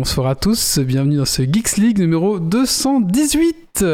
bonsoir à tous, bienvenue dans ce Geeks League numéro 218.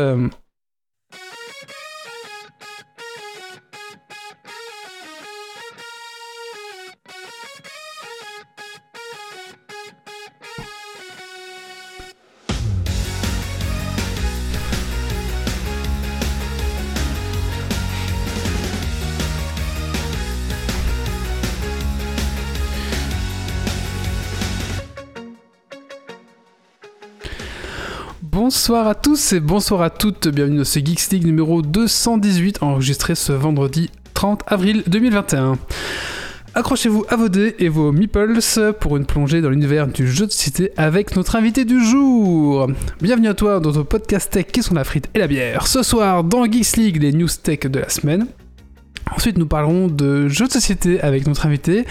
Bonsoir à tous et bonsoir à toutes, bienvenue dans ce Geeks League numéro 218 enregistré ce vendredi 30 avril 2021. Accrochez-vous à vos dés et vos meeples pour une plongée dans l'univers du jeu de cité avec notre invité du jour. Bienvenue à toi dans ton podcast tech qui sont la frite et la bière. Ce soir dans Geeks League, les news tech de la semaine. Ensuite, nous parlerons de jeux de société avec notre invité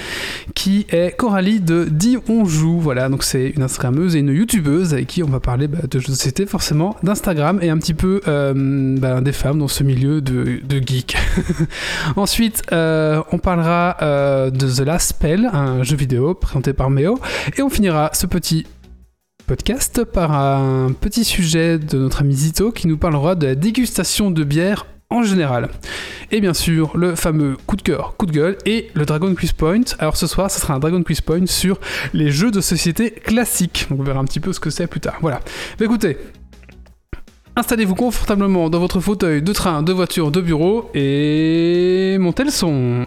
qui est Coralie de Dit On Joue. Voilà, donc c'est une Instagrammeuse et une YouTubeuse avec qui on va parler bah, de jeux de société, forcément, d'Instagram et un petit peu euh, bah, des femmes dans ce milieu de, geek. Ensuite, euh, on parlera euh, de The Last Spell, un jeu vidéo présenté par Méo. Et on finira ce petit podcast par un petit sujet de notre ami Zito qui nous parlera de la dégustation de bière en général. Et bien sûr, le fameux coup de cœur, coup de gueule et le Dragon Quiz Point. Alors ce soir, ce sera un Dragon Quiz Point sur les jeux de société classiques. on verra un petit peu ce que c'est plus tard. Voilà. Mais écoutez, installez-vous confortablement dans votre fauteuil de train, de voiture, de bureau et montez le son.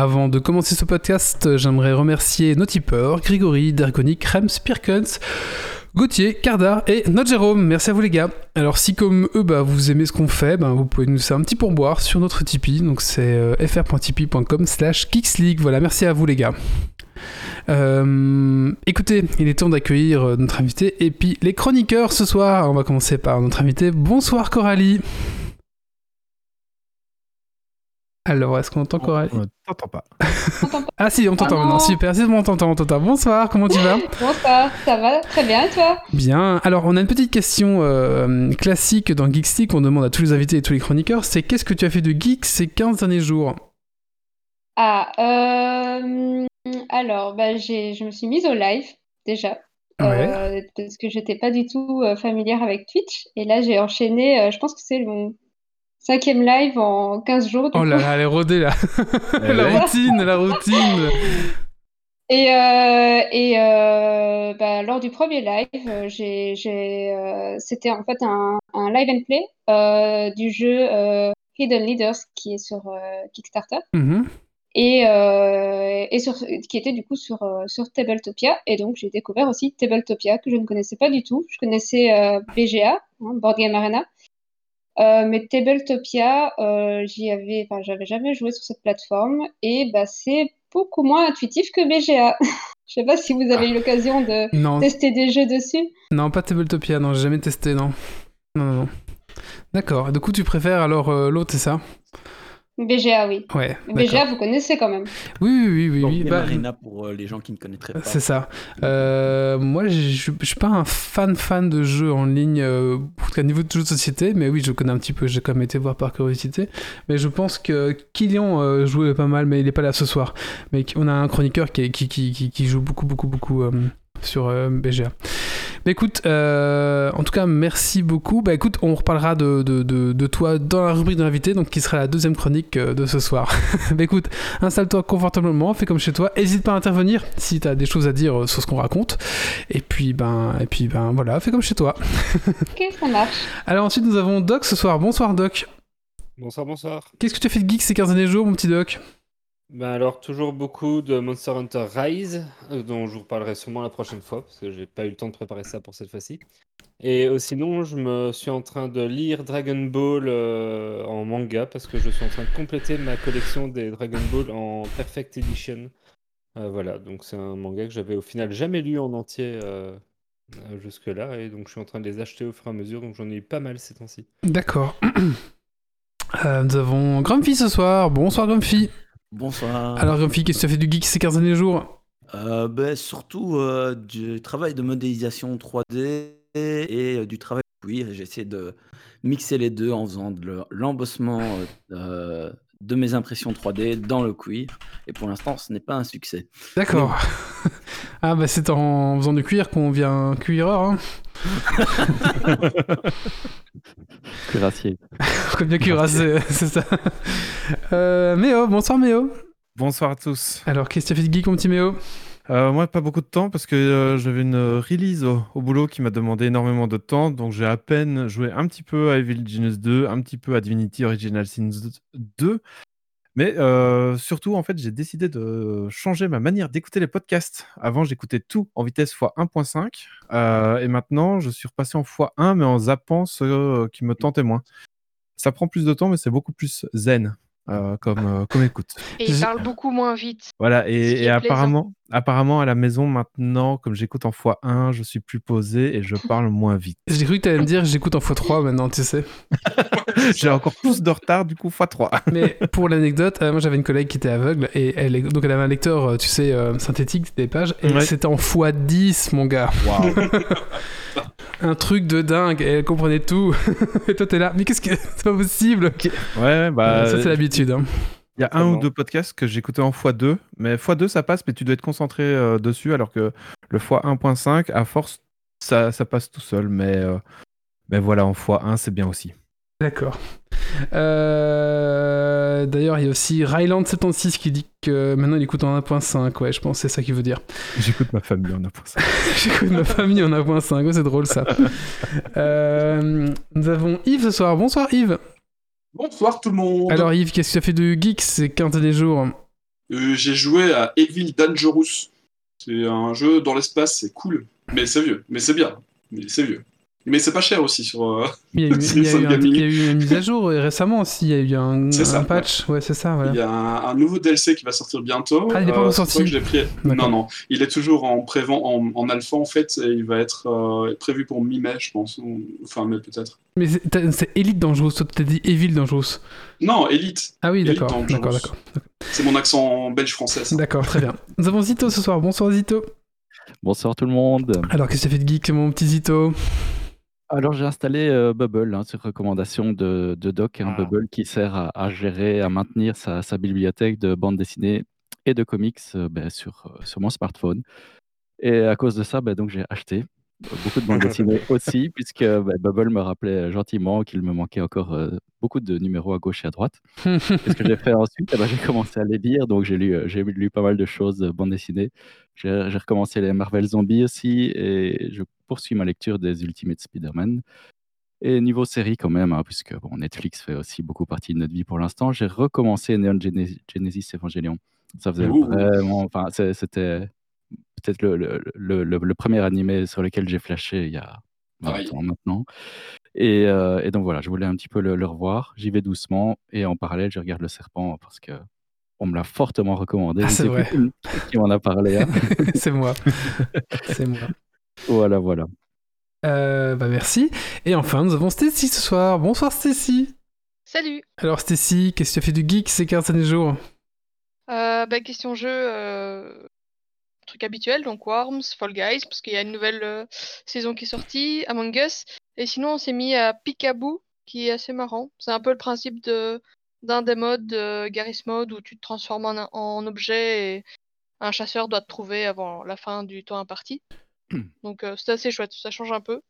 Avant de commencer ce podcast, j'aimerais remercier nos tipeurs, Grégory, Dergoni, Krems, Pirkens, Gauthier, Cardar et notre Jérôme. Merci à vous les gars. Alors si comme eux bah, vous aimez ce qu'on fait, bah, vous pouvez nous faire un petit pourboire sur notre Tipeee. Donc c'est euh, fr.tipeee.com slash kicksleague. Voilà, merci à vous les gars. Euh, écoutez, il est temps d'accueillir euh, notre invité et puis les chroniqueurs ce soir. On va commencer par notre invité. Bonsoir Coralie. Alors, est-ce qu'on entend Coralie On t'entend pas. ah si, on t'entend maintenant. Super, c'est bon, on t'entend, on t'entend. Bonsoir, comment tu vas Bonsoir, ça va très bien, et toi Bien. Alors, on a une petite question euh, classique dans Geekstick qu'on demande à tous les invités et tous les chroniqueurs. C'est qu'est-ce que tu as fait de geek ces 15 derniers jours? Ah, euh, alors, bah, je me suis mise au live, déjà. Euh, parce que j'étais pas du tout familière avec Twitch. Et là, j'ai enchaîné, je pense que c'est mon Cinquième live en 15 jours. Oh là là, elle est rodée là. la routine, la routine. Et, euh, et euh, bah, lors du premier live, euh, j'ai, c'était en fait un, un, live and play du jeu Hidden Leaders qui est sur Kickstarter. Mm-hmm. Et, et sur, qui était du coup sur, sur Tabletopia. Et donc j'ai découvert aussi Tabletopia que je ne connaissais pas du tout. Je connaissais BGA, hein, Board Game Arena, euh, mais Tabletopia, euh, j'y avais, enfin, j'avais jamais joué sur cette plateforme et bah, c'est beaucoup moins intuitif que BGA. Je sais pas si vous avez eu l'occasion de tester des jeux dessus. Non, pas Tabletopia, non, j'ai jamais testé, non. Non, non, non. D'accord. Du coup, tu préfères alors euh, l'autre, c'est ça? BGA, oui. Ouais, BGA, vous connaissez quand même. Oui, oui, oui. oui, bah, Arena pour euh, les gens qui ne connaîtraient pas. C'est ça. Euh, moi, je ne suis pas un fan fan de jeux en ligne, euh, au niveau de jeux de société, mais oui, je connais un petit peu. J'ai quand même été voir par curiosité. Mais je pense que Kylian euh, jouait pas mal, mais il n'est pas là ce soir. Mais on a un chroniqueur qui, qui, qui, qui joue beaucoup, beaucoup, beaucoup sur BGA. Bah écoute, euh, en tout cas, merci beaucoup. Bah écoute, on reparlera de, de, de, toi dans la rubrique de l'invité, donc qui sera la deuxième chronique euh, de ce soir. bah écoute, installe-toi confortablement, fais comme chez toi. N'hésite pas à intervenir si tu as des choses à dire euh, sur ce qu'on raconte. Et puis, ben, et puis ben, voilà, fais comme chez toi. ok, ça marche. Alors ensuite, nous avons Doc ce soir. Bonsoir Doc. Bonsoir, bonsoir. Qu'est-ce que tu as fait de geek ces 15 derniers jours, mon petit Doc? Ben alors, toujours beaucoup de Monster Hunter Rise, euh, dont je vous parlerai sûrement la prochaine fois, parce que j'ai pas eu le temps de préparer ça pour cette fois-ci. Et euh, sinon, je me suis en train de lire Dragon Ball euh, en manga, parce que je suis en train de compléter ma collection des Dragon Ball en Perfect Edition. voilà, donc c'est un manga que j'avais au final jamais lu en entier jusque-là, et donc je suis en train de les acheter au fur et à mesure, donc j'en ai eu pas mal ces temps-ci. D'accord. Euh, nous avons Grumpy ce soir. Bonsoir Grumpy. Bonsoir. Alors Grumpy, qu'est-ce que tu as fait du geek ces 15 derniers jours Euh, ben, surtout euh, du travail de modélisation 3D et euh, du travail de cuir. J'ai essayé de mixer les deux en faisant de le- l'embossement de mes impressions 3D dans le cuir. Et pour l'instant, ce n'est pas un succès. D'accord. ah bah c'est en faisant du cuir qu'on vient cuireur, hein. Cuirassier. Qu'on bien cuirasser, c'est ça. Euh, Méo, bonsoir Méo. Bonsoir à tous. Alors qu'est-ce que tu as fait de geek mon petit Méo? Euh, moi, pas beaucoup de temps parce que euh, j'avais une release au, au boulot qui m'a demandé énormément de temps. Donc, j'ai à peine joué un petit peu à Evil Genius 2, un petit peu à Divinity Original Sins 2. Mais euh, surtout, en fait, j'ai décidé de changer ma manière d'écouter les podcasts. Avant, j'écoutais tout en vitesse x1.5. euh, et maintenant, je suis repassé en x1, mais en zappant ceux qui me tentaient moins. Ça prend plus de temps, mais c'est beaucoup plus zen euh, comme, euh, comme écoute. Et il parle beaucoup moins vite. Voilà, et, apparemment, apparemment à la maison maintenant, comme j'écoute en x1, je suis plus posé et je parle moins vite. J'ai cru que tu allais me dire j'écoute en x3 maintenant, tu sais. J'ai encore plus de retard, du coup x3. Mais pour l'anecdote, euh, moi j'avais une collègue qui était aveugle et elle, est- donc elle avait un lecteur, euh, tu sais, euh, synthétique des pages et Ouais. c'était en x10 mon gars. Un truc de dingue, et elle comprenait tout. et toi t'es là, mais qu'est-ce que c'est pas possible? Ouais, bah, Ça c'est l'habitude. hein. Il y a un ou deux podcasts que j'écoutais en x2, mais x2 ça passe, mais tu dois être concentré euh, dessus, alors que le x1.5, à force, ça, ça passe tout seul, mais, euh, mais voilà, en x1 c'est bien aussi. D'accord. Euh, D'ailleurs, il y a aussi Ryland76 qui dit que maintenant il écoute en 1.5. Ouais, je pense que c'est ça qu'il veut dire. J'écoute ma famille en 1.5. J'écoute ma famille en 1.5. Ouais, c'est drôle ça. Euh, nous avons Yves ce soir. Bonsoir Yves. Bonsoir tout le monde. Alors Yves, qu'est-ce que tu as fait de geek ces 15 derniers jours? Euh, j'ai joué à Evil Dangerous. C'est un jeu dans l'espace, c'est cool. Mais c'est vieux. Mais c'est bien. Mais c'est vieux. Mais c'est pas cher aussi sur. euh, il y, a eu, il y a ça, eu le un- gaming. il y a eu une mise à jour euh, récemment aussi. Il y a eu un, C'est ça, un patch. Ouais, c'est ça. Voilà. Il y a un, un nouveau DLC qui va sortir bientôt. Ah, il est pas Euh, encore sorti. ça que je l'ai pris. Non, non. Il est toujours en prévent, en, en alpha en fait. Et il va être euh, prévu pour mi-mai, je pense. ou- Enfin, mai peut-être. Mais c'est Elite Dangerous. Toi, t'as dit Evil Dangerous. Non, Elite. Ah oui, d'accord. D'accord, d'accord. C'est mon accent belge-français. ça. D'accord, très bien. Nous avons Zito ce soir. Bonsoir Zito. Bonsoir tout le monde. Alors, qu'est-ce que tu as fait de geek, mon petit Zito? Alors j'ai installé euh, Bubble hein, sur recommandation de, de Doc, un Ah. Bubble qui sert à, à gérer, à maintenir sa, sa bibliothèque de bandes dessinées et de comics euh, ben, sur, euh, sur mon smartphone. Et à cause de ça, ben, donc j'ai acheté beaucoup de bandes dessinées aussi, puisque ben, Bubble me rappelait gentiment qu'il me manquait encore beaucoup de numéros à gauche et à droite. Qu'est-ce que j'ai fait ensuite Eh J'ai commencé à les lire, donc j'ai lu, j'ai lu pas mal de choses, euh, bandes dessinées. J'ai j'ai recommencé les Marvel Zombies aussi, et je poursuis ma lecture des Ultimate Spider-Man. Et niveau série quand même, hein, puisque bon, Netflix fait aussi beaucoup partie de notre vie pour l'instant, j'ai recommencé Neon Gene- Genesis Evangelion. Ça faisait Ouh. vraiment... Enfin, c'était peut-être le, le, le- le- le premier animé sur lequel j'ai flashé il y a 20 Pareil. ans maintenant. Et, euh, et donc voilà, je voulais un petit peu le, revoir. J'y vais doucement et en parallèle, je regarde Le Serpent parce que on me l'a fortement recommandé. Ah, c'est vrai. qui- qui m'en a parlé. hein. c'est moi. C'est moi. Voilà, voilà. Euh, bah merci. Et enfin, nous avons Stacy ce soir. Bonsoir Stacy. Salut Alors Stacy, qu'est-ce que tu as fait du geek ces 15 derniers jours? Euh, bah, Question jeu, euh, truc habituel, donc Worms, Fall Guys, parce qu'il y a une nouvelle euh, saison qui est sortie, Among Us. Et sinon, on s'est mis à Picaboo, qui est assez marrant. C'est un peu le principe de d'un des modes de Garry's Mode où tu te transformes en, en objet et un chasseur doit te trouver avant la fin du temps imparti. Donc euh, c'est assez chouette, ça change un peu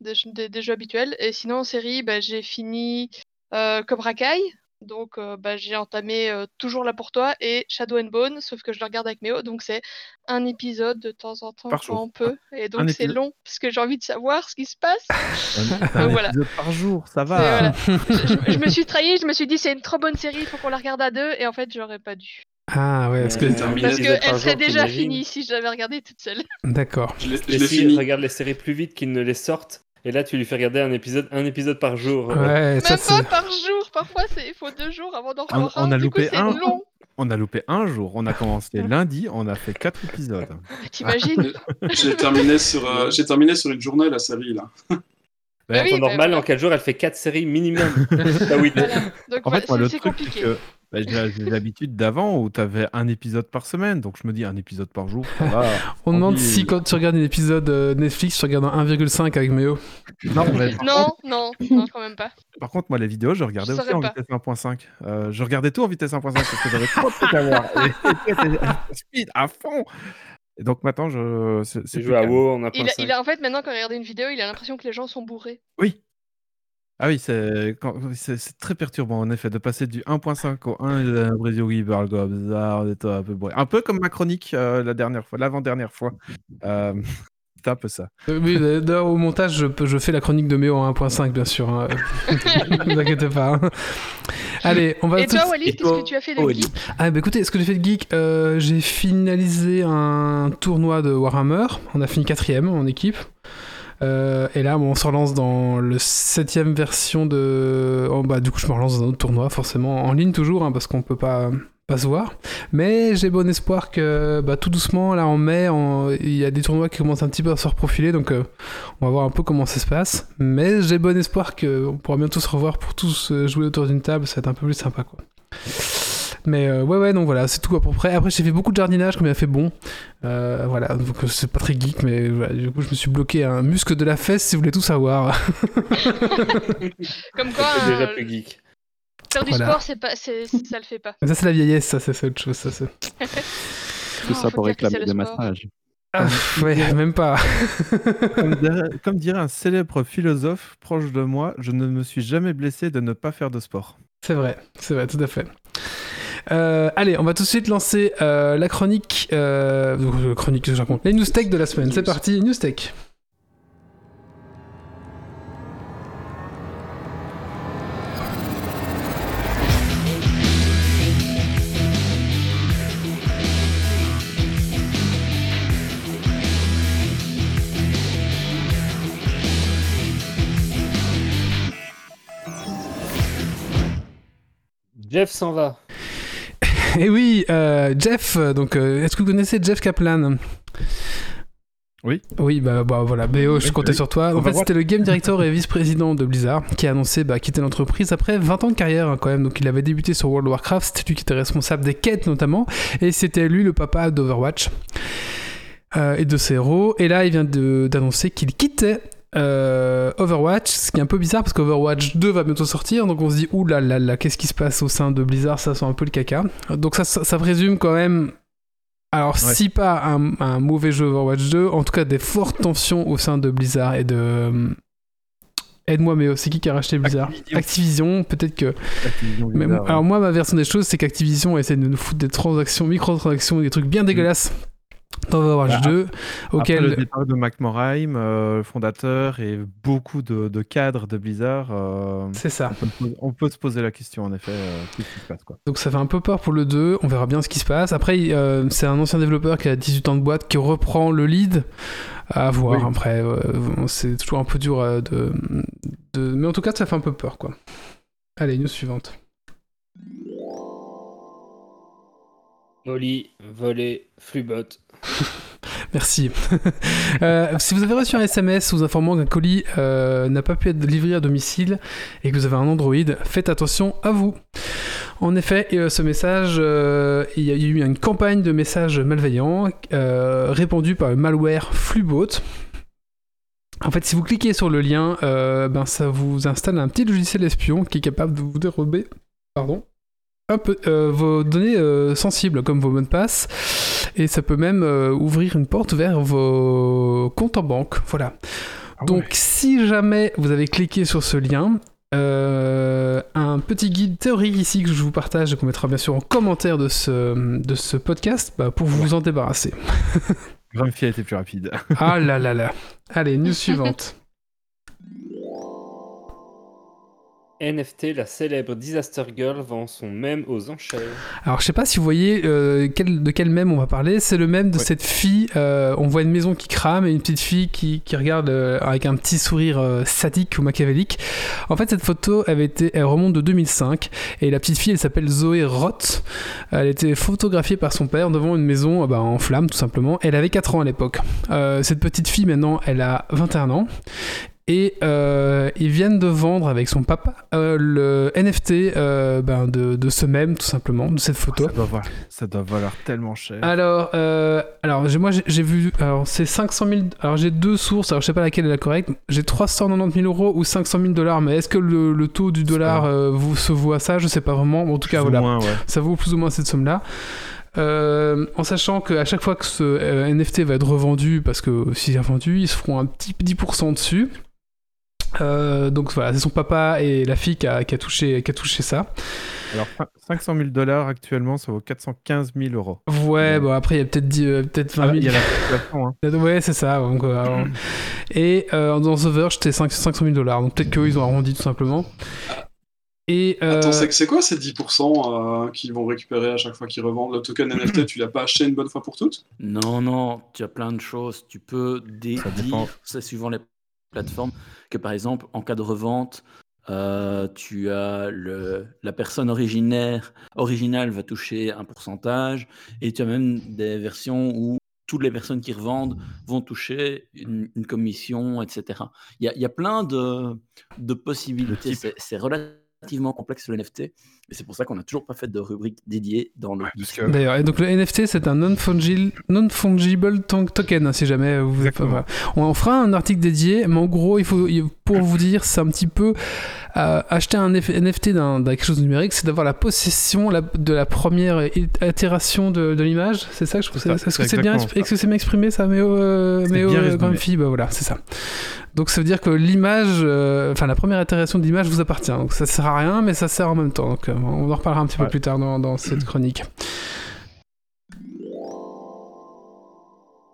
des, des- des jeux habituels. Et sinon en série, bah, j'ai fini euh, Cobra Kai, donc euh, bah, j'ai entamé euh, Toujours là pour toi et Shadow and Bone, sauf que je le regarde avec Méo, donc c'est un épisode de temps en temps Par quand jour. on peut. Et Un donc c'est long parce que j'ai envie de savoir ce qui se passe. Un voilà. par jour, ça Et va. voilà. je, je- je me suis trahi, je me suis dit c'est une trop bonne série, il faut qu'on la regarde à deux, et en fait j'aurais pas dû. Ah ouais, parce que... Euh, terminé. Parce qu'elle serait jour, déjà finie si je l'avais regardée toute seule. D'accord. Je l'ai je Et l'ai si fini. regarde les séries plus vite qu'ils ne les sortent, et là tu lui fais regarder un épisode, un épisode par jour. Ouais, ça Même c'est... pas par jour, parfois c'est- il faut deux jours avant d'en On- revoir on un, a du loupé coup c'est un. long. On a loupé un jour. On a commencé lundi, on a fait quatre épisodes. T'imagines J'ai terminé sur, euh, j'ai terminé sur une journée la série là. Ah oui, En bah, normal, en 4 jours, elle fait 4 séries minimum. ah oui, Voilà. Donc En fait, moi, c'est le c'est truc, c'est compliqué. que bah, j'ai l'habitude d'avant où tu avais un épisode par semaine. Donc je me dis, un épisode par jour, va. On demande Envie- si quand tu regardes un épisode euh, Netflix, tu regardes un 1,5 avec Méo. Non, mais Non, non, non, quand même pas. par contre, moi, les vidéos, je regardais Je aussi en pas. vitesse 1.5. Euh, je regardais tout en vitesse 1.5 parce que j'avais trop de trucs à voir. Et, et speed à fond. Et donc maintenant, je. c'est- c'est Il a, 1.5. il a- en fait, maintenant, quand il regarde une vidéo, il a l'impression que les gens sont bourrés. Oui. Ah oui, c'est quand- c'est c'est très perturbant en effet de passer du 1.5 au 1 et un Brésil qui parle comme ça, on est un peu bourré. Un peu comme ma chronique euh, la dernière fois, l'avant-dernière fois. Euh, c'est un peu ça. Euh, Oui, d'ailleurs, au montage, je, peux- je fais la chronique de Méo en 1.5, bien sûr. hein. ne vous inquiétez pas. hein. Allez, on va Et tout- toi, Walid, Et qu'est-ce toi, que tu as fait de geek? Ah bah écoutez, ce que j'ai fait de geek, euh, j'ai finalisé un tournoi de Warhammer. On a fini quatrième en équipe. Euh, et là, on se relance dans le septième version de. Oh, bah, du coup, je me relance dans un autre tournoi, forcément en ligne toujours, hein, parce qu'on peut pas pas se voir. Mais j'ai bon espoir que bah, tout doucement, là en mai, il y a des tournois qui commencent un petit peu à se reprofiler, donc euh, on va voir un peu comment ça se passe. Mais j'ai bon espoir qu'on pourra bientôt se revoir pour tous euh, jouer autour d'une table, ça va être un peu plus sympa quoi. Mais euh, ouais, ouais, donc voilà, c'est tout à peu près. Après, j'ai fait beaucoup de jardinage, comme il a fait bon. Euh, voilà, donc euh, c'est pas très geek, mais voilà, du coup, je me suis bloqué un muscle de la fesse si vous voulez tout savoir. Comme quoi, C'est déjà euh, plus geek. faire du Voilà. sport, c'est pas, c'est, ça le fait pas. Mais ça, c'est la vieillesse, ça, c'est c'est autre chose. Ça, c'est... Tout Non, ça pour réclamer des massages. Ah, ouais, même pas. Comme dirait, comme dirait un célèbre philosophe proche de moi, je ne me suis jamais blessé de ne pas faire de sport. C'est vrai, c'est vrai, tout à fait. Euh, allez, on va tout de suite lancer euh, la chronique. Euh, euh, chronique, que je raconte. Les news tech de la semaine. C'est parti, news tech. Jeff s'en va. Et oui, euh, Jeff, euh, donc, euh, est-ce que vous connaissez Jeff Kaplan? Oui. Oui, bah, bah voilà, BO, je Oui, comptais oui. sur toi. En fait, c'était le game director et vice-président de Blizzard qui a annoncé bah, quitter l'entreprise après 20 ans de carrière hein, quand même. Donc, il avait débuté sur World of Warcraft, c'était lui qui était responsable des quêtes notamment, et c'était lui le papa d'Overwatch euh, et de ses héros. Et là, il vient d'annoncer qu'il quittait. Euh, Overwatch, ce qui est un peu bizarre parce qu'Overwatch 2 va bientôt sortir, donc on se dit ouh là là là, qu'est-ce qui se passe au sein de Blizzard, ça sent un peu le caca. Donc ça, ça, quand même alors, Ouais. si pas un, un mauvais jeu Overwatch 2, en tout cas des fortes tensions au sein de Blizzard et de. euh, Aide-moi, mais c'est qui qui a racheté Blizzard? Activision. Activision, peut-être que. Activision Mais, Blizzard, alors, moi, ma version des choses, c'est qu'Activision essaie de nous foutre des transactions, microtransactions, des trucs bien dégueulasses dans Overwatch Bah, 2, Après le départ de Mac Morhaime, euh, le fondateur, et beaucoup de, de cadres de Blizzard, euh, C'est ça. on, peut, on peut se poser la question en effet, euh, qu'est-ce qui se passe quoi. Donc ça fait un peu peur pour le 2, on verra bien ce qui se passe. Après, euh, c'est un ancien développeur qui a 18 ans de boîte qui reprend le lead. À voir, Oui. après, euh, c'est toujours un peu dur euh, de, de... Mais en tout cas, ça fait un peu peur, quoi. Allez, news suivante. Molly, voler, flubot. Merci. Euh, si vous avez reçu un SMS vous informant qu'un colis euh, n'a pas pu être livré à domicile et que vous avez un Android, faites attention à vous. En effet, euh, ce message, il y a eu une campagne de messages malveillants répandue par le malware Flubot. En fait, si vous cliquez sur le lien, ben, ça vous installe un petit logiciel espion qui est capable de vous dérober pardon, un peu, euh, vos données euh, sensibles comme vos mots de passe et ça peut même euh, ouvrir une porte vers vos comptes en banque. Voilà. Ah Donc ouais. si jamais vous avez cliqué sur ce lien, euh, un petit guide théorique ici que je vous partage et qu'on mettra bien sûr en commentaire de ce, de ce podcast bah, pour vous en débarrasser. Grumpy a été plus rapide. Ah là là là. Allez, news suivante. NFT, la célèbre Disaster Girl vend son mème aux enchères. Alors je sais pas si vous voyez euh, quel- de quel mème on va parler. C'est le même de Ouais. cette fille. euh, on voit une maison qui crame et une petite fille qui, qui regarde euh, avec un petit sourire sadique ou machiavélique. En fait cette photo avait été, elle remonte de 2005 et la petite fille elle s'appelle Zoé Roth. Elle était photographiée par son père devant une maison bah, en flammes tout simplement. Elle avait 4 ans à l'époque. Cette petite fille maintenant elle a 21 ans. Et euh, ils viennent de vendre avec son papa euh, le NFT euh, ben, de, de ce même, tout simplement, de cette photo. Ça doit, valoir, ça doit valoir tellement cher. Alors, euh, alors moi j'ai- vu, alors c'est 500 000, alors j'ai deux sources, alors je sais pas laquelle est la correcte, j'ai 390 000 euros ou 500 000 dollars, mais est-ce que le, le taux du dollar vous, se à ça? Je sais pas vraiment, Bon, en tout Plus cas voilà, moins, ouais. ça vaut plus ou moins cette somme-là. Euh, en sachant qu'à chaque fois que ce euh, NFT va être revendu, parce que s'il est revendu, ils se feront un petit 10% dessus. Euh, donc voilà, c'est son papa et la fille qui a, qui a touché, qui a touché ça. Alors, cin- 500 000 dollars actuellement, ça vaut 415 000 euros. Ouais, bon après il y a peut-être dix- euh, peut-être 20 Ah, 000. il y a la hein. Ouais, c'est ça. donc, euh, et euh, dans The Verge, c'était 5 500 000 dollars. Donc peut-être qu'eux, ils ont arrondi tout simplement. Et euh, Attends, c'est c'est quoi ces 10% euh, qu'ils vont récupérer à chaque fois qu'ils revendent? Le token NFT Tu l'as pas acheté une bonne fois pour toutes? Non, non, tu as plein de choses. Tu peux dé- Ça dépend. dire, c'est suivant les plateformes, que par exemple, en cas de revente, euh, tu as le, la personne originaire, originale va toucher un pourcentage, et tu as même des versions où toutes les personnes qui revendent vont toucher une, une commission, etc. Il y y a plein de, de possibilités. C'est c'est relativement complexe le NFT, et c'est pour ça qu'on n'a toujours pas fait de rubrique dédiée dans le Ouais, parce que- D'ailleurs, et donc le NFT, c'est un non-fungible non token, hein, si jamais vous. On en fera un article dédié, mais en gros, il faut, pour vous dire, c'est un petit peu euh, acheter un F- NFT d'un quelque chose de numérique, c'est d'avoir la possession la- de la première itération de, de l'image. C'est ça que je trouve. Est-ce que c'est bien, est-ce que c'est bien exprimé ça, Méo, euh, Méo, bien euh, bah voilà, c'est ça. Donc ça veut dire que l'image, euh, enfin la première itération de l'image vous appartient. Donc ça sert à rien, mais ça sert en même temps. Donc euh, on en reparlera un petit peu plus tard dans, dans cette chronique.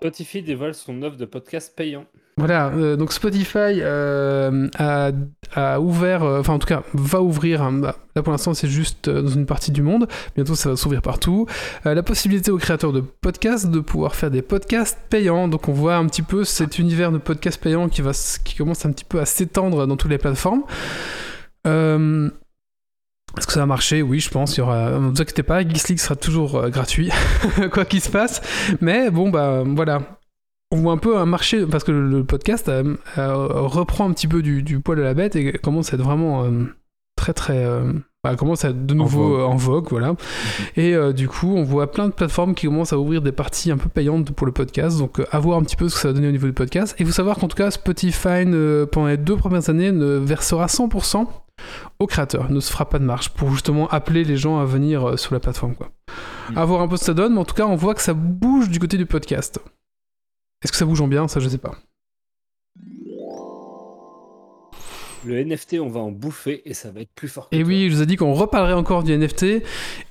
Spotify dévoile son offre de podcast payant. Voilà, euh, donc Spotify euh, a, ouvert, euh, enfin en tout cas va ouvrir, hein, bah, là pour l'instant c'est juste dans une partie du monde, bientôt ça va s'ouvrir partout, la possibilité aux créateurs de podcasts de pouvoir faire des podcasts payants, donc on voit un petit peu cet univers de podcasts payants qui, va, qui commence un petit peu à s'étendre dans toutes les plateformes. Est-ce que ça va marcher Oui, je pense. Il y aura... Ne vous inquiétez pas, Geeks sera toujours gratuit, quoi qu'il se passe. Mais bon, bah voilà. On voit un peu un marché, parce que le, podcast euh, euh, reprend un petit peu du, du poil de la bête et commence à être vraiment euh, très très. euh, bah, commence à être de nouveau vogue. en vogue, voilà. Et euh, du coup, on voit plein de plateformes qui commencent à ouvrir des parties un peu payantes pour le podcast. Donc, à voir un petit peu ce que ça va donner au niveau du podcast. Et il faut savoir qu'en tout cas, Spotify, pendant les deux premières années, ne versera 100% au créateur, ne se fera pas de marge pour justement appeler les gens à venir sur la plateforme. Quoi. Mm. À voir un peu ce que ça donne, mais en tout cas, on voit que ça bouge du côté du podcast. Est-ce que ça bouge en bien? Ça, je sais pas. Le NFT, on va en bouffer et ça va être plus fort. que Et toi. oui, je vous ai dit qu'on reparlerait encore du NFT.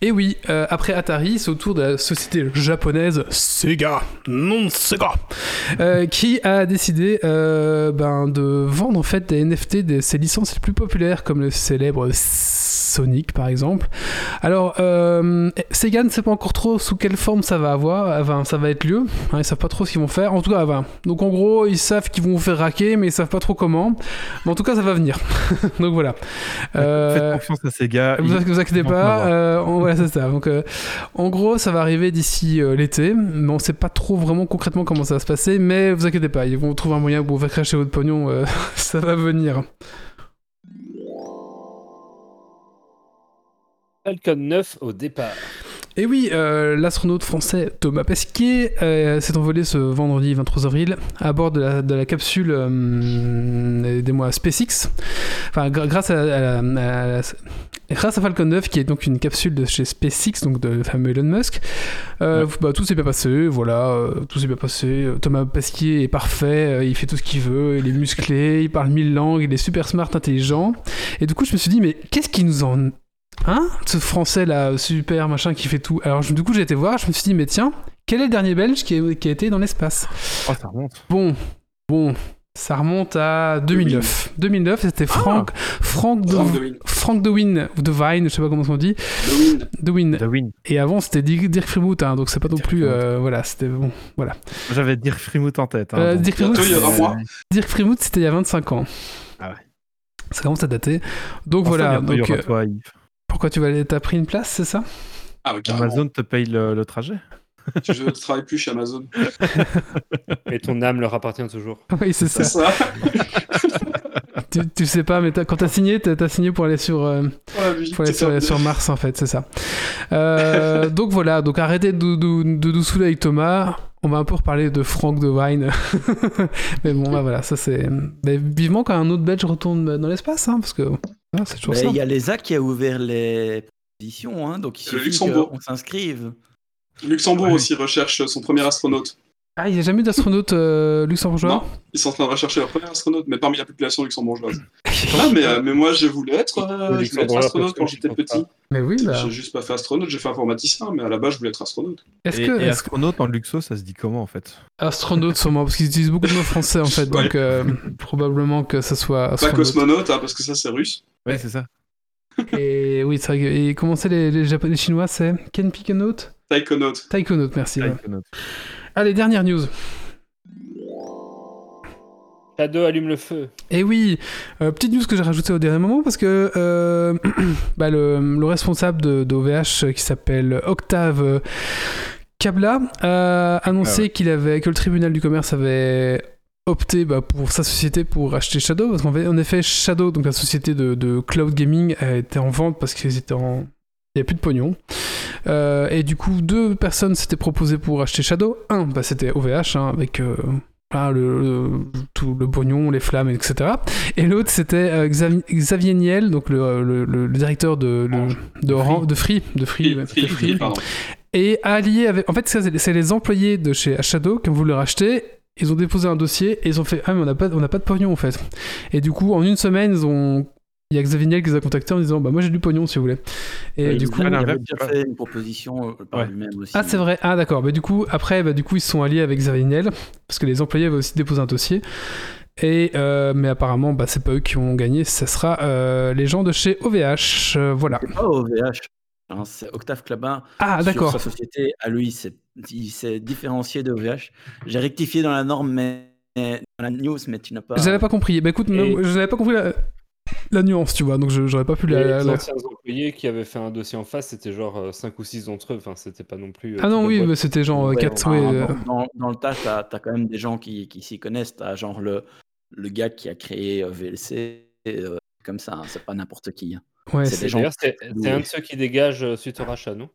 Et oui, euh, après Atari, c'est au tour de la société japonaise Sega, non Sega, euh, qui a décidé euh, ben, de vendre en fait des NFT de ses licences les plus populaires, comme le célèbre Sonic par exemple. Alors, Sega ne sait pas encore trop sous quelle forme ça va avoir, enfin, ça va être lieu. Hein, ils savent pas trop ce qu'ils vont faire. En tout cas, enfin, donc en gros, ils savent qu'ils vont vous faire raquer, mais ils savent pas trop comment. Mais en tout cas, ça va venir. donc voilà. Euh, Faites confiance à ces gars. vous, vous inquiétez pas, euh, on- voilà, c'est ça. Donc, euh, en gros, ça va arriver d'ici euh, l'été, mais on sait pas trop vraiment concrètement comment ça va se passer. Mais vous inquiétez pas, ils vont trouver un moyen pour vous faire cracher votre pognon, euh, ça va venir. Falcon 9 au départ. Et oui, euh, l'astronaute français Thomas Pesquet euh, s'est envolé ce vendredi 23 avril à bord de la, de la capsule euh, des mois SpaceX. Enfin, grâce à, à grâce à Falcon 9, qui est donc une capsule de chez SpaceX, donc de le fameux Elon Musk. Euh, bah, tout s'est bien passé, voilà, euh, tout s'est bien passé. Thomas Pesquet est parfait, euh, il fait tout ce qu'il veut, il est musclé, il parle mille langues, il est super smart, intelligent. Et du coup, je me suis dit, mais qu'est-ce qui nous en Hein Ce français là, super machin qui fait tout. Alors je- du coup j'ai été voir, je me suis dit mais tiens, quel est le dernier belge qui, est- qui a été dans l'espace? Oh, ça remonte. Bon, bon, ça remonte à 2009. 2009 c'était Frank, Frank, de, Frank DeWin. Frank DeWin, ou DeVine, je sais pas comment on dit, DeWin. DeWin. The Win. Et avant c'était Dirk Frimouth, hein, donc c'est pas non Dirk plus, euh, voilà, c'était bon, voilà. J'avais Dirk Frimouth en tête. hein, Euh. Dirk Euh, Frimouth c'était il y a 25 ans. Ah ouais. Ça commence à dater. Donc Enfin, voilà, il y donc aura euh, toi, Yves. Pourquoi tu vas aller, t'as pris une place, c'est ça? Ah, carrément. Amazon te paye le, le trajet. Je ne travaille plus chez Amazon. Et ton âme leur appartient toujours. Oui, c'est ça. Tu, tu sais pas, mais quand t'as signé, t'as t'as signé pour aller sur, euh, pour aller sur, Mars en fait, c'est ça. Euh, donc voilà, donc arrêtez de, de, de nous saouler avec Thomas. On va un peu reparler de Franck de Wine. mais bon, bah voilà, ça c'est. Mais vivement quand un autre Belge retourne dans l'espace, hein, parce que voilà, c'est toujours Mais ça. il y a l'ESA qui a ouvert les positions, hein, donc il Le suffit Luxembourg. qu'on s'inscrive. Luxembourg Ouais. aussi recherche son premier astronaute. Ah, il n'y a jamais eu d'astronaute euh, luxembourgeois Non, ils sont en train de rechercher leur premier astronaute, mais parmi la population luxembourgeoise. Ah, mais, euh, mais moi, je voulais être, euh, Les je voulais être Luxembourgeois astronaute quand j'étais petit. Mais oui, bah. J'ai juste pas fait astronaute, j'ai fait informaticien, mais à la base, je voulais être astronaute. Est-ce Et, que. et est-ce que- astronaute en luxo, ça se dit comment en fait? Astronaute sûrement, parce qu'ils utilisent beaucoup de mots français en fait, donc euh, probablement que ça soit Pas astronaute. cosmonaute, hein, parce que ça, c'est russe. Ouais, c'est ça. Et oui, c'est vrai. que- Et comment c'est les, les japonais, les chinois, c'est Kenpikonaute Taïkonaute. Taikonaute, merci. ouais. Allez, dernière news. Shadow allume le feu. Et oui, euh, petite news que j'ai rajoutée au dernier moment parce que euh, bah, le, le responsable de, d'OVH euh, qui s'appelle Octave Kabla a annoncé Ah ouais. qu'il avait que le tribunal du commerce avait opté bah, pour sa société pour acheter Shadow parce qu'en en effet Shadow donc la société de, de cloud gaming a été en vente parce qu'ils étaient en il n'y avait plus de pognon. Euh, et du coup, deux personnes s'étaient proposées pour acheter Shadow. Un, bah, c'était OVH, hein, avec euh, le, le- tout le pognon, les flammes, etc. Et l'autre, c'était euh, Xavi- Xavier Niel, donc le, directeur de, le- Orange. de, Oran- de Free. De Free, Free, ouais. Et allié avec. En fait, c'est les employés de chez Shadow qui ont voulu racheter. Ils ont déposé un dossier et ils ont fait Ah, mais on n'a pas, on n'a pas de pognon en fait. Et du coup, en une semaine, ils ont. Il y a Xavier Niel qui les a contactés en disant Bah, moi j'ai du pognon si vous voulez. Et du il coup. Ah, avait l'inverse, déjà fait une proposition euh, par Ouais. lui-même aussi. Ah, c'est vrai. Ah, d'accord. Bah, du coup, après, bah, du coup, ils se sont alliés avec Xavier Niel, parce que les employés avaient aussi déposé un dossier. Et, euh, mais apparemment, bah, c'est pas eux qui ont gagné, ce sera euh, les gens de chez OVH. euh, voilà. C'est pas OVH. hein, c'est Octave Clabin. Ah, d'accord. sa société, à lui, c'est- il s'est différencié de OVH. J'ai rectifié dans la norme, mais dans la news, mais tu n'as pas. J'avais pas compris. Bah, écoute, Et- je n'avais pas compris la, la nuance, tu vois, donc j'aurais pas pu Les la. la- anciens employés qui avaient fait un dossier en face, c'était genre 5 ou 6 d'entre eux. Enfin, c'était pas non plus. euh, Ah non, oui, mais c'était genre Ouais, 4. enfin, ouais, euh, dans, le tas, tu as, quand même des gens qui, qui s'y connaissent. Tu as genre le, le gars qui a créé euh, VLC, euh, comme ça, hein, c'est pas n'importe qui. hein. ouais, c'est gens un de ceux qui dégage euh, suite au rachat, non?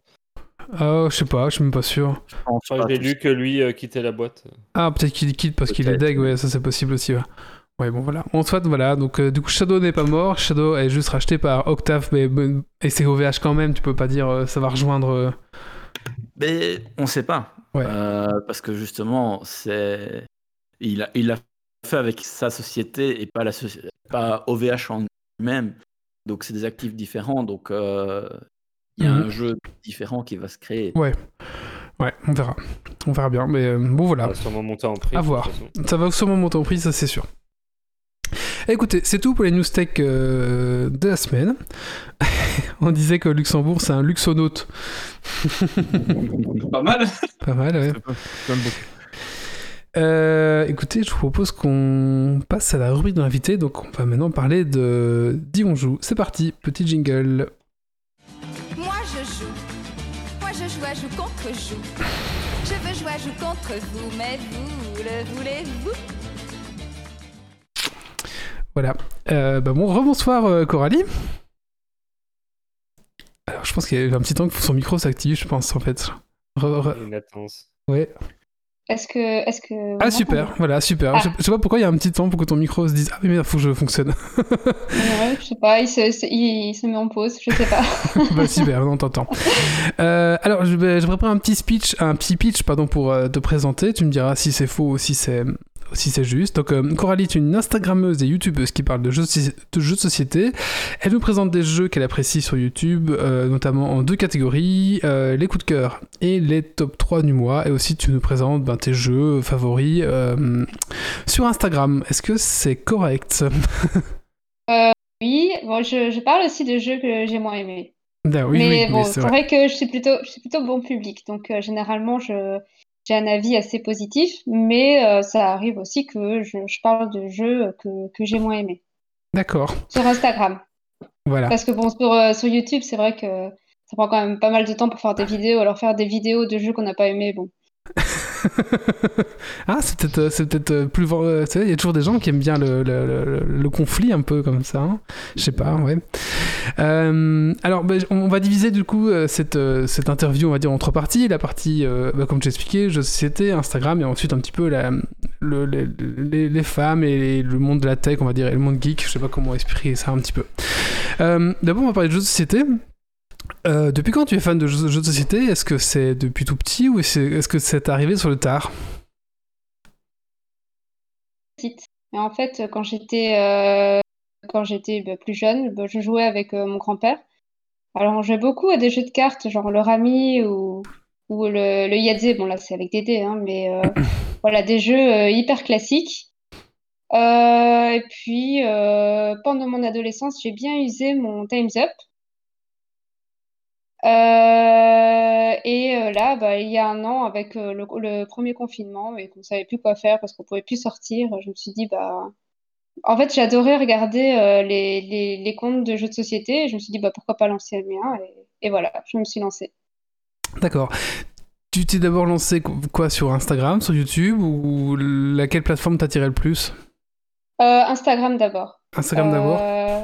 Ah, je sais pas, je suis même pas sûr. Enfin, J'ai lu que lui euh, quittait la boîte. Ah, peut-être qu'il quitte parce qu'il est deg, ouais, ça c'est possible aussi. Ouais, Ouais, bon voilà. En soit, voilà. Donc, euh, du coup, Shadow n'est pas mort. Shadow est juste racheté par Octave, mais et c'est OVH quand même. Tu peux pas dire euh, ça va rejoindre. euh, Mais on sait pas. Ouais. Euh, parce que justement, c'est il a, il a fait avec sa société et pas, la soci- pas OVH en lui-même. Donc, c'est des actifs différents. Donc, euh, il y a Mhm. un jeu différent qui va se créer. Ouais, on verra. On verra bien. Mais euh, bon, voilà. Ça va sûrement monter en prix. À voir. Ça va sûrement monter en prix, ça c'est sûr. Écoutez, c'est tout pour les news tech euh, de la semaine. On disait que Luxembourg, c'est un luxonaute. Pas mal. Pas mal, ouais. Pas-. Euh, écoutez, je vous propose qu'on passe à la rubrique de l'invité. Donc, on va maintenant parler de Dis on joue. C'est parti, petit jingle. Moi je joue. Moi je joue à joue contre joue. Je veux jouer à joue contre vous, mais vous le voulez-vous? Voilà. Euh, bah bon, rebonsoir euh, Coralie. Alors, je pense qu'il y a eu un petit temps que son micro s'active, je pense, en fait. Re- re- Une latence. ouais. Est-ce que. Est-ce que Ah, super, voilà, super. Ah. Je, je sais pas pourquoi il y a un petit temps pour que ton micro se dise Ah, mais merde, faut que je fonctionne. Ouais, je sais pas, il se, il, il se met en pause, je sais pas. bah, super, on t'entend. Euh, alors, je vais, je vais préparer un petit speech, un petit pitch, pardon, pour euh, te présenter. Tu me diras si c'est faux ou si c'est. Si c'est juste. Donc, euh, Coralie est une Instagrammeuse et YouTubeuse qui parle de jeux, de jeux société. Elle nous présente des jeux qu'elle apprécie sur YouTube, euh, notamment en deux catégories euh, les coups de cœur et les top 3 du mois. Et aussi, tu nous présentes ben, tes jeux favoris euh, sur Instagram. Est-ce que c'est correct? Oui, bon, je, je parle aussi de jeux que j'ai moins aimés. Ah, Oui, mais oui, bon, c'est vrai. vrai. que je suis plutôt, je suis plutôt bon public, donc généralement je j'ai un avis assez positif, mais euh, ça arrive aussi que je, je parle de jeux que, que j'ai moins aimés D'accord. sur Instagram. Voilà. Parce que bon, sur, euh, sur YouTube, c'est vrai que ça prend quand même pas mal de temps pour faire des vidéos. Alors faire des vidéos de jeux qu'on n'a pas aimés, bon, ah, c'est peut-être euh, euh, plus. euh, il y a toujours des gens qui aiment bien le, conflit un peu comme ça. hein. Je sais pas, ouais. Alors, bah, on va diviser du coup cette, cette interview, on va dire, en trois parties. La partie, bah, comme j'ai expliqué, jeux de société, Instagram, et ensuite un petit peu les, femmes et le monde de la tech, on va dire, et le monde geek. Je sais pas comment expliquer ça un petit peu. D'abord, on va parler de jeux de société. Euh, depuis quand tu es fan de jeux, jeux de société? Est-ce que c'est depuis tout petit ou est-ce que c'est arrivé sur le tard? Mais en fait, quand j'étais euh, quand j'étais bah, plus jeune, bah, je jouais avec euh, mon grand-père. Alors, on jouait beaucoup à des jeux de cartes, genre le Rami ou, ou le, le Yahtzee. Bon, là, c'est avec des dés, hein, mais voilà, des jeux hyper classiques. Et puis, pendant mon adolescence, j'ai bien usé mon Time's Up. Euh, et euh, là, bah, il y a un an, avec euh, le, le premier confinement et qu'on savait plus quoi faire parce qu'on pouvait plus sortir, je me suis dit, bah, en fait, j'adorais regarder euh, les, les, les comptes de jeux de société et je me suis dit, bah, pourquoi pas lancer le mien et, et voilà, je me suis lancée. D'accord. Tu t'es d'abord lancé qu- quoi sur Instagram, sur YouTube ou laquelle plateforme t'attirait le plus? Euh, Instagram d'abord. Instagram d'abord? Euh,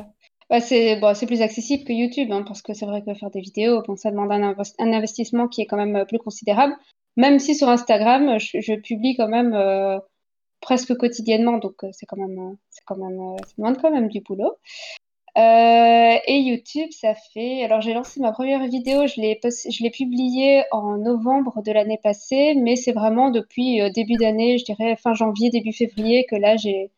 bah, c'est bon, plus accessible que YouTube, hein, parce que c'est vrai que faire des vidéos, ça demande un, invest- un investissement qui est quand même euh, plus considérable. Même si sur Instagram, je, publie quand même euh, presque quotidiennement, donc euh, c'est quand même, c'est quand même, ça demande quand même du boulot. Et YouTube, ça fait. Alors, j'ai lancé ma première vidéo, je l'ai je l'ai publiée en novembre de l'année passée, mais c'est vraiment depuis début d'année, je dirais fin janvier, début février, que là, j'ai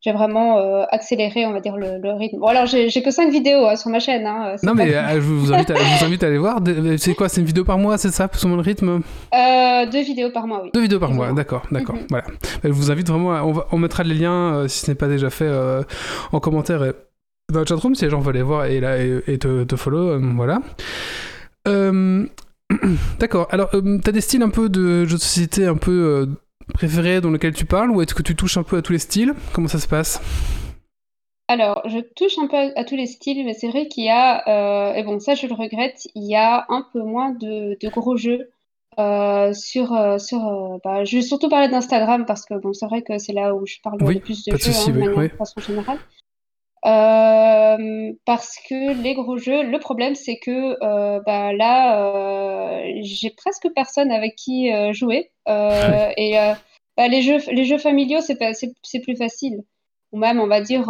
j'ai vraiment euh, accéléré, on va dire, le, le rythme. Bon, alors, j'ai que 5 vidéos hein, sur ma chaîne. Hein, c'est Non mais euh, je vous invite à, je vous invite à aller voir. C'est quoi C'est une vidéo par mois, c'est ça moins le rythme? Euh, deux vidéos par mois, oui. Deux vidéos par mois, d'accord, d'accord. Mhm. Voilà. Je vous invite vraiment. À, on, va- on mettra les liens euh, si ce n'est pas déjà fait euh, en commentaire et dans le chatroom si les gens veulent les voir et, là, et, et te, te follow. euh, voilà. Euh, d'accord. Alors, euh, t'as des styles un peu de jeux de société un peu préférés dans lesquels tu parles ou est-ce que tu touches un peu à tous les styles? Comment ça se passe? Alors, je touche un peu à, à tous les styles, mais c'est vrai qu'il y a, euh, et bon, ça je le regrette, il y a un peu moins de, de gros jeux euh, sur, euh, sur bah, je vais surtout parler d'Instagram parce que bon, c'est vrai que c'est là où je parle Oui, le plus de jeux hein, oui, oui. de façon générale. Euh, parce que les gros jeux, le problème c'est que euh, bah, là, euh, j'ai presque personne avec qui euh, jouer. Euh, et bah, les jeux, les jeux familiaux, c'est plus facile. Ou même, on va dire,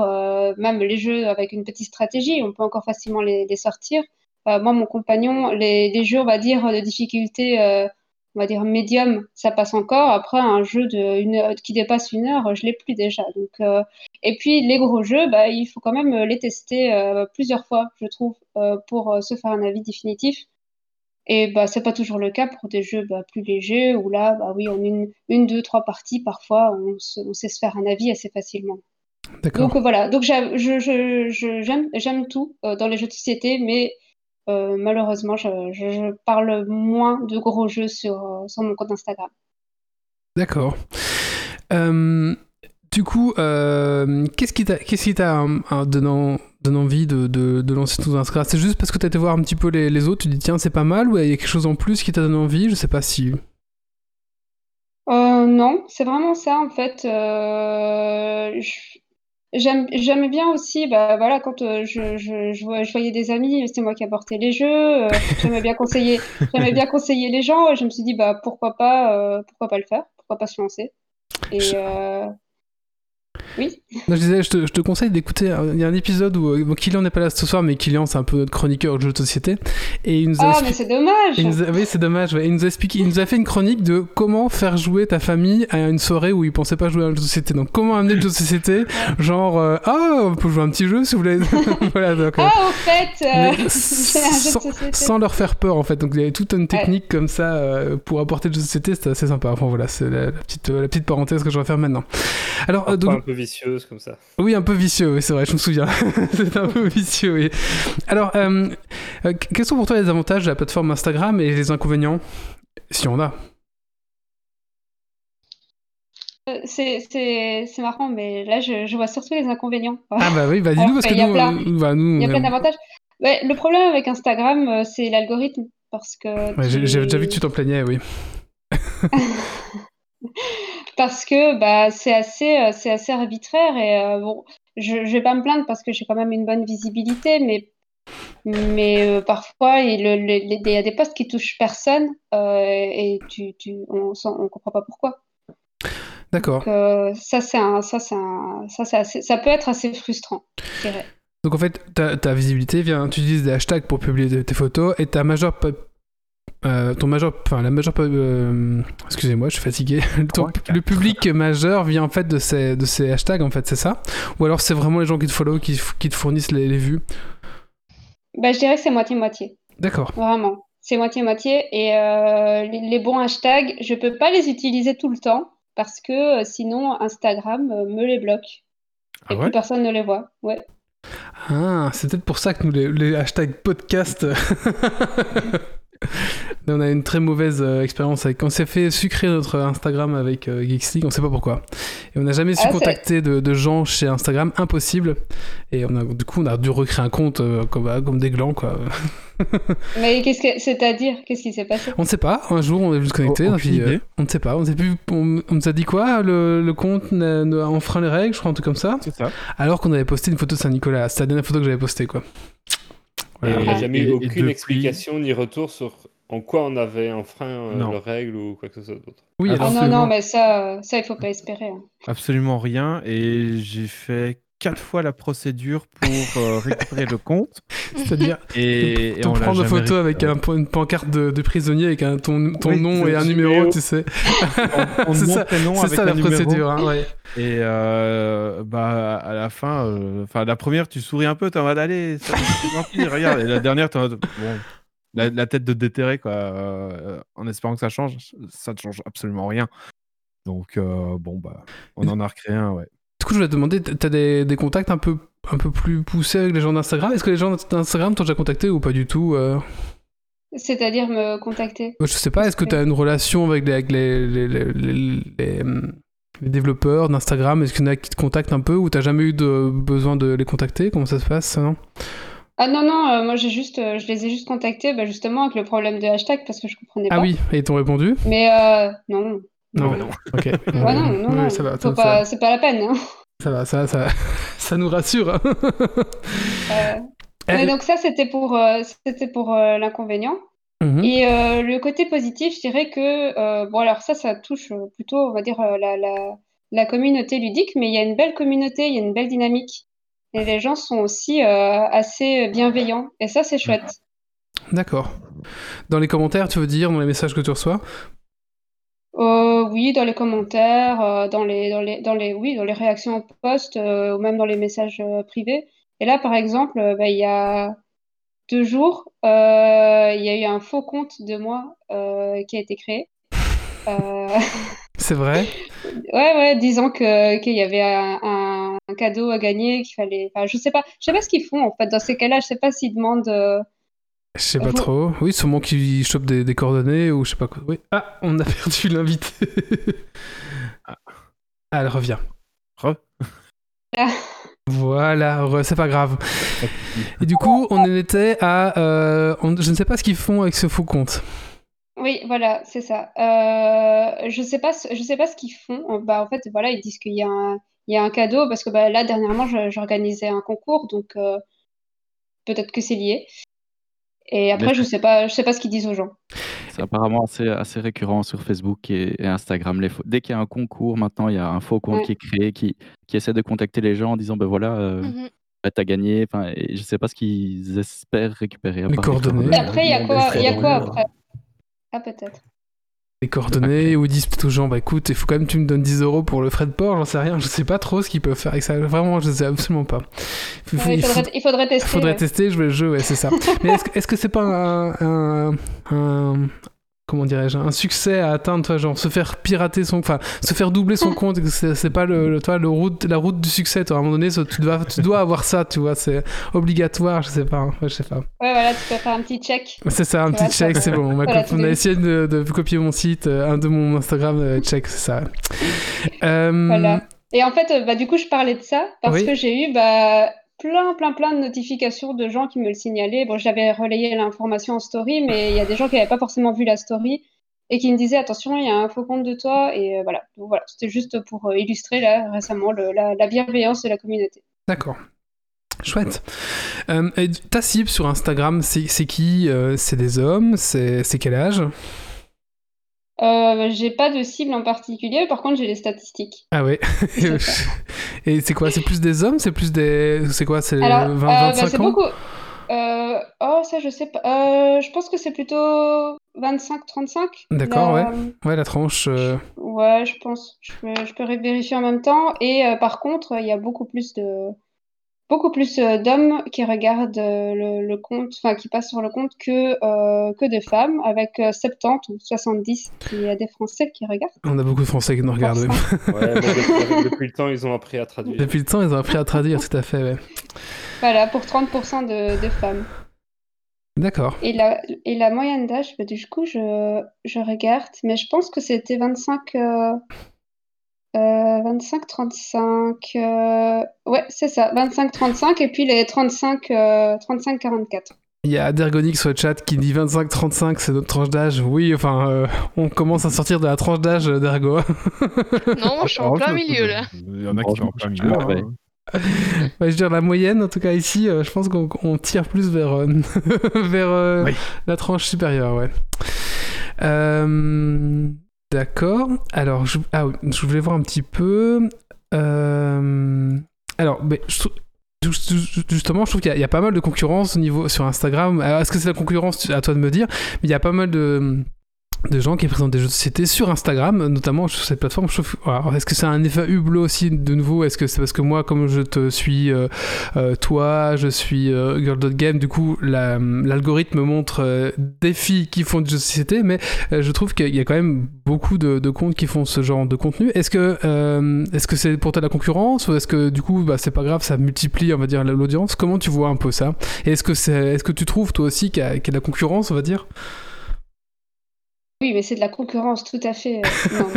même les jeux avec une petite stratégie, on peut encore facilement les, les sortir. Moi, mon compagnon, les, les jeux, on va dire, de difficulté, euh, on va dire médium, ça passe encore. Après, un jeu de une heure- qui dépasse une heure, je l'ai plus déjà. Donc, euh, et puis les gros jeux, bah, il faut quand même les tester euh, plusieurs fois, je trouve, euh, pour euh, se faire un avis définitif. Et bah, c'est pas toujours le cas pour des jeux bah, plus légers où là, bah oui, en une, une, deux, trois parties, parfois, on, se- on sait se faire un avis assez facilement. Donc euh, voilà, donc j'aime j'aime, tout euh, dans les jeux de société, mais euh, malheureusement, je, je, je parle moins de gros jeux sur, euh, sur mon compte Instagram. D'accord. Euh, du coup, euh, qu'est-ce qui t'a, qu'est-ce qui t'a euh, euh, donné, donné envie de, de, de lancer ton Instagram? C'est juste parce que t'as été voir un petit peu les, les autres, tu dis tiens c'est pas mal ou il y a quelque chose en plus qui t'a donné envie? Je sais pas si. Euh, non, c'est vraiment ça en fait. Euh, je- j'aime, j'aimais bien aussi, bah voilà, quand euh, je, je, je, voyais, je voyais des amis, c'était moi qui apportais les jeux. euh, j'aimais bien conseiller, j'aimais bien conseiller les gens. Et je me suis dit bah pourquoi pas, euh, pourquoi pas le faire, pourquoi pas se lancer. Et euh, oui. Non, je disais, je te, je te conseille d'écouter. Il y a un épisode où euh, bon, Kylian n'est pas là ce soir, mais Kylian c'est un peu notre chroniqueur de jeux de société et il nous a Ah mais c'est dommage. il nous a- oui, c'est dommage. ouais. Il nous a expliqué, il nous a fait une chronique de comment faire jouer ta famille à une soirée où il pensait pas jouer à un jeu de société. Donc, comment amener le jeu de société Genre, euh, ah, on peut jouer à un petit jeu si vous voulez. voilà, donc, euh, Ah au fait, euh, un jeu de sans, société. sans leur faire peur en fait. Donc il y avait toute une technique comme ça euh, pour apporter le jeu de société, c'était assez sympa. Enfin voilà, c'est la, la petite, la petite parenthèse que je vais faire maintenant. Alors, euh, donc, peu vicieuse comme ça. oui, un peu vicieux, oui, c'est vrai, je me souviens. c'est un peu vicieux, oui. Alors, euh, euh, quels sont pour toi les avantages de la plateforme Instagram et les inconvénients Si on a? Euh, C'est marrant, mais là je, je vois surtout les inconvénients. Ah bah oui, bah dis-nous parce que qu'il y a nous, plein- bah, nous Il y a plein d'avantages. Ouais, le problème avec Instagram, c'est l'algorithme. Parce que Ouais, j'ai tu- j'ai déjà vu que tu t'en plaignais, oui. parce que bah, c'est assez, euh, c'est assez arbitraire et euh, bon, je, je vais pas me plaindre parce que j'ai quand même une bonne visibilité, mais, mais euh, parfois il le- le- les- il y a des postes qui touchent personne euh, et tu, tu, on on comprend pas pourquoi. D'accord. Euh, ça, c'est ça, ça, ça peut être assez frustrant, je dirais. Donc en fait, ta, ta visibilité vient, tu utilises des hashtags pour publier tes- photos et ta majeure, euh, ton majeur, enfin la majeure, euh, excusez-moi, je suis fatigué. Ton- le public majeur vient en fait de ces, de ces hashtags en fait, c'est ça? Ou alors c'est vraiment les gens qui te follow qui, te fournissent les, les vues? Bah, je dirais que c'est moitié-moitié. D'accord. Vraiment, c'est moitié-moitié. Et euh, les, les bons hashtags, je peux pas les utiliser tout le temps parce que euh, sinon Instagram me les bloque Ah et ouais? plus personne ne les voit. Ouais. Ah, c'est peut-être pour ça que nous, les, les hashtags podcast. on a une très mauvaise euh, expérience avec. On s'est fait sucrer notre Instagram avec euh, Geeks League, on sait pas pourquoi. Et on n'a jamais su Ah, contacter de, de gens chez Instagram, impossible. Et on a, du coup, on a dû recréer un compte euh, comme, euh, comme des glands, quoi. Mais qu'est-ce que c'est-à-dire Qu'est-ce qui s'est passé? On ne sait pas. Un jour, on est juste connecté. Oh, euh, on ne sait pas. On, sait plus, on, on nous a dit quoi le, le compte enfreint les règles, je crois, un truc comme ça. C'est ça. Alors qu'on avait posté une photo de Saint-Nicolas. C'était la dernière photo que j'avais postée, quoi. Et il n'y a jamais Et- eu aucune depuis- explication ni retour sur en quoi on avait enfreint euh, leurs règles ou quoi que ce soit d'autre. Oui, Ah, non, non, mais ça, ça, il faut pas espérer. hein. Absolument rien. Et j'ai fait quatre fois la procédure pour euh, récupérer le compte. c'est-à-dire. Et, et te on l'a prendre jamais photo avec un- une pancarte de, de prisonnier avec un, ton, ton Oui, nom et un numéro, numéro. tu sais. C'est ça- prénom C'est avec ça un la procédure, hein, ouais. Et euh, bah, à la fin, euh, enfin la première, tu souris un peu, t'es en mode allez, ça- gentil, regarde. Et la dernière, t'es en mode bon, la, la tête de déterré, quoi, euh, en espérant que ça change. Ça ne change absolument rien. Donc, euh, bon, bah, on en a recréé un, ouais. Coup, je voulais te demander, t'as des, des contacts un peu, un peu plus poussés avec les gens d'Instagram? Est-ce que les gens d'Instagram t'ont déjà contacté ou pas du tout euh? C'est-à-dire me contacter? Je sais pas, est-ce que tu as une relation avec les, avec les, les, les- les- les, les développeurs d'Instagram? Est-ce qu'il y en a qui te contactent un peu ou t'as jamais eu de besoin de les contacter? Comment ça se passe non Ah non, non, euh, moi j'ai juste, euh, je les ai juste contactés bah, justement avec le problème de hashtag parce que je comprenais Ah pas. oui, et ils t'ont répondu? Mais euh, non. Non, non. Ok. Non, non, non. ça va, Faut pas, c'est pas la peine. hein. ça va, ça, ça, ça nous rassure. hein. Euh, mais donc ça, c'était pour, euh, c'était pour euh, l'inconvénient. mhm. Et euh, le côté positif, je dirais que, euh, bon alors ça, ça touche plutôt, on va dire, la, la, la communauté ludique, mais il y a une belle communauté, il y a une belle dynamique. Et les gens sont aussi euh, assez bienveillants. Et ça, c'est chouette. D'accord. Dans les commentaires, tu veux dire, dans les messages que tu reçois Euh, oui, dans les commentaires, euh, dans les, dans les, dans les, oui, dans les réactions en post, euh, ou même dans les messages privés. Et là, par exemple, bah, il y a deux jours, il y a eu un faux compte de moi qui a été créé. C'est vrai? Ouais, ouais, disant que qu'il y avait un, un- un cadeau à gagner, qu'il fallait. Enfin, je sais pas, je sais pas ce qu'ils font en fait dans ces cas-là. Je sais pas s'ils demandent. Je sais pas trop. Oui, sûrement qu'ils chopent des, des coordonnées ou je sais pas quoi. Oui. Ah, on a perdu l'invité. ah, elle revient. Re. Ah. Voilà, re- c'est pas grave. Et du coup, on en était à. euh, on- je ne sais pas ce qu'ils font avec ce faux compte. Oui, voilà, c'est ça. Euh, je sais pas, je sais pas ce qu'ils font. Bah, en fait, voilà, ils disent qu'il y a un, il y a un cadeau parce que bah, là, dernièrement, j'organisais un concours, donc euh, peut-être que c'est lié. Et après, Mais- je sais pas, je sais pas ce qu'ils disent aux gens. C'est apparemment assez, assez récurrent sur Facebook et, et Instagram. Les faux- Dès qu'il y a un concours, maintenant, il y a un faux compte Ouais. qui est créé, qui, qui essaie de contacter les gens en disant, ben voilà, euh, Mhm. bah, t'as gagné. Enfin, et je sais pas ce qu'ils espèrent récupérer. Les coordonnées. Et après, il y a quoi, il y a quoi après? Ah, peut-être. Les coordonnées ou ils disent peut-être aux gens, bah écoute, il faut quand même que tu me donnes 10 euros pour le frais de port, j'en sais rien. Je sais pas trop ce qu'ils peuvent faire avec ça. Vraiment, je sais absolument pas. Il, faut- Ouais, il faudrait, il faudrait tester. faudrait ouais. tester, jouer le jeu, ouais, c'est ça. Mais est-ce que est-ce que c'est pas un, un, un- comment dirais-je, un succès à atteindre, toi, genre se faire pirater son, enfin, se faire doubler son compte, c'est pas le, le- toi, le route, la route du succès. Toi, à un moment donné, tu dois, tu dois avoir ça, tu vois, c'est obligatoire, je sais pas, hein, ouais, je sais pas. Ouais, voilà, tu peux faire un petit check. C'est ça, un petit check, c'est bon. On, Voilà, a essayé de, de copier mon site, euh, un de mon Instagram, euh, check, c'est ça. Euh, Voilà. Et en fait, bah, du coup, je parlais de ça parce Oui. que j'ai eu bah, plein, plein, plein de notifications de gens qui me le signalaient. Bon, j'avais relayé l'information en story, mais il y a des gens qui n'avaient pas forcément vu la story et qui me disait attention, il y a un faux compte de toi. Et euh, voilà, Donc, voilà c'était juste pour euh, illustrer là, récemment la, la bienveillance de la communauté. D'accord. Chouette. Euh, ta cible sur Instagram, c'est qui C'est des hommes c'est quel âge? Euh, j'ai pas de cible en particulier, par contre, j'ai les statistiques. Ah ouais. Et c'est quoi C'est plus des hommes C'est plus des. C'est quoi C'est Alors, 20, euh, bah, 25 c'est ans? beaucoup. Euh, oh, ça, je sais pas. Je pense que c'est plutôt 25-35. D'accord, La- Ouais, la tranche. Ouais, je pense. Je peux, je peux vérifier en même temps. Et par contre, il y a beaucoup plus de beaucoup plus euh, d'hommes qui regardent euh, le, le compte, enfin qui passent sur le compte que euh, que de femmes, avec euh, 70 ou 70 il y a des Français qui regardent. On a beaucoup de Français qui nous regardent. oui. Ouais, mais depuis, depuis le temps, ils ont appris à traduire. Depuis le temps, ils ont appris à traduire, tout à fait. ouais. Voilà, pour 30% de, de femmes. D'accord. Et la, et la moyenne d'âge, bah, du coup, je, je regarde, mais je pense que c'était 25, euh, euh, 25-35. euh, ouais, c'est ça, 25-35, et puis les 35, euh, 35-44. Il y a Dergonix sur le chat qui dit 25-35, c'est notre tranche d'âge. Oui, enfin, euh, on commence à sortir de la tranche d'âge d'Ergo. Non, je suis en plein milieu là. Il y en a qui sont en plein milieu. hein. Je veux dire, la moyenne, en tout cas ici, euh, je pense qu'on on tire plus vers, euh, vers euh, Oui. la tranche supérieure, ouais. Euh, D'accord. Alors, je, ah je voulais voir un petit peu. euh, alors, mais je justement, je trouve qu'il y, a- pas mal de concurrence au niveau sur Instagram. Est-ce que c'est la concurrence À toi de me dire. Mais il y a pas mal de de gens qui présentent des jeux de société sur Instagram, notamment sur cette plateforme. Est-ce que c'est un effet hublot aussi de nouveau? Est-ce que c'est parce que moi, comme je te suis, euh, euh, toi, je suis euh, Girl.game, du coup, la- l'algorithme me montre euh, des filles qui font des jeux de société, mais euh, je trouve qu'il y a quand même beaucoup de, de comptes qui font ce genre de contenu. Est-ce que est-ce que c'est pour toi la concurrence ou est-ce que du coup, bah, c'est pas grave, ça multiplie, on va dire, l'audience? Comment tu vois un peu ça? Est-ce que c'est, est-ce que tu trouves toi aussi qu'il y, qu'il y a de la concurrence, on va dire? Oui, mais c'est de la concurrence, tout à fait. Non,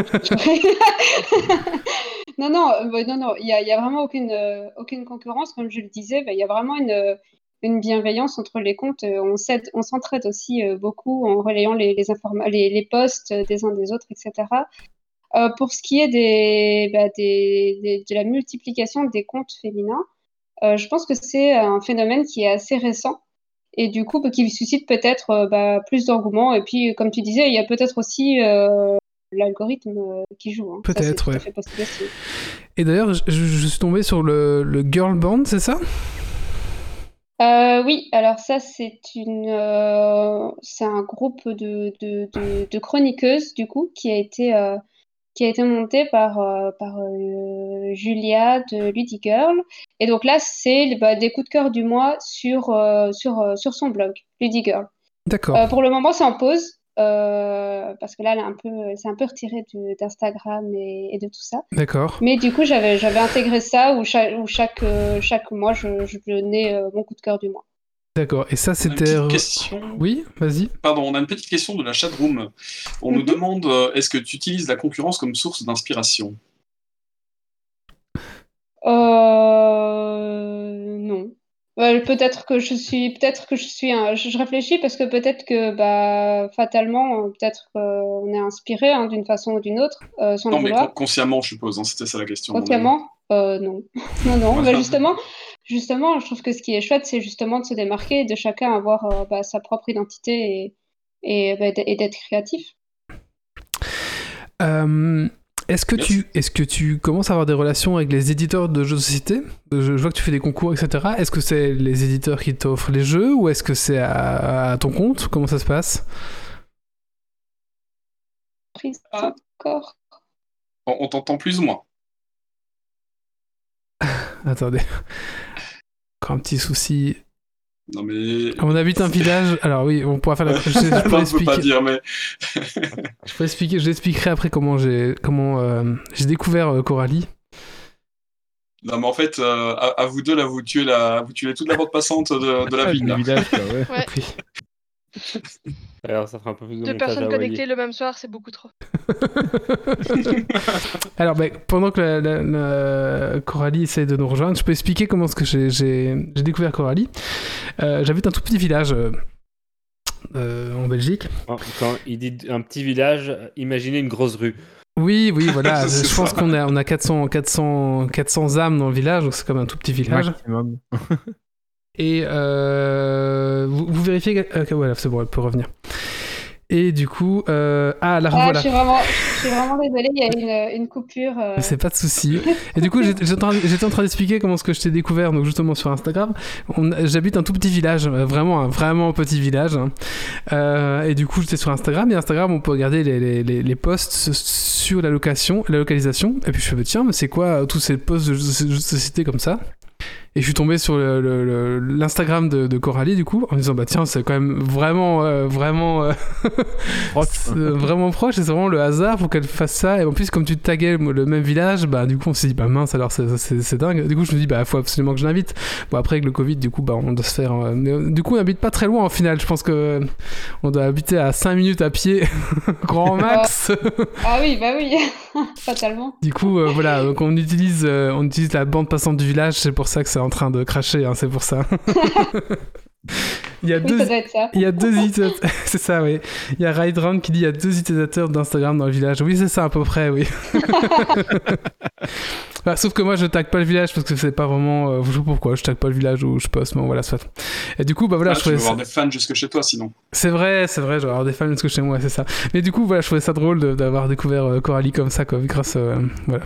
non, non, euh, non, non, il n'y a, vraiment aucune, euh, aucune concurrence. Comme je le disais, bah, il y a vraiment une, euh, une bienveillance entre les comptes. On s'entraide aussi beaucoup en relayant les, les, les, posts des uns des autres, etc. Pour ce qui est des, bah, des, des- de la multiplication des comptes féminins, je pense que c'est un phénomène qui est assez récent et du coup bah, qui suscite peut-être euh, bah, plus d'engouement. Et puis, comme tu disais, il y a peut-être aussi euh, l'algorithme euh, qui joue. hein. Peut-être, ouais. Et d'ailleurs, je, je suis tombé sur le, le girl band, c'est ça? Euh, oui, alors ça, c'est une, euh, c'est un groupe de, de, de, de chroniqueuses, du coup, qui a été, qui a été monté par, par Julia de Ludigirl. Et donc là, c'est bah, des coups de cœur du mois sur, euh, sur, euh, sur son blog, Ludigirl. D'accord. Euh, pour le moment, c'est en pause. euh, parce que là, elle est un peu, c'est un peu retiré d'Instagram et, et de tout ça. D'accord. Mais du coup, j'avais, j'avais intégré ça où chaque, où chaque, euh, chaque mois, je, je donnais euh, mon coup de cœur du mois. D'accord. Et ça, c'était. petite question. Oui, vas-y. Pardon, on a une petite question de la chatroom. On nous Mhm. demande est-ce que tu utilises la concurrence comme source d'inspiration? Euh, non. Ouais, peut-être que je suis, peut-être que je suis, un- je, je réfléchis parce que peut-être que, bah, fatalement, euh, peut-être qu'on est inspiré hein, d'une façon ou d'une autre, euh, sans Non, le mais con- consciemment, je suppose. hein, C'était ça la question. Consciemment, euh, non. Non, non. Voilà. Bah, justement, justement, je trouve que ce qui est chouette, c'est justement de se démarquer et de chacun avoir euh, bah, sa propre identité et, et, bah, et d'être créatif. Euh, est-ce que Yes. tu est-ce que tu commences à avoir des relations avec les éditeurs de jeux de société? Je, je vois que tu fais des concours, etc. Est-ce que c'est les éditeurs qui t'offrent les jeux ou est-ce que c'est à, à ton compte? Comment ça se passe? Prise Ah. encore. On, on t'entend plus ou moins? Attendez. Encore un petit souci. Non, mais. On habite un village. Alors oui, on pourra faire la. Je, je pourrais peux pas expliquer. dire, mais. Je pourrais expliquer. Je l'expliquerai après comment j'ai comment euh, j'ai découvert euh, Coralie. Non, mais en fait, euh, à, à vous deux, là, vous tuez, la... vous tuez toute la bande passante de, de la ville. là. village, quoi, ouais. Ouais. Alors, ça fera un peu plus de Deux personnes à connectées le même soir, c'est beaucoup trop. Alors, ben, pendant que la, la- la- Coralie essaie de nous rejoindre, je peux expliquer comment est-ce que j'ai- j'ai j'ai découvert Coralie. Euh, J'habite un tout petit village euh, euh, en Belgique. Quand- Quand il dit un petit village, imaginez une grosse rue. Oui, oui, voilà. Je pense qu'on a, on a 400, 400, 400 âmes dans le village, donc c'est comme un tout petit village. Maximum. Et euh, vous, vous vérifiez. que- euh, voilà, c'est bon, elle peut revenir. Et du coup, euh, ah, la Ah, revoilà. je, suis vraiment, je suis vraiment désolée, il y a une, une coupure. euh. C'est pas de souci. Et du coup, j'étais en train- d'expliquer comment ce que je t'ai découvert, donc justement sur Instagram. J'habite un tout petit village, euh, vraiment un vraiment petit village. hein. Euh, et du coup, j'étais sur Instagram. Et Instagram, on peut regarder les, les, les, les posts sur la location, la localisation. Et puis je me dis, tiens, mais c'est quoi tous ces posts de société comme ça? Et je suis tombé sur l'Instagram de, de Coralie du coup en me disant bah tiens c'est quand même vraiment euh, vraiment euh, vraiment proche et c'est vraiment le hasard pour qu'elle fasse ça. Et en plus comme tu taguais le même village bah du coup on s'est dit bah mince alors c'est- dingue. Du coup je me dis bah faut absolument que je l'invite. Bon après avec le Covid du coup bah on doit se faire euh, mais du coup on habite pas très loin au final. Je pense que on doit habiter à 5 minutes à pied grand max. Ah oui, bah oui, fatalement. du coup voilà donc on utilise on utilise la bande passante du village. C'est pour ça que c'est en train de cracher hein, c'est pour ça il y a Oui, deux il y a deux utilisateurs, c'est ça, oui. Il y a Ride qui dit il y a deux utilisateurs d'Instagram dans le village. Oui, c'est ça à peu près, oui. Bah, sauf que moi, je tag pas le village parce que c'est pas vraiment. Euh, je sais pas pourquoi, je tag pas le village où je poste, mais voilà, soit. Et du coup, bah voilà, Ah, je tu vas trouvais avoir des fans jusque chez toi sinon. C'est vrai, c'est vrai, je vais avoir des fans parce que chez moi, c'est ça. Mais du coup, voilà, je trouvais ça drôle d'avoir découvert euh, Coralie comme ça, quoi, grâce euh, voilà,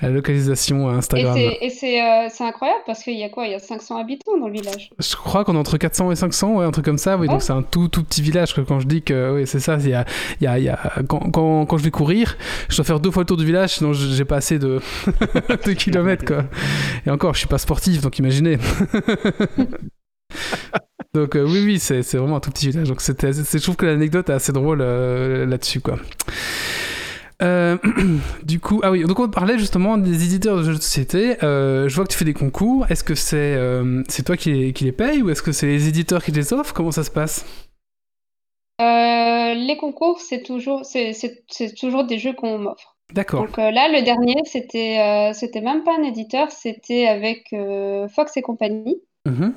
à la localisation à Et Instagram. et c'est euh, incroyable parce qu'il y a quoi? Il y a 500 habitants dans le village. Je crois qu'on est entre 400 et 500, ouais, un truc comme ça. Oui, Ouais. donc c'est un tout tout petit village. quoi. Quand je dis que oui, c'est ça, il y a, il y a, il y a quand, quand, quand je vais courir, je dois faire deux fois le tour du village, sinon j'ai pas assez de, de kilomètres quoi. Et encore, je suis pas sportif, donc imaginez. donc euh, oui, oui, c'est c'est vraiment un tout petit village. Donc c'était, je trouve que l'anecdote est assez drôle euh, là-dessus quoi. Euh, du coup, ah oui, donc on parlait justement des éditeurs de jeux de société. Euh, je vois que tu fais des concours. Est-ce que c'est euh, c'est toi qui les, qui les paye ou est-ce que c'est les éditeurs qui les offrent? Comment ça se passe? Euh, les concours, c'est toujours, c'est toujours des jeux qu'on m'offre. D'accord. Donc euh, là, le dernier, c'était euh, c'était même pas un éditeur, c'était avec euh, Fox et compagnie. Mhm.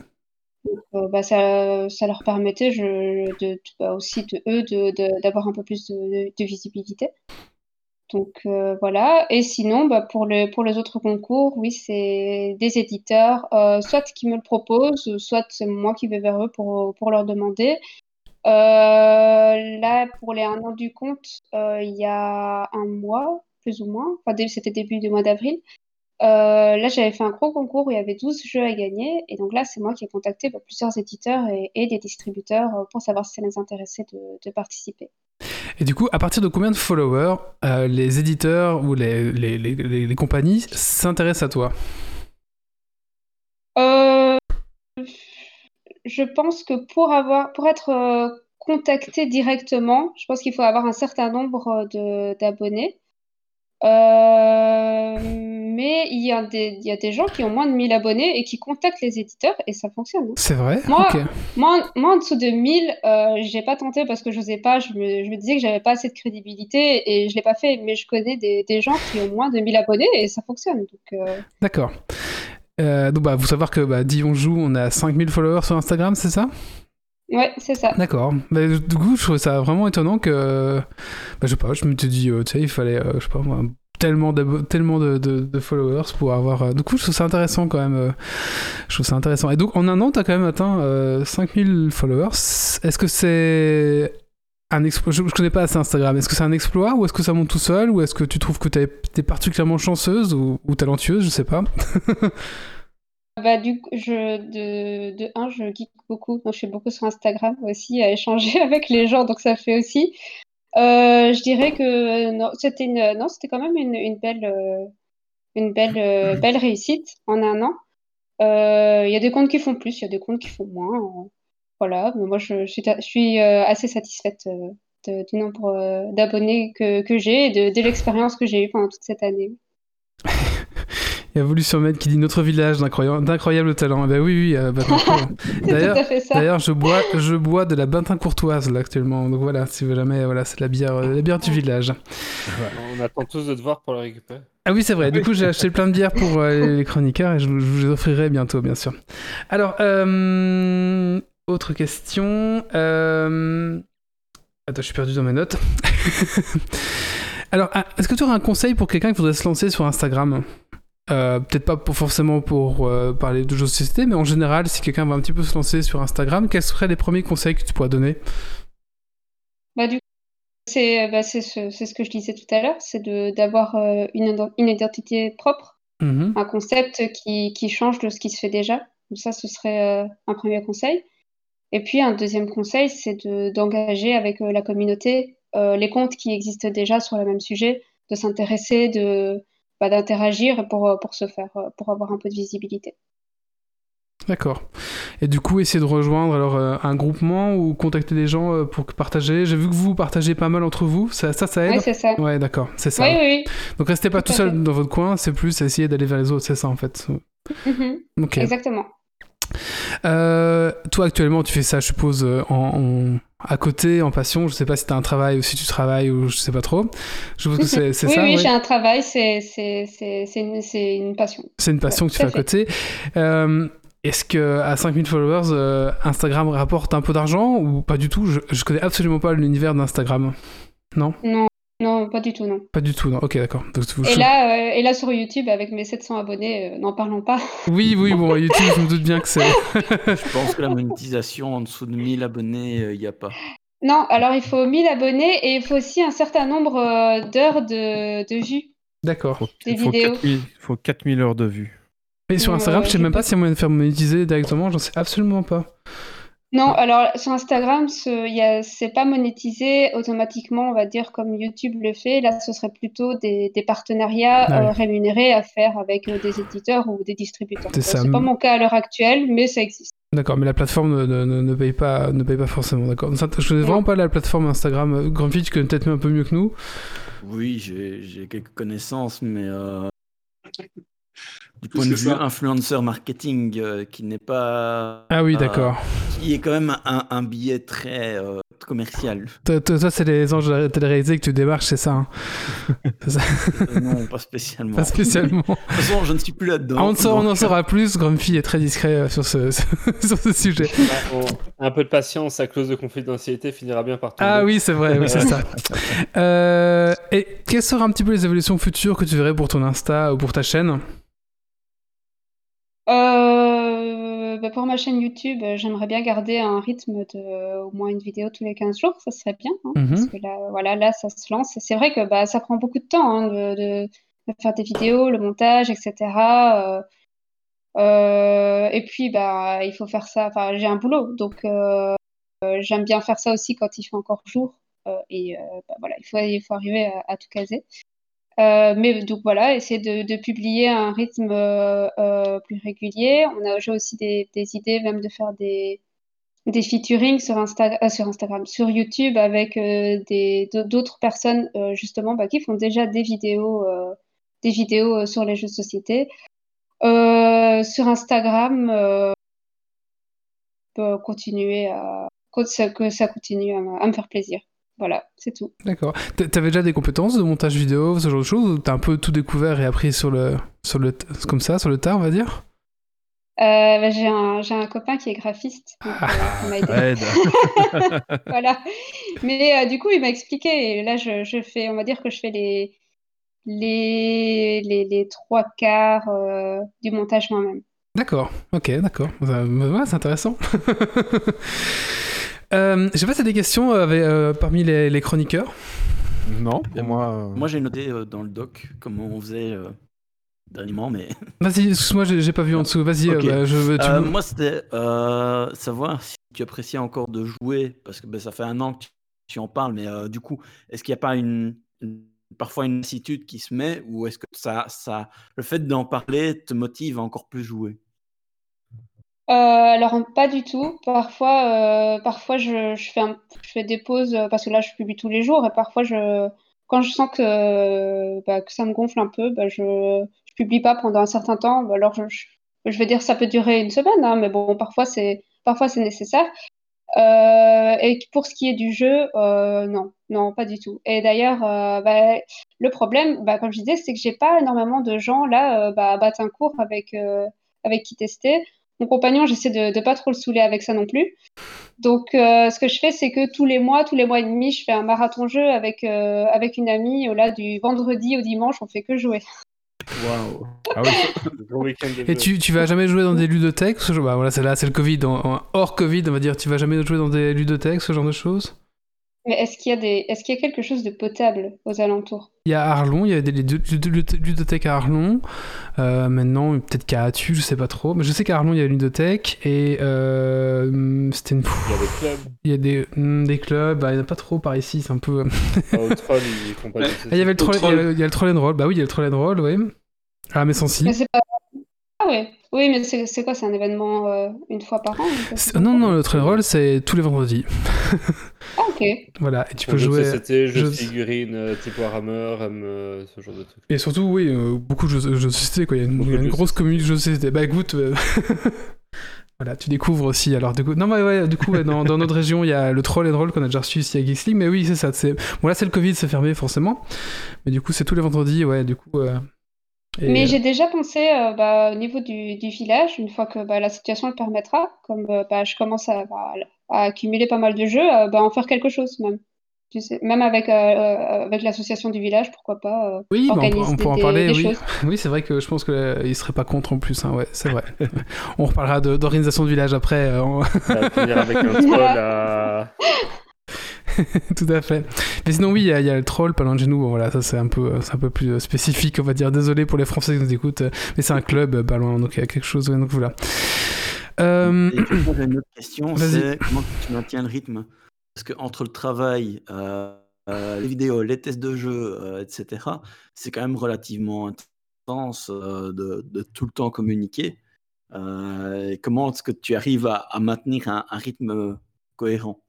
Euh, bah, ça, ça leur permettait je, de, de- bah, aussi de eux de- d'avoir un peu plus de, visibilité. Donc voilà. Et sinon, bah, pour, le, pour les autres concours, oui, c'est des éditeurs, soit qui me le proposent, soit c'est moi qui vais vers eux pour, pour leur demander. Euh, là, pour les un an du compte, euh, il y a un mois, plus ou moins, enfin, c'était début du mois d'avril. Euh, là, j'avais fait un gros concours où il y avait 12 jeux à gagner. Et donc là, c'est moi qui ai contacté bah, plusieurs éditeurs et, et des distributeurs pour savoir si ça les intéressait de, de participer. Et du coup, à partir de combien de followers euh, les éditeurs ou les, les, les, les- les compagnies s'intéressent à toi? Euh, je pense que pour avoir, pour être euh, contacté directement, je pense qu'il faut avoir un certain nombre de d'abonnés. Euh, mais il y a des, il y a des gens qui ont moins de 1000 abonnés et qui contactent les éditeurs et ça fonctionne. hein. C'est vrai? Moi, moi, en- moi, en dessous de 1000, euh, j'ai pas tenté parce que je n'osais pas. Je me, je me disais que j'avais pas assez de crédibilité et je l'ai pas fait. Mais je connais des, des gens qui ont moins de 1000 abonnés et ça fonctionne. Euh, D'accord. Euh, donc, bah, vous savoir que bah, Dion joue, on a 5000 followers sur Instagram, c'est ça? Ouais, c'est ça. D'accord. Bah, du coup, je trouve ça vraiment étonnant que. Bah, je sais pas, je me suis dit, euh, tu sais, il fallait, euh, je sais pas moi, tellement, tellement de, de- de followers pour avoir. Du coup, je trouve ça intéressant quand même. Je trouve ça intéressant. Et donc, en un an, t'as quand même atteint euh, 5000 followers. Est-ce que c'est. Un exploit, je, je connais pas assez Instagram. Est-ce que c'est un exploit ou est-ce que ça monte tout seul ou est-ce que tu trouves que t'es es particulièrement chanceuse ou, talentueuse Je sais pas. Bah, du coup, je, de, de un, je geek beaucoup. Donc, je suis beaucoup sur Instagram aussi à échanger avec les gens. Donc, ça fait aussi. Euh, je dirais que non, c'était non, c'était quand même une, une belle, euh, une belle, euh, belle réussite en un an. Euh, Il y a des comptes qui font plus, il y a des comptes qui font moins. Voilà, mais moi, je, je suis, je suis euh, assez satisfaite euh, de- du nombre euh, d'abonnés que, que j'ai et de, de l'expérience que j'ai eue pendant toute cette année. Il y a voulu sur Med qui dit notre village d'incroyable, d'incroyable talent. Eh ben oui, oui. euh, bah, D'ailleurs. D'ailleurs, je bois, je bois de la Bantin courtoise là actuellement. Donc voilà, si vous jamais, voilà, c'est la bière, euh, la bière du village. On attend tous de te voir pour le récupérer. Ah oui, c'est vrai. Du coup, j'ai acheté plein de bières pour euh, les chroniqueurs et je, je vous les offrirai bientôt, bien sûr. Alors, euh, autre question. Euh, Attends, je suis perdu dans mes notes. Alors, ah, est-ce que tu aurais un conseil pour quelqu'un qui voudrait se lancer sur Instagram? Euh, Peut-être pas pour, forcément pour euh, parler de jeux de société, mais en général, si quelqu'un veut un petit peu se lancer sur Instagram, quels seraient les premiers conseils que tu pourrais donner? Bah, du coup, c'est bah, ce, ce que je disais tout à l'heure, c'est d'avoir euh, une, une identité propre, Mhm. un concept qui, qui change de ce qui se fait déjà. Donc ça, ce serait un premier conseil. Et puis un deuxième conseil, c'est de- d'engager avec euh, la communauté euh, les comptes qui existent déjà sur le même sujet, de s'intéresser, de bah, d'interagir pour, euh, pour se faire, pour avoir un peu de visibilité. D'accord. Et du coup, essayer de rejoindre alors euh, un groupement ou contacter des gens euh, pour partager. J'ai vu que vous partagez pas mal entre vous. Ça, ça, ça aide Ouais, c'est ça. Ouais, d'accord, c'est ça. Oui, oui, Donc restez pas Tout seul fait. dans votre coin, c'est plus essayer d'aller vers les autres, c'est ça en fait. oui. Ok. Exactement. Euh, toi actuellement, tu fais ça, je suppose, euh, en, en- à côté, en passion. Je sais pas si t'as un travail ou si tu travailles ou je sais pas trop. Je suppose que c'est c'est oui, ça. oui, ouais j'ai un travail, c'est c'est- c'est- c'est une, c'est une passion. C'est une passion Ouais, que tu fais à côté. Euh, Est-ce que à 5000 followers, euh, Instagram rapporte un peu d'argent ou pas du tout? Je, je connais absolument pas l'univers d'Instagram. Non, Non, non, pas du tout, non. pas du tout. Non. Ok, d'accord. Et là, euh, et là sur YouTube, avec mes 700 abonnés, euh, n'en parlons pas. Oui, oui, bon, YouTube, je me doute bien que c'est. Je pense que la monétisation en dessous de 1000 abonnés, il n'y a pas. Non, alors il faut 1000 abonnés et il faut aussi un certain nombre euh, d'heures de, de vues D'accord. des Il faut vidéos. 4000, il faut 4000 heures de vue. Et sur Euh, Instagram, je sais j'ai même pas pas- s'il y a moyen de faire monétiser directement, j'en sais absolument pas. Non, alors sur Instagram, ce, c'est pas monétisé automatiquement, on va dire comme YouTube le fait. Là, ce serait plutôt des, des partenariats Ah oui. euh, rémunérés à faire avec euh, des éditeurs ou des distributeurs. C'est. C'est pas mon cas à l'heure actuelle, mais ça existe. D'accord, mais la plateforme ne, ne- ne- paye, pas, ne paye pas forcément, d'accord. Je connais vraiment pas la plateforme Instagram. Euh, Grumpy, tu connais peut-être un peu mieux que nous. Oui, j'ai j'ai quelques connaissances, mais euh, du point de vue ça. influenceur marketing, euh, qui n'est pas. Ah oui, euh, d'accord. qui est quand même un, un billet très euh, commercial. Toi, toi, toi, c'est les anges de la télé-réalisée que tu démarches, c'est ça, hein ça Euh, non, pas spécialement. Pas spécialement. De toute façon, je ne suis plus là-dedans. Ah, on, en saura- on en donc- saura plus. Grumpy est très discret euh, sur ce, sur ce sujet. Bah, on- Un peu de patience, sa clause de confidentialité finira bien par tomber. Ah oui, c'est vrai, oui, c'est ça. Euh, et quelles seraient un petit peu les évolutions futures que tu verrais pour ton Insta ou pour ta chaîne? Euh, bah, pour ma chaîne YouTube, euh, j'aimerais bien garder un rythme de euh, au moins une vidéo tous les 15 jours, ça serait bien, hein, Mhm. parce que là, voilà, là, ça se lance. Et c'est vrai que bah, ça prend beaucoup de temps hein, de, faire des vidéos, le montage, etc. Euh, et puis, bah, il faut faire ça. Enfin, j'ai un boulot, donc j'aime bien faire ça aussi quand il fait encore jour. Et bah, voilà, il faut, il faut arriver à, à tout caser. Euh, mais donc voilà, essayer de, publier à un rythme euh, euh, plus régulier. On a aussi des, idées même de faire des, des featuring sur, Insta sur Instagram, sur YouTube avec d'autres personnes justement bah, qui font déjà des vidéos, sur les jeux de société. Sur Instagram, on peut continuer à que ça, continue à me faire plaisir. Voilà, c'est tout. D'accord. T'avais déjà des compétences de montage vidéo, ce genre de choses, ou t'as un peu tout découvert et appris sur le, sur le, comme ça, sur le tas, on va dire? Euh, bah, j'ai un, j'ai un copain qui est graphiste, donc Ah. euh, il m'a aidé. Aide. Voilà. Mais euh, du coup, il m'a expliqué, et là, je, je fais, on va dire que je fais les, les, les, les trois quarts euh, du montage moi-même. D'accord, ok, d'accord. Ça- ouais, c'est intéressant. euh, je sais pas si des questions euh, avec, euh, parmi les, les chroniqueurs. Non, pour moi. euh, Moi, j'ai noté euh, dans le doc comment on faisait euh, dernièrement, mais. Vas-y, excuse-moi, j'ai pas vu en dessous. Vas-y, euh, bah, je veux. tu Euh, veux- moi, c'était euh, savoir si tu appréciais encore de jouer, parce que ben, ça fait un an que tu, tu en parles, mais euh, du coup, est-ce qu'il n'y a pas une, une- parfois une lassitude qui se met, ou est-ce que ça, ça, le fait d'en parler te motive à encore plus jouer? Euh, alors, pas du tout. Parfois, euh, parfois je, fais un- des pauses euh, parce que là, je publie tous les jours et parfois, je, quand je sens que, bah, que ça me gonfle un peu, bah, je, je publie pas pendant un certain temps. Alors, je, je, vais dire, ça peut durer une semaine, hein, mais bon, parfois, c'est, parfois, c'est nécessaire. Et pour ce qui est du jeu, non, non, pas du tout. Et d'ailleurs, bah, le problème, comme je disais, c'est que j'ai pas énormément de gens là, à Batincourt avec, euh, avec qui tester. Mon compagnon, j'essaie de, de pas trop le saouler avec ça non plus. Donc, euh, ce que je fais, c'est que tous les mois, tous les mois et demi, je fais un marathon jeu avec, euh, avec une amie. Là, du vendredi au dimanche, on fait que jouer. Waouh. Ah oui. Et tu, tu vas jamais jouer dans des ludothèques ce genre- bah, voilà, c'est là, c'est le Covid. en- en- hors Covid, on va dire, tu vas jamais jouer dans des ludothèques, ce genre de choses? Est-ce qu'il y a des, est-ce qu'il y a quelque chose de potable aux alentours Il y a Arlon, il y a des ludo- ludothèques à Arlon. Euh, maintenant, peut-être qu'à Atu, je sais pas trop. Mais je sais qu'à Arlon, il y a une ludothèque. Et euh, c'était une. Il y a des clubs. Il y a des, hmm, des clubs, bah, il n'y en a pas trop par ici, c'est un peu. Ah, Au troll, ils font pas de Ah, il y avait le troll, il y a le- il y a le troll and roll, bah oui, il y a le troll and roll, oui. Ah, mais sans si. Mais c'est pas. Ouais. Oui, mais c'est quoi C'est un événement euh, une fois par an Non, non, le troll and roll, c'est tous les vendredis. Ah ok. Voilà, et tu peux jeux de jouer. société, jeux de figurines, euh, type Warhammer, euh, ce genre de trucs. Et surtout, oui, euh, beaucoup de jeux, jeux de société, quoi. Il y a une, grosse communauté de jeux de société. Bah écoute. euh, Voilà, tu découvres aussi. Alors, du coup, non, mais ouais, du coup, ouais, dans, dans notre région, il y a le troll and roll qu'on a déjà reçu ici à Geeks League. Mais oui, c'est ça. c'est- Bon, là, c'est le Covid, c'est fermé forcément. Mais du coup, c'est tous les vendredis, ouais, du coup. euh, et, Mais euh, j'ai déjà pensé euh, bah, au niveau du, du village, une fois que bah, la situation le permettra, comme euh, bah, je commence à, bah, à accumuler pas mal de jeux, euh, bah, en faire quelque chose même. Tu sais, même avec, avec l'association du village, pourquoi pas euh, Oui, bah, on, peut- organiser on peut en des- parler, des oui. Oui, c'est vrai que je pense qu'il serait pas contre en plus, hein, ouais, c'est vrai. on reparlera d'organisation de village après. euh, on- Ça va finir avec un troll à. Tout à fait. Mais sinon, oui, il y, a- il y a le troll pas loin de chez nous. Bon, voilà, ça c'est un peu, un peu plus euh, spécifique, on va dire. Désolé pour les Français qui nous écoutent, euh, mais c'est un club euh, pas loin, donc il y a quelque chose. ouais, donc voilà. Euh, j'ai une autre question, c'est comment tu maintiens le rythme? Parce que entre le travail, euh, euh, les vidéos, les tests de jeu, etc., c'est quand même relativement intense de, de tout le temps communiquer. Comment est-ce que tu arrives à, à maintenir un, un rythme cohérent?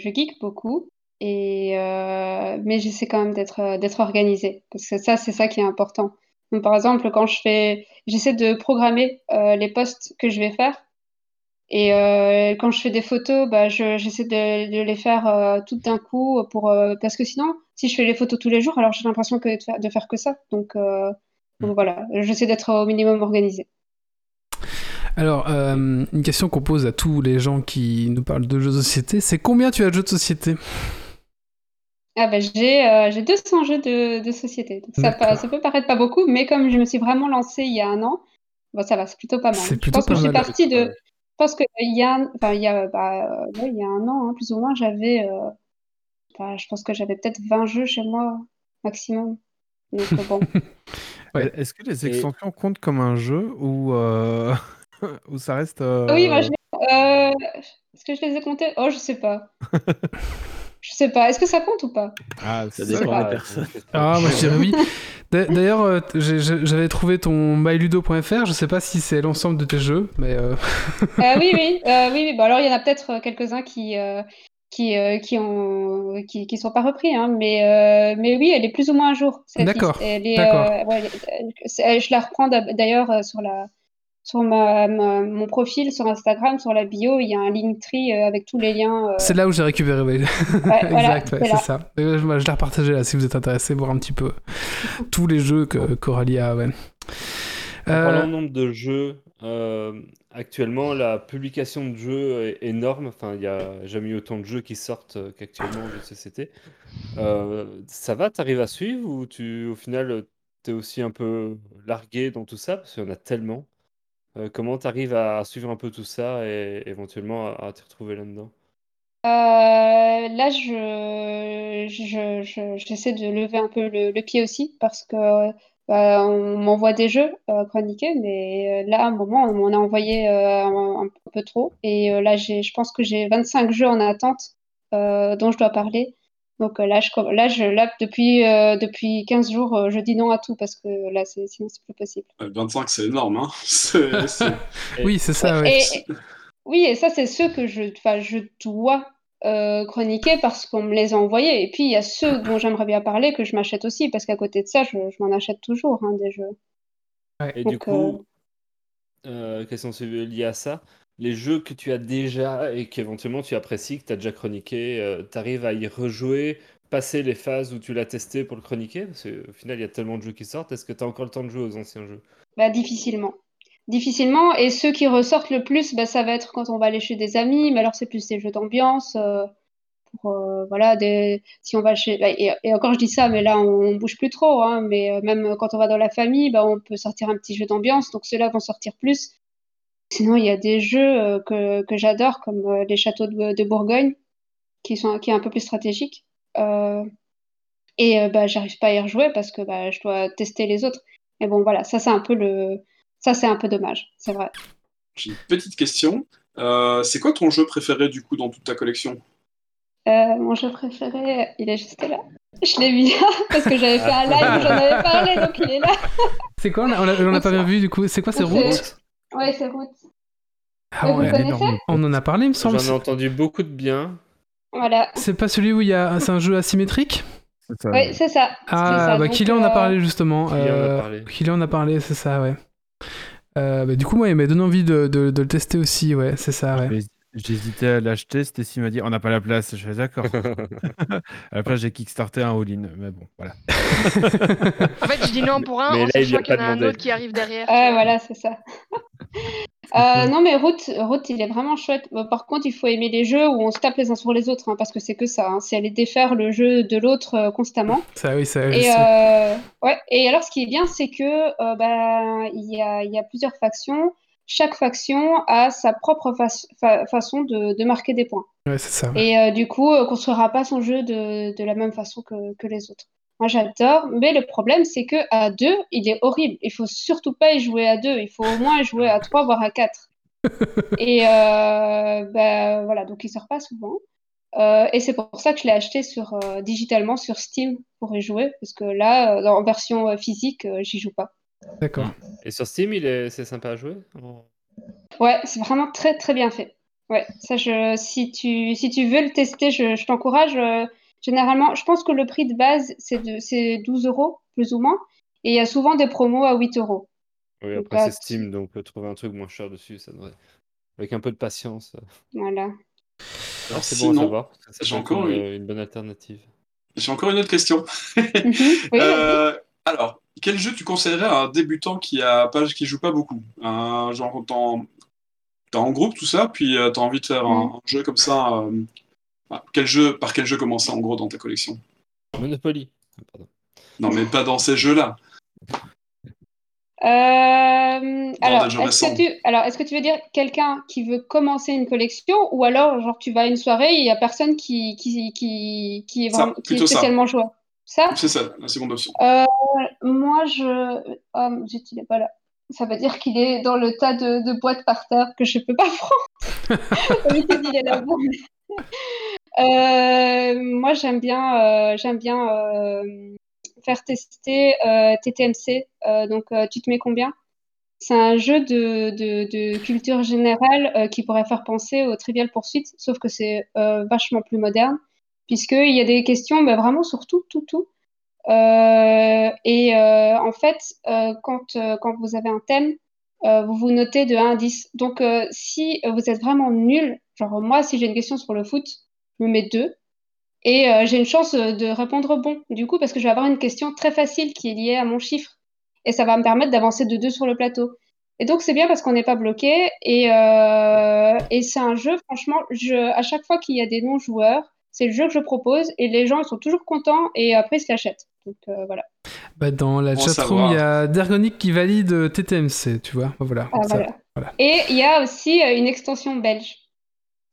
Je geek beaucoup, et, euh, mais j'essaie quand même d'être euh, d'être organisée, parce que ça, c'est ça qui est important. Donc, par exemple, quand je fais, j'essaie de programmer euh, les posts que je vais faire, et euh, quand je fais des photos, bah, je- j'essaie de, de les faire toutes d'un coup, pour, parce que sinon, si je fais les photos tous les jours, alors j'ai l'impression que de faire, de faire que ça. Donc, donc voilà, j'essaie d'être au minimum organisée. Alors, euh, une question qu'on pose à tous les gens qui nous parlent de jeux de société, c'est combien tu as de jeux de société? Ah bah, j'ai euh, j'ai 200 jeux de, de société. Donc ça, peut paraître pas beaucoup, mais comme je me suis vraiment lancée il y a un an, bon, ça va, c'est plutôt pas mal. C'est Je plutôt pense que pas je suis mal. partie de. Je pense que il y a, un- enfin, il y a, bah, ouais, il y a un an, hein, plus ou moins, j'avais. euh, bah, je pense que j'avais peut-être 20 jeux chez moi, maximum. Donc euh, bon. Ouais. Est-ce que les Et- extensions comptent comme un jeu ou, euh, ou ça reste. euh, Oui, moi, je l'ai- euh, Est-ce que je les ai comptés? Oh, je sais pas. Je sais pas. Est-ce que ça compte ou pas? Ah, Ça c'est dépend des personnes. Ah, moi je dirais oui. D'a- D'ailleurs, euh, j'avais trouvé ton myludo.fr, je sais pas si c'est l'ensemble de tes jeux, mais. euh, Euh, oui, oui, euh, oui, oui. Bon, alors il y en a peut-être quelques-uns qui, euh, qui, euh, qui ont, qui, qui sont pas repris, hein, mais, euh, mais oui, elle est plus ou moins à jour. cette D'accord, liste. Elle est, d'accord. euh, ouais, elle est- c'est- je la reprends d'ailleurs sur la, sur ma, ma- mon profil sur Instagram, sur la bio, il y a un Linktree euh, avec tous les liens. euh, C'est là où j'ai récupéré, ouais, voilà, exact, ouais, c'est ça. Je, je l'ai repartagé là si vous êtes intéressé, voir un petit peu tous les jeux que Coralie a. Ouais. En Euh, parlant de nombre de jeux, euh, actuellement, la publication de jeux est énorme. Enfin, il n'y a jamais eu autant de jeux qui sortent euh, qu'actuellement de société. Euh, ça va, t'arrives à suivre ou tu, au final, t'es aussi un peu largué dans tout ça? Parce qu'il y en a tellement. Euh, comment t'arrives à suivre un peu tout ça et éventuellement à, à t'y retrouver là-dedans? Euh, là, je, je, je- j'essaie de lever un peu le, pied aussi parce que euh, on m'envoie des jeux euh, chroniqués, mais là, à un moment, on m'en a envoyé un, un peu trop. Et là, j'ai, je pense que j'ai 25 jeux en attente dont je dois parler. Donc euh, là, je, là, je, là depuis, euh, depuis 15 jours, euh, je dis non à tout parce que là, c'est, sinon, c'est plus possible. Euh, 25, c'est énorme, hein. C'est- c'est- Oui, c'est ça, ouais. Et- et- oui, et ça, c'est ceux que je, enfin, je dois euh, chroniquer parce qu'on me les a envoyés. Et puis, il y a ceux dont j'aimerais bien parler que je m'achète aussi, parce qu'à côté de ça, je, je m'en achète toujours hein, des jeux. Et Donc, du coup, euh, question liée à ça, les jeux que tu as déjà et qu'éventuellement tu apprécies, que tu as déjà chroniqué, tu arrives à y rejouer, passer les phases où tu l'as testé pour le chroniquer? Parce qu'au final, il y a tellement de jeux qui sortent. Est-ce que tu as encore le temps de jouer aux anciens jeux? Bah, difficilement. difficilement. Et ceux qui ressortent le plus, bah, ça va être quand on va aller chez des amis, mais alors c'est plus des jeux d'ambiance. euh, euh, voilà, des... si on va chez. bah, Et, encore, je dis ça, mais là, on, bouge plus trop. Hein, mais euh, même quand on va dans la famille, bah, on peut sortir un petit jeu d'ambiance. Donc ceux-là vont sortir plus. Sinon, il y a des jeux euh, que, que j'adore, comme euh, les châteaux de, de Bourgogne, qui sont qui est un peu plus stratégique. Euh, et bah, j'arrive pas à y rejouer parce que bah, je dois tester les autres. Mais bon, voilà, ça c'est un peu le, ça c'est un peu dommage, c'est vrai. J'ai une petite question. Euh, c'est quoi ton jeu préféré du coup dans toute ta collection? Euh, mon jeu préféré, il est juste là. Je l'ai mis là parce que j'avais fait un live où j'en avais parlé, donc il est là. C'est quoi? On a, on a- on a pas bien vu du coup. C'est quoi C'est C'est- Route Ouais, c'est Route. Ah Et vous ouais, connaissez On en a parlé, il me semble. J'en ai entendu beaucoup de bien. Voilà. C'est pas celui où il y a. C'est un jeu asymétrique? Ouais, c'est ça. Ah, ça. bah Donc, Kylian en a euh, parlé justement. Kylian en a Euh, parlé. Kylian en a parlé, c'est ça, ouais. Euh, bah, du coup, moi, il m'a donné envie de, de- de le tester aussi, ouais, c'est ça, ouais. J'hésitais à l'acheter, Stacy m'a dit on n'a pas la place. Je fais d'accord. à la place, j'ai kickstarté un all-in, mais bon, voilà. En fait, je dis non pour un Mais en sachant qu'il y en a un autre qui arrive derrière. Ouais, voilà, c'est ça. Euh, non, mais Route, Route, il est vraiment chouette. Par contre, il faut aimer les jeux où on se tape les uns sur les autres, hein, parce que c'est que ça. hein. C'est aller défaire le jeu de l'autre euh, constamment. Ça, oui, ça, Et, euh, ouais. Et alors, ce qui est bien, c'est que euh, bah, il y a, il y a plusieurs factions. Chaque faction a sa propre fa- fa- façon de, de marquer des points. Ouais. Et euh, du coup, euh, construira pas son jeu de, de la même façon que, que les autres. Moi, j'adore, mais le problème, c'est que à deux, il est horrible. Il faut surtout pas y jouer à deux. Il faut au moins y jouer à trois, voire à quatre. Et euh, bah, voilà, donc il sort pas souvent. Euh, et c'est pour ça que je l'ai acheté sur, digitalement sur Steam pour y jouer, parce que là, en version physique, j'y joue pas. D'accord. Et sur Steam, il est... c'est sympa à jouer Ouais, c'est vraiment très très bien fait. Ouais, ça je si tu si tu veux le tester, je, je t'encourage. euh, généralement, je pense que le prix de base c'est de c'est 12 euros plus ou moins, et il y a souvent des promos à 8 euros. Oui, après, c'est Steam, donc euh, trouver un truc moins cher dessus, ça devrait. Avec un peu de patience. euh, Voilà. Alors, c'est bon à savoir. j'ai encore une, bonne alternative. J'ai encore une autre question. Mhm. Oui. Euh, alors, quel jeu tu conseillerais à un débutant qui a pas, qui joue pas beaucoup? Un genre t'en- t'es en groupe tout ça, puis tu t'as envie de faire un, Mm. un jeu comme ça. euh, ah, quel jeu, par quel jeu commencer en gros dans ta collection? Monopoly. Ah, Pardon. Non, mais pas dans ces jeux-là. Euh, alors, jeux est-ce que tu, alors, est-ce que tu veux dire quelqu'un qui veut commencer une collection ou alors, genre, tu vas à une soirée et il y a personne qui, qui, qui, qui est, Ça, vraiment, qui est plutôt ça. spécialement joueur? Ça? C'est ça, la seconde option. Euh, moi, je. Oh, zut, il est pas là. Ça veut dire qu'il est dans le tas de, de boîtes par terre que je peux pas prendre. Il est là-bas. Euh, moi, j'aime bien, euh, j'aime bien euh, faire tester euh, TTMC. Euh, donc, euh, tu te mets combien? C'est un jeu de, de, de culture générale euh, qui pourrait faire penser au Trivial Pursuit, sauf que c'est euh, vachement plus moderne, puisqu'il y a des questions bah, vraiment sur tout, tout, tout. Euh, et euh, en fait, euh, quand, quand vous avez un thème, vous vous notez de 1 à 10. Donc, si vous êtes vraiment nul, genre moi, si j'ai une question sur le foot, je me mets 2. Et j'ai une chance de répondre bon, du coup, parce que je vais avoir une question très facile qui est liée à mon chiffre. Et ça va me permettre d'avancer de 2 sur le plateau. Et donc, c'est bien parce qu'on n'est pas bloqué. Et, et c'est un jeu, franchement, je, à chaque fois qu'il y a des non-joueurs, c'est le jeu que je propose et les gens ils sont toujours contents et après ils se l'achètent. Donc euh, voilà. Bah, dans la Bon chatroom, il y a Dergonic qui valide euh, TTMC, tu vois. Voilà. Ah, Ça- voilà. voilà. Et il y a aussi euh, une extension belge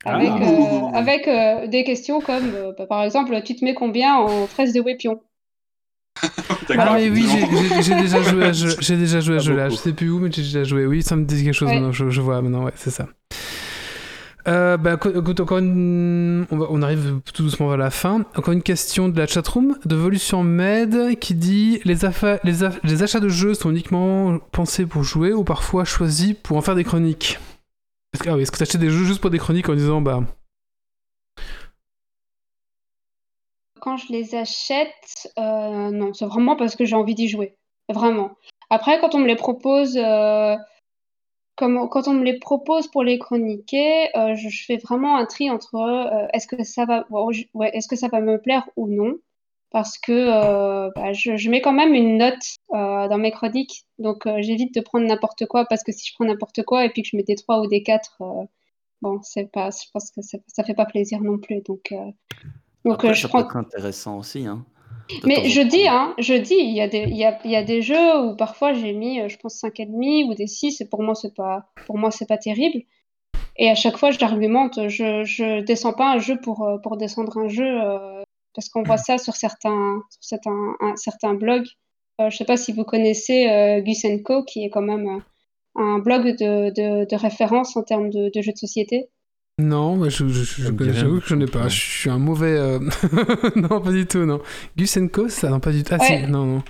avec, Ah. euh, avec euh, des questions comme euh, bah, par exemple tu te mets combien en fraise de Wépion D'accord, Ah mais oui, j'ai déjà joué à ce jeu, j'ai déjà joué à Pas ce jeu là. Je sais plus où, mais j'ai déjà joué. Oui, ça me dit quelque chose Ouais. maintenant. Je, je vois maintenant, ouais, c'est ça. Euh, bah, écoute, encore on, arrive tout doucement vers la fin. Encore une question de la chatroom de Volution Med qui dit les, les, achats de jeux sont uniquement pensés pour jouer ou parfois choisis pour en faire des chroniques? Est-ce que, ah tu achetais des jeux juste pour des chroniques en disant bah Quand je les achète, euh, non, c'est vraiment parce que j'ai envie d'y jouer. Vraiment. Après, quand on me les propose, euh, comme, quand on me les propose pour les chroniquer, euh, je, je fais vraiment un tri entre euh, est-ce que ça va, bon, je- ouais, est-ce que ça va me plaire ou non? parce que euh, bah, je, je mets quand même une note dans mes chroniques. Donc j'évite de prendre n'importe quoi parce que si je prends n'importe quoi et puis que je mets des 3 ou des 4, euh, bon, c'est pas, je pense que c'est- ça fait pas plaisir non plus. Donc, donc Après, je ça prends. peut être intéressant aussi. Hein, Mais je dis, hein, je dis, il y a des, il y a, il y a des jeux où parfois j'ai mis, euh, je pense, 5,5 ou des 6, et pour moi, c'est pas, pour moi, c'est pas terrible. Et à chaque fois, j'argumente, je, je descends pas un jeu pour, euh, pour descendre un jeu, euh, parce qu'on voit ça sur certains, sur certains, un- certains blogs. Euh, je sais pas si vous connaissez euh, Gus Co, qui est quand même un blog de, de, de référence en termes de, de jeux de société. Non, je, je, je, j'avoue que je n'ai pas. Je suis un mauvais. euh, non, pas du tout, non. Gus Co, ça, non, pas du tout. Ah, Ouais. si, non, non.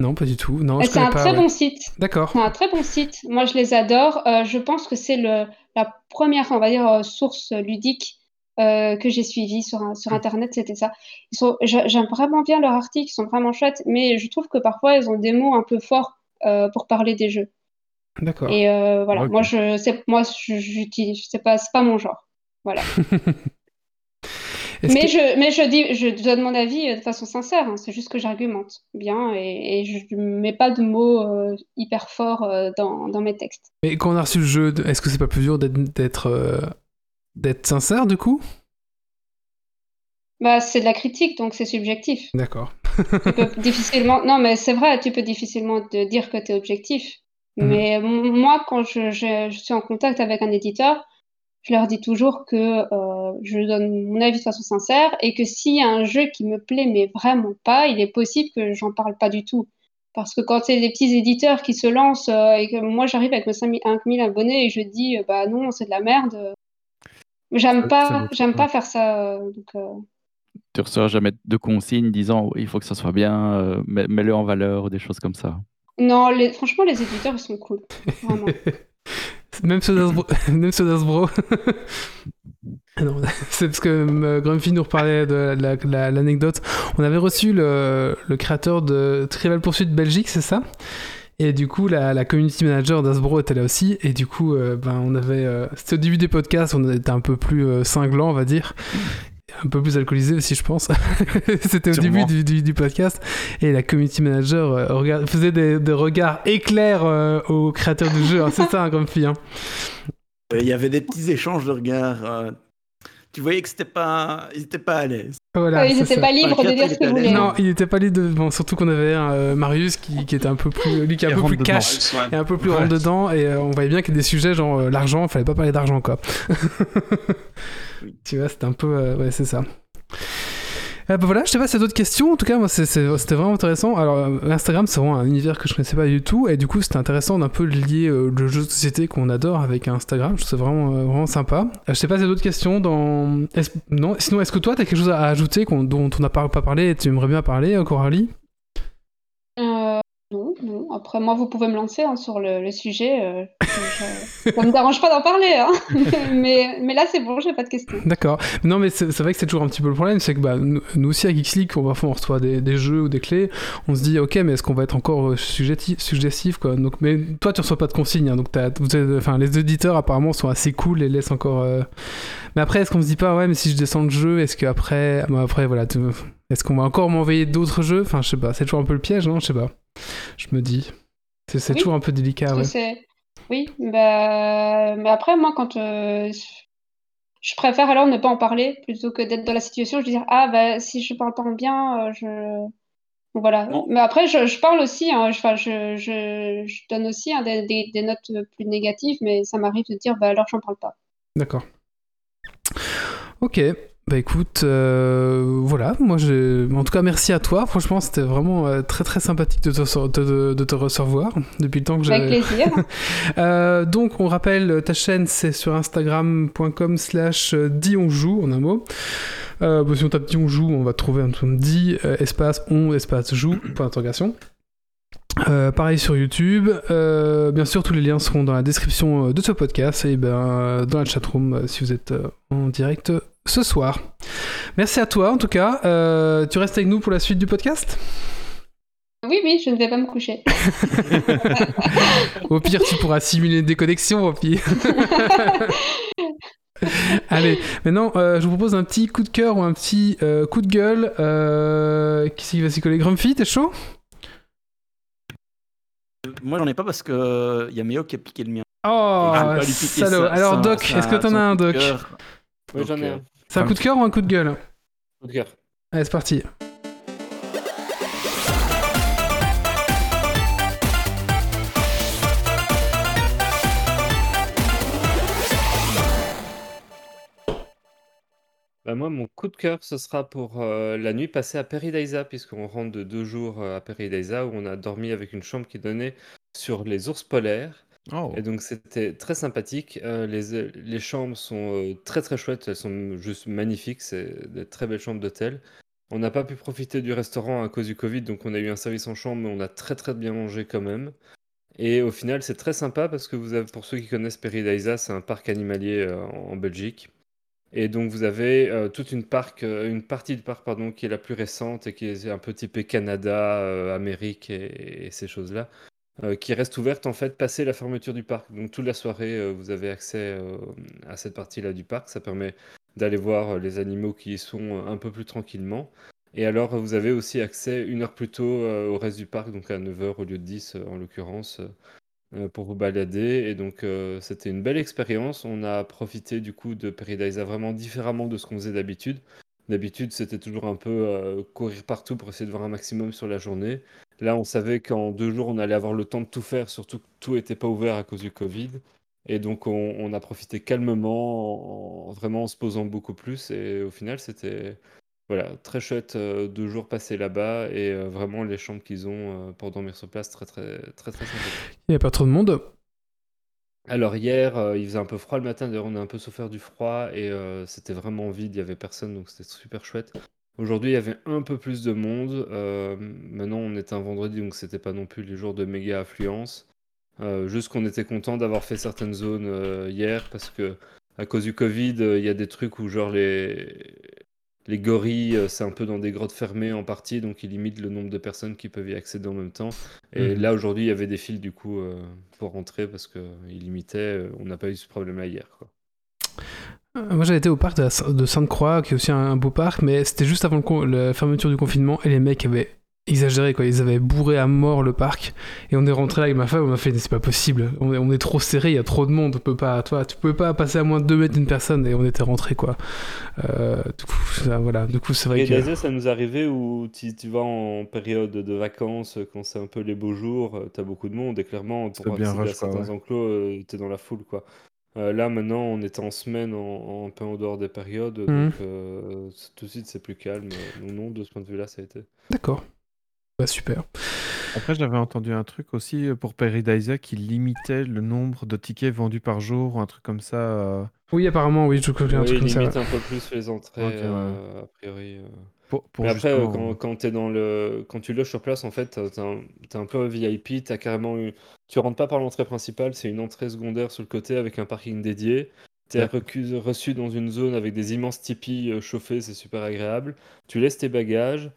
Non, pas du tout. Non, je c'est un pas. très ouais. bon site. D'accord. C'est un très bon site. Moi, je les adore. Euh, je pense que c'est le, la première, on va dire, euh, source ludique euh, que j'ai suivie sur, sur Internet. C'était ça. Ils sont, j'a- j'aime vraiment bien leurs articles. Ils sont vraiment chouettes. Mais je trouve que parfois, ils ont des mots un peu forts euh, pour parler des jeux. D'accord. Et euh, voilà. Moi, je, c'est, moi, je- j'utilise. C'est pas, c'est pas mon genre. Voilà. Mais que- je, mais je dis, je donne mon avis euh, de façon sincère. hein. C'est juste que j'argumente bien et, et je ne mets pas de mots euh, hyper forts euh, dans, dans mes textes. Mais quand on a reçu le jeu, est-ce que c'est pas plus dur d'être euh, sincère du coup? Bah, c'est de la critique, donc c'est subjectif. D'accord. Tu peux difficilement. Non, mais c'est vrai, tu peux difficilement te dire que tu es objectif. Mhm. Mais moi, quand je, je- je suis en contact avec un éditeur, je leur dis toujours que euh, je donne mon avis de façon sincère et que s'il y a un jeu qui me plaît, mais vraiment pas, il est possible que j'en parle pas du tout. Parce que quand c'est des petits éditeurs qui se lancent euh, et que moi j'arrive avec mes 5000 5000 abonnés et je dis euh, bah non, c'est de la merde, j'aime pas, j'aime pas. faire ça. donc, Tu reçois jamais de consignes disant il faut que ça soit bien, mets- mets-le en valeur des choses comme ça. Non, les... franchement, les éditeurs, ils sont cool. Vraiment. Même ceux d'Asbro. Même ceux d'Asbro. Ah non, c'est parce que euh, Grumpy nous reparlait de la- la- l'anecdote. On avait reçu le, le créateur de Trivial Pursuit Belgique, c'est ça? Et du coup, la, la community manager d'Asbro était là aussi. Et du coup, euh, ben, on avait. euh, C'était au début des podcasts, on était un peu plus euh, cinglant, on va dire. Un peu plus alcoolisé aussi, je pense. C'était au Sûrement. début du, du- du podcast. Et la community manager euh, faisait des, des regards éclairs euh, au créateur du jeu. hein. C'est ça, un Grumpy. Hein. Euh, Il y avait des petits échanges de regards. Tu voyais que c'était pas, ils étaient pas à l'aise. Voilà, ils n'étaient pas libres de dire ce qu'ils voulaient. Non, il était pas libre de. Bon, surtout qu'on avait un euh, Marius qui, qui était un peu plus. Lui qui est un peu plus dedans. cash Ouais. et un peu plus Ouais. rentre dedans. Et euh, on voyait bien qu'il y a des sujets genre euh, l'argent, fallait pas parler d'argent quoi. tu vois, c'était un peu. euh, ouais, c'est ça. Euh, bah voilà, je sais pas a d'autres questions. En tout cas, moi, c'est- c'est- c'était vraiment intéressant. Alors, euh, Instagram, c'est vraiment un univers que je connaissais pas du tout. Et du coup, c'était intéressant d'un peu lier euh, le jeu de société qu'on adore avec Instagram. Je trouve ça vraiment, vraiment sympa. Je sais pas a d'autres questions dans. Non, sinon, est-ce que toi, t'as quelque chose à ajouter dont on n'a pas, pas parlé et tu aimerais bien parler, Coralie? Après, moi, vous pouvez me lancer hein, sur le, sujet. euh, Ça me dérange pas d'en parler. Hein. mais, mais là, c'est bon, j'ai pas de questions. D'accord. Non, mais c'est vrai que c'est toujours un petit peu le problème, c'est que bah, nous, aussi à Geeks League, on, parfois on reçoit des, jeux ou des clés, on se dit ok, mais est-ce qu'on va être encore euh, suggestif, quoi. Donc, mais toi, tu reçois pas de consignes, hein, donc enfin, les éditeurs apparemment sont assez cool et laissent encore. euh, Mais après, est-ce qu'on se dit pas ouais, mais si je descends le jeu, est-ce qu'après, bon, après voilà, tu- est-ce qu'on va encore m'envoyer d'autres jeux? Enfin, je sais pas, c'est toujours un peu le piège, non Je sais pas. Je me dis, c'est Oui. toujours un peu délicat. Ouais. Oui, bah... mais après, moi, quand euh, je préfère alors ne pas en parler plutôt que d'être dans la situation, je dis ah bah si je parle pas en bien, euh, je voilà. Mais après, je, je parle aussi, hein, je, enfin, je, je, je donne aussi hein, des, des- des notes plus négatives, mais ça m'arrive de dire bah alors j'en parle pas. D'accord. Ok. Bah écoute, euh, voilà, moi j'ai... En tout cas, merci à toi. Franchement, c'était vraiment euh, très très sympathique de te, rece- de, de- de te recevoir depuis le temps que j'ai... Avec plaisir. Euh, donc, on rappelle, ta chaîne, c'est sur instagram.com slash dionjoue, en un mot. Bah, si on tape dionjoue, on va trouver un truc dit, espace on, espace joue, point d'interrogation. Euh, pareil sur YouTube. Euh, bien sûr, tous les liens seront dans la description de ce podcast et ben, dans la chatroom si vous êtes en direct ce soir. Merci à toi en tout cas. Euh, tu restes avec nous pour la suite du podcast? Oui, oui, je ne vais pas me coucher. Au pire, tu pourras simuler une déconnexion. Au pire. Allez, maintenant, euh, je vous propose un petit coup de cœur ou un petit euh, coup de gueule. Euh, qui c'est qui va s'y coller? Grumpy, t'es chaud? Moi, j'en ai pas parce que il y a Méo qui a piqué le mien. Oh, salaud. sa- Alors, Doc, est-ce que t'en as un, Doc? Oui, j'en ai un. C'est un coup de cœur ou un coup de gueule Coup de cœur. Allez, c'est parti. Bah, moi, mon coup de cœur, ce sera pour euh, la nuit passée à Peridaisa, puisqu'on rentre de deux jours euh, à Peridaisa, où on a dormi avec une chambre qui donnait sur les ours polaires. Oh. Et donc, c'était très sympathique. Euh, les, les chambres sont euh, très très chouettes, elles sont juste magnifiques, c'est des très belles chambres d'hôtel. On n'a pas pu profiter du restaurant à cause du Covid, donc on a eu un service en chambre, mais on a très très bien mangé quand même. Et au final, c'est très sympa parce que vous avez, pour ceux qui connaissent Peridaisa, c'est un parc animalier euh, en Belgique. Et donc vous avez euh, toute une, euh, partie du parc pardon, qui est la plus récente et qui est un peu typée Canada, euh, Amérique et ces choses-là, euh, qui reste ouverte en fait passé la fermeture du parc. Donc toute la soirée, euh, vous avez accès euh, à cette partie-là du parc. Ça permet d'aller voir les animaux qui y sont un peu plus tranquillement. Et alors vous avez aussi accès une heure plus tôt au reste du parc, donc à 9h au lieu de 10 euh, en l'occurrence. pour vous balader. Et donc, c'était une belle expérience. On a profité du coup de Peridaisa vraiment différemment de ce qu'on faisait d'habitude. D'habitude, c'était toujours un peu euh, courir partout pour essayer de voir un maximum sur la journée. Là, on savait qu'en deux jours, on allait avoir le temps de tout faire, surtout que tout n'était pas ouvert à cause du Covid. Et donc, on, a profité calmement, en, vraiment en se posant beaucoup plus. Et au final, c'était voilà, très chouette euh, deux jours passés là-bas. Et euh, vraiment, les chambres qu'ils ont pour dormir sur place, très, très, très, très sympathique. Il n'y a pas trop de monde. Alors hier, euh, il faisait un peu froid le matin, d'ailleurs on a un peu souffert du froid et euh, c'était vraiment vide, il y avait personne, donc c'était super chouette. Aujourd'hui, il y avait un peu plus de monde. euh, maintenant, on était un vendredi, donc c'était pas non plus les jours de méga affluence. Juste qu'on était content d'avoir fait certaines zones hier parce que à cause du Covid, il y a des trucs où genre les les gorilles, euh, c'est un peu dans des grottes fermées en partie, donc ils limitent le nombre de personnes qui peuvent y accéder en même temps. Et Mhm. là, aujourd'hui, il y avait des files du coup euh, pour rentrer parce qu'ils limitaient. euh, On n'a pas eu ce problème-là hier. Quoi. Moi j'avais été au parc de, Sainte-Croix, qui est aussi un, beau parc, mais c'était juste avant le la fermeture du confinement et les mecs avaient exagéré quoi, ils avaient bourré à mort le parc et on est rentré là avec ma femme, on a fait c'est pas possible, on est, on est trop serré, il y a trop de monde, on peut pas, toi, tu pouvais pas passer à moins de 2 mètres d'une personne et on était rentré quoi. Euh, du coup, ça, voilà, du coup c'est vrai Et que... ça nous est arrivé où tu, tu vas en période de vacances, quand c'est un peu les beaux jours, tu as beaucoup de monde et clairement, C'est pour bien accéder à rush, quoi, certains ouais. enclos, tu es dans la foule. quoi. Euh, là, maintenant, on était en semaine, en, en peu en dehors des périodes, Mhm. donc euh, tout de suite, c'est plus calme. Non, de ce point de vue-là, ça a été. D'accord. Bah super. Après, j'avais entendu un truc aussi euh, pour Peridaisa qui limitait le nombre de tickets vendus par jour ou un truc comme ça. euh, Oui apparemment, oui, je crois qu'il y a un Oui, truc comme ça. limite un peu plus les entrées, Ok, ouais. euh, a priori. euh. pour, pour Mais après, euh, justement- quand, quand, t'es dans le... quand tu loges sur place, en fait, t'as- t'es un, t'es un peu VIP, t'as carrément eu... Tu rentres pas par l'entrée principale, c'est une entrée secondaire sur le côté avec un parking dédié. T'es D'accord. recu- reçu dans une zone avec des immenses tipis euh, chauffés, c'est super agréable. Tu laisses tes bagages,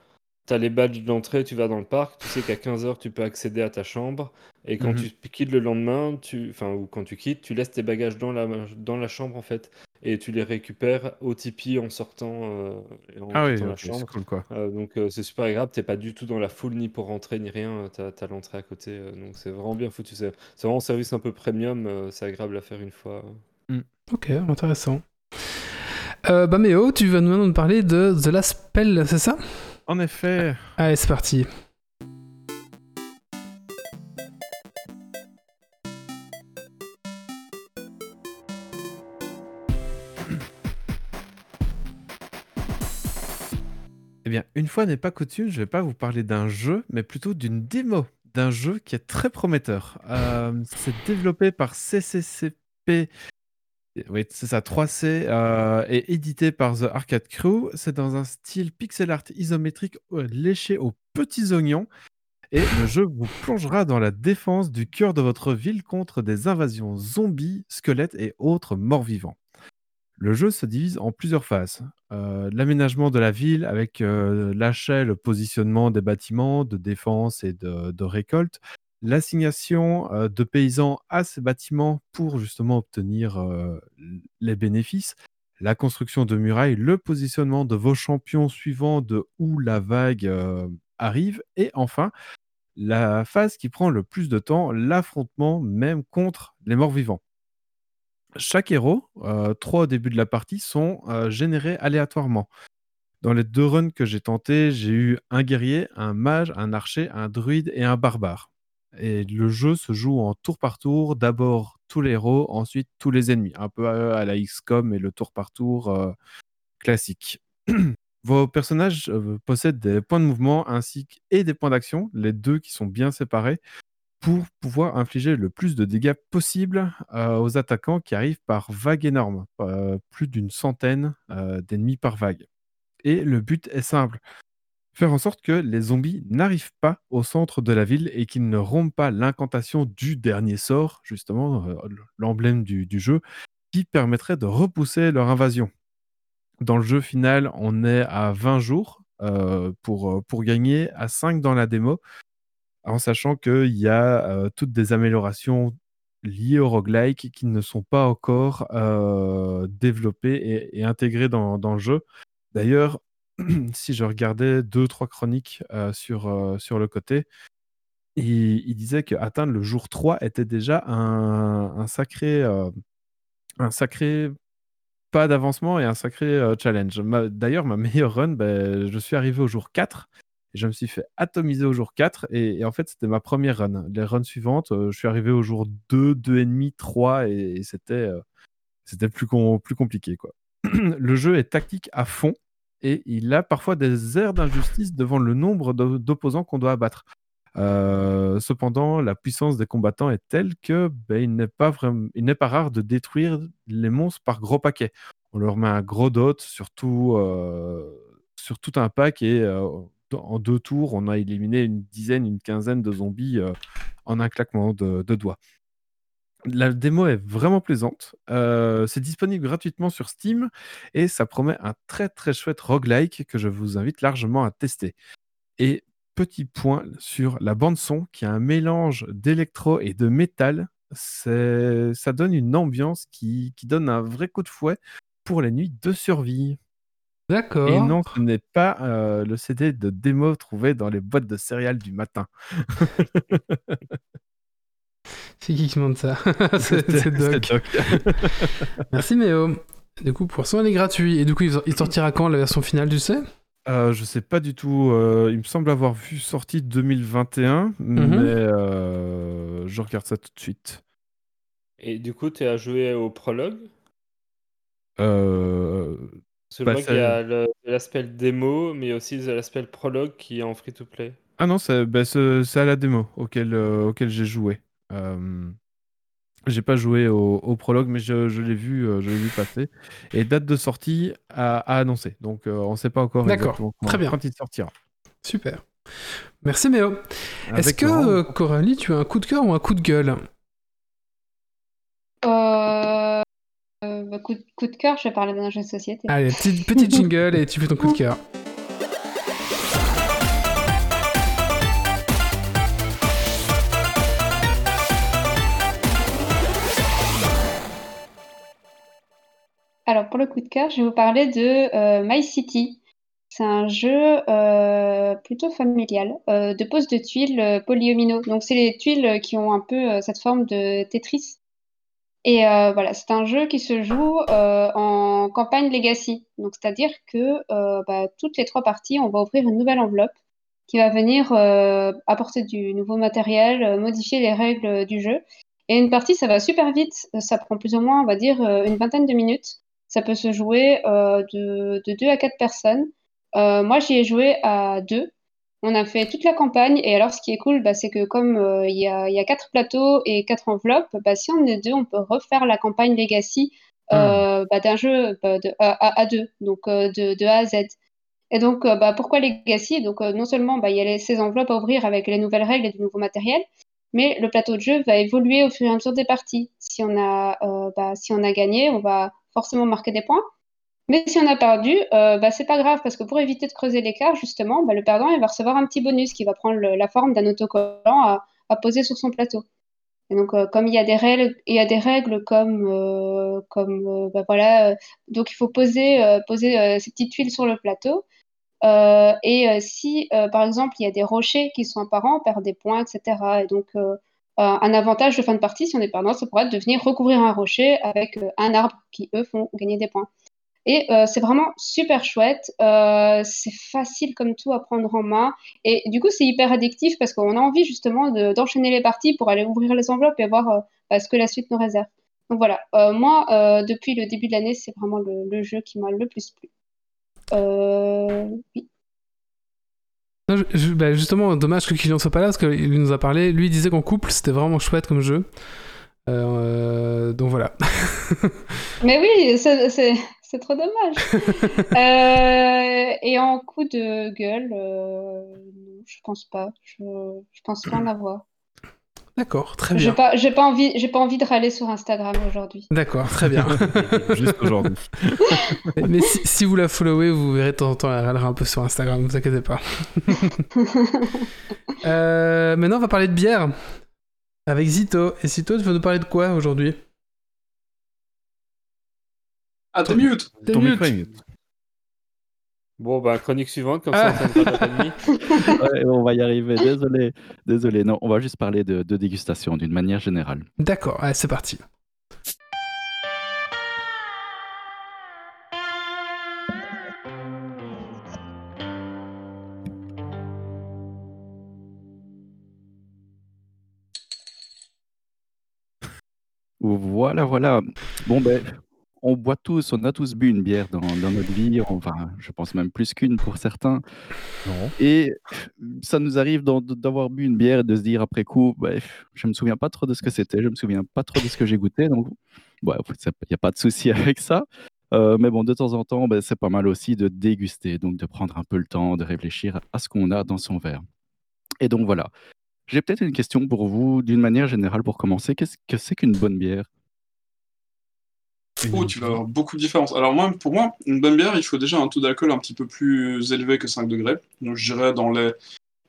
t'as les badges d'entrée, tu vas dans le parc, tu sais qu'à 15h tu peux accéder à ta chambre. Et quand Mhm. tu quittes le lendemain, tu... enfin, ou quand tu quittes, tu laisses tes bagages dans la, dans la chambre en fait. Et tu les récupères au tipi en sortant, euh, en Ah oui, la chambre. cool quoi. Euh, donc euh, c'est super agréable, t'es pas du tout dans la foule ni pour rentrer ni rien, t'as, t'as l'entrée à côté, euh, donc c'est vraiment bien foutu. C'est, c'est vraiment un service un peu premium, euh, c'est agréable à faire une fois. Ok, intéressant. Euh, bah Méo, tu vas nous maintenant nous parler de The Last Spell, c'est ça? En effet, Allez, c'est parti. eh bien, une fois n'est pas coutume, je vais pas vous parler d'un jeu, mais plutôt d'une démo d'un jeu qui est très prometteur. Euh, c'est développé par CCCP. Oui, c'est ça, 3C, euh, et édité par The Arcade Crew. C'est dans un style pixel art isométrique euh, léché aux petits oignons. Et le jeu vous plongera dans la défense du cœur de votre ville contre des invasions zombies, squelettes et autres morts-vivants. Le jeu se divise en plusieurs phases. Euh, L'aménagement de la ville avec euh, l'achat le positionnement des bâtiments de défense et de récolte. L'assignation de paysans à ces bâtiments pour justement obtenir les bénéfices. la construction de murailles, le positionnement de vos champions suivant de où la vague arrive, et enfin, la phase qui prend le plus de temps, l'affrontement même contre les morts vivants. Chaque héros, trois au début de la partie, sont générés aléatoirement. Dans les deux runs que j'ai tentés, j'ai eu un guerrier, un mage, un archer, un druide et un barbare. Et le jeu se joue en tour par tour. D'abord tous les héros, ensuite tous les ennemis. Un peu à, à la XCOM et le tour par tour euh, classique. Vos personnages euh, possèdent des points de mouvement ainsi que- des points d'action, les deux qui sont bien séparés, pour pouvoir infliger le plus de dégâts possible euh, aux attaquants qui arrivent par vague énorme, euh, plus d'une centaine euh, d'ennemis par vague. Et le but est simple, faire en sorte que les zombies n'arrivent pas au centre de la ville et qu'ils ne rompent pas l'incantation du dernier sort, justement, euh, l'emblème du, jeu, qui permettrait de repousser leur invasion. Dans le jeu final, on est à 20 jours euh, pour, euh, pour gagner, à 5 dans la démo, en sachant qu'il y a toutes des améliorations liées au roguelike qui ne sont pas encore développées et, et intégrées dans, dans le jeu. D'ailleurs, si je regardais deux, trois chroniques euh, sur, euh, sur le côté, il, il disait qu'atteindre le jour 3 était déjà un, un sacré, euh, un sacré pas d'avancement et un sacré challenge. D'ailleurs, ma meilleure run, ben, je suis arrivé au jour 4. Et je me suis fait atomiser au jour 4 et, en fait c'était ma première run. Les runs suivantes, je suis arrivé au jour 2, 2,5, 3 et, et c'était plus, plus compliqué. Quoi. le jeu est tactique à fond et il a parfois des airs d'injustice devant le nombre d'o- d'opposants qu'on doit abattre. Euh, cependant, la puissance des combattants est telle que ben, il n'est pas vraiment, il n'est pas rare de détruire les monstres par gros paquets. On leur met un gros dot sur tout, euh, sur tout un pack et euh, en deux tours, on a éliminé une dizaine, une quinzaine de zombies en un claquement de doigts. La démo est vraiment plaisante. Euh, c'est disponible gratuitement sur Steam et ça promet un très très chouette roguelike que je vous invite largement à tester. Et petit point sur la bande son qui a un mélange d'électro et de métal. Ça donne une ambiance qui, qui donne un vrai coup de fouet pour les nuits de survie. D'accord. Et non, ce n'est pas euh, le CD de démo trouvé dans les boîtes de céréales du matin. C'est qui qui demande ça C'est Doc. Doc. Merci Méo. Du coup, pour l'instant, il est gratuit. Et du coup, il il sortira quand la version finale, tu sais? Euh, je sais pas du tout. euh, il me semble avoir vu sortie 2021, mais Mhm. euh, je regarde ça tout de suite. Et du coup, tu as joué au prologue? Euh, Parce que bah, qu'il y a l'aspect démo, mais aussi l'aspect prologue qui est en free-to-play. Ah non, c'est bah, à la démo auquel, euh, auquel j'ai joué. Euh, j'ai pas joué au, au prologue, mais je, je l'ai vu, euh, je l'ai vu passer. Et date de sortie à, à annoncer. Donc euh, on sait pas encore D'accord, exactement quand, très bien. quand il sortira. Super. Merci Méo. Est-ce que, euh, Coralie, tu as un coup de cœur ou un coup de gueule? Euh, euh, bah, coup, de- coup de cœur, je vais parler d'un jeu de société. Allez, petit, petit jingle et tu fais ton coup de cœur. Alors, pour le coup de cœur, je vais vous parler de euh, My City. C'est un jeu euh, plutôt familial euh, de pose de tuiles polyomino. Donc, c'est les tuiles qui ont un peu cette forme de Tetris. Et voilà, c'est un jeu qui se joue en campagne Legacy. Donc, c'est-à-dire que bah, toutes les trois parties, on va ouvrir une nouvelle enveloppe qui va venir apporter du nouveau matériel, modifier les règles du jeu. Et une partie, ça va super vite. Ça prend plus ou moins, on va dire, une vingtaine de minutes. Ça peut se jouer euh, de, de 2 à 4 personnes. Euh, moi, j'y ai joué à 2. On a fait toute la campagne. Et alors, ce qui est cool, bah, c'est que comme euh, il y a, il y a 4 plateaux et 4 enveloppes, bah, si on est deux, on peut refaire la campagne Legacy euh, bah, d'un jeu de, à, à, deux, donc euh, de, de A à Z. Et donc, pourquoi Legacy? Donc, non seulement il y a les, ces enveloppes à ouvrir avec les nouvelles règles et du nouveau matériel, mais le plateau de jeu va évoluer au fur et à mesure des parties. Si on a, si on a gagné, on va forcément marquer des points. Mais si on a perdu, euh, bah, c'est pas grave parce que pour éviter de creuser l'écart, justement, bah, le perdant il va recevoir un petit bonus qui va prendre la forme d'un autocollant à, poser sur son plateau. Et donc, euh, comme il y a des règles, il y a des règles comme, euh, comme euh, bah, voilà, donc il faut poser, poser ces petites tuiles sur le plateau. Et si, par exemple, il y a des rochers qui sont apparents, on perd des points, etc. Et donc, un avantage de fin de partie, si on est perdant, ça pourrait être de venir recouvrir un rocher avec euh, un arbre qui, eux, font gagner des points. Et euh, c'est vraiment super chouette. Euh, c'est facile comme tout à prendre en main. Et du coup, c'est hyper addictif parce qu'on a envie justement de- d'enchaîner les parties pour aller ouvrir les enveloppes et voir euh, bah, ce que la suite nous réserve. Donc voilà, Euh, moi, euh, depuis le début de l'année, c'est vraiment le, le jeu qui m'a le plus plu. Euh, oui. Non, je- bah, justement, dommage que Kylian soit pas là parce qu'il nous a parlé. Lui, il disait qu'en couple, c'était vraiment chouette comme jeu. Euh, donc voilà. Mais oui, c'est trop dommage. Euh, et en coup de gueule, euh, je pense pas. Je, je pense pas en avoir. D'accord, très J'ai bien. pas, j'ai pas envie, j'ai pas envie de râler sur Instagram aujourd'hui. D'accord, très bien. Juste aujourd'hui. Mais si, si vous la followez, vous verrez de temps en temps, elle râlera un peu sur Instagram, ne vous inquiétez pas. Euh, maintenant, on va parler de bière avec Zito. Et Zito, tu vas nous parler de quoi aujourd'hui? Ah, t'es mute T'es Ton mute. Bon, bah, chronique suivante, comme ça, on pas. Ouais, on va y arriver, désolé. Désolé, non, on va juste parler de, de dégustation d'une manière générale. D'accord, allez, c'est parti. Voilà, voilà. Bon, ben, on boit tous, on a tous bu une bière dans, dans notre vie, enfin, je pense même plus qu'une pour certains. Non. Et ça nous arrive d'avoir bu une bière et de se dire après coup, bref, je me souviens pas trop de ce que c'était, je me souviens pas trop de ce que j'ai goûté, donc il n'y a pas de souci avec ça. Euh, mais bon, de temps en temps, ben, c'est pas mal aussi de déguster, donc de prendre un peu le temps de réfléchir à ce qu'on a dans son verre. Et donc voilà. J'ai peut-être une question pour vous, d'une manière générale, pour commencer. Qu'est-ce que c'est qu'une bonne bière? Oh, tu vas avoir beaucoup de différences. Alors moi, pour moi, une bonne bière, il faut déjà un taux d'alcool un petit peu plus élevé que 5 degrés. Donc je dirais dans les...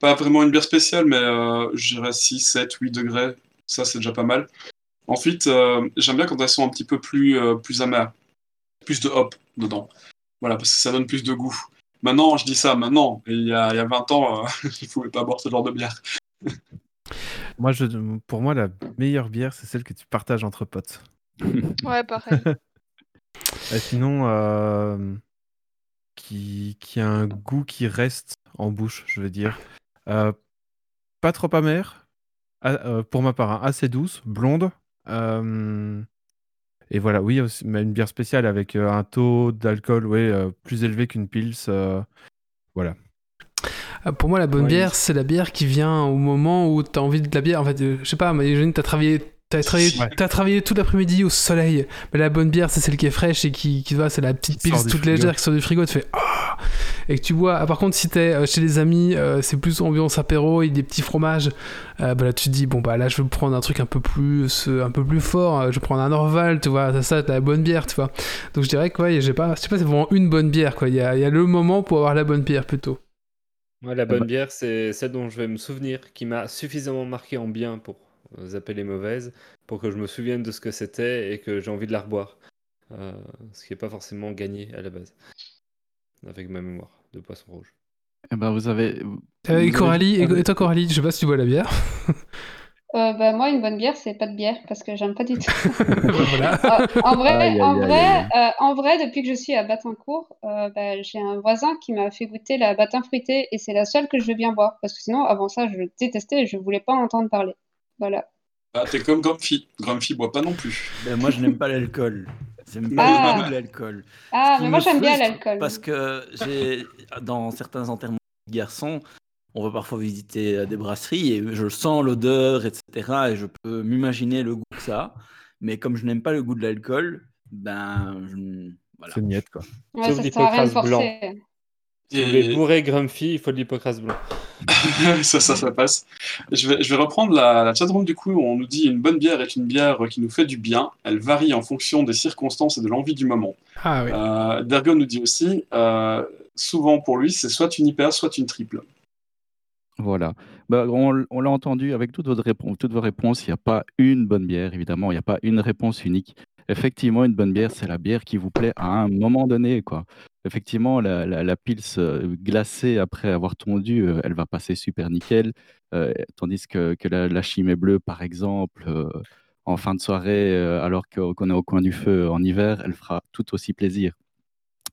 Pas vraiment une bière spéciale, mais euh, je dirais 6, 7, 8 degrés. Ça, c'est déjà pas mal. Ensuite, euh, j'aime bien quand elles sont un petit peu plus, euh, plus amères. Plus de hop dedans. Voilà, parce que ça donne plus de goût. Maintenant, je dis ça maintenant. Et il y a, il y a 20 ans, il ne pouvait pas boire ce genre de bière. Moi, je, pour moi, la meilleure bière, c'est celle que tu partages entre potes. Ouais, pareil. Et sinon, euh, qui, qui a un goût qui reste en bouche, je veux dire. Euh, pas trop amère, ah, euh, pour ma part, hein, assez douce, blonde. euh, et voilà, oui, aussi- mais une bière spéciale avec euh, un taux d'alcool ouais, euh, plus élevé qu'une pils. euh, voilà. Ah, Pour moi, la bonne Ouais, bière, c'est la bière qui vient au moment où t'as envie de la bière. En fait, je sais pas, mais imagine, t'as travaillé, t'as travaillé, Ouais. travaillé tout l'après-midi au soleil. Mais la bonne bière, c'est celle qui est fraîche et qui, qui va, c'est la petite du toute frigo. légère qui sort du frigo. Tu fais ah et que tu bois. Ah, par contre, si t'es euh, chez les amis, euh, c'est plus ambiance apéro et des petits fromages. euh, bah là, tu te dis bon bah là, je vais prendre un truc un peu plus, euh, un peu plus fort. Je vais prendre un Orval, tu vois. Ça, ça, t'as la bonne bière, tu vois. Donc je dirais que ouais, j'ai pas, je sais pas, c'est vraiment une bonne bière quoi. Il y a, y a le moment pour avoir la bonne bière plutôt. Moi, la bah- bonne bière, c'est celle dont je vais me souvenir, qui m'a suffisamment marqué en bien pour zapper les mauvaises, pour que je me souvienne de ce que c'était et que j'ai envie de la reboire. Euh, ce qui n'est pas forcément gagné à la base, avec ma mémoire de poisson rouge. Eh ben, vous avez. Euh, et Coralie, et, toi Coralie, je sais pas si tu bois la bière. Euh, bah, moi, une bonne bière, c'est pas de bière parce que j'aime pas du tout. voilà. Euh, en vrai, Aïe, aïe, en aïe, vrai, aïe, euh, en vrai, depuis que je suis à Batincourt, euh, bah, j'ai un voisin qui m'a fait goûter la batin fruitée et c'est la seule que je veux bien boire parce que sinon, avant ça, je détestais et je voulais pas en entendre parler. Voilà. Ah, t'es comme Grumpy. Grumpy boit pas non plus. Ben, moi, je n'aime pas l'alcool. J'aime pas Ah. le goût de l'alcool. Ah, mais moi me j'aime bien l'alcool. Parce que j'ai dans certains enterrements de garçons, on va parfois visiter euh, des brasseries et je sens l'odeur, etc. Et je peux m'imaginer le goût que ça. a. Mais comme je n'aime pas le goût de l'alcool, ben je- voilà. C'est niette, quoi. Ouais, Sauf l'hypocrase blanc. forcer. Si vous voulez bourrer Grumpy, il faut de l'hypocrase blanc. ça, ça, ça passe. Je vais, je vais reprendre la, la chatroom du coup. où On nous dit une bonne bière est une bière qui nous fait du bien. Elle varie en fonction des circonstances et de l'envie du moment. Ah oui. Euh, Dergon nous dit aussi, euh, souvent pour lui, c'est soit une hyper, soit une triple. Voilà. Bah, on l'a entendu avec toutes votre répon toutes vos réponses, il y a pas une bonne bière, évidemment, il y a pas une réponse unique. Effectivement, une bonne bière, c'est la bière qui vous plaît à un moment donné, quoi. Effectivement, la la la pils, heu, glacée après avoir tondu, heu, elle va passer super nickel, heu, tandis que que la la Chimay bleue, par exemple, en fin de soirée, alors que qu'on est au coin du feu en hiver, elle fera tout aussi plaisir.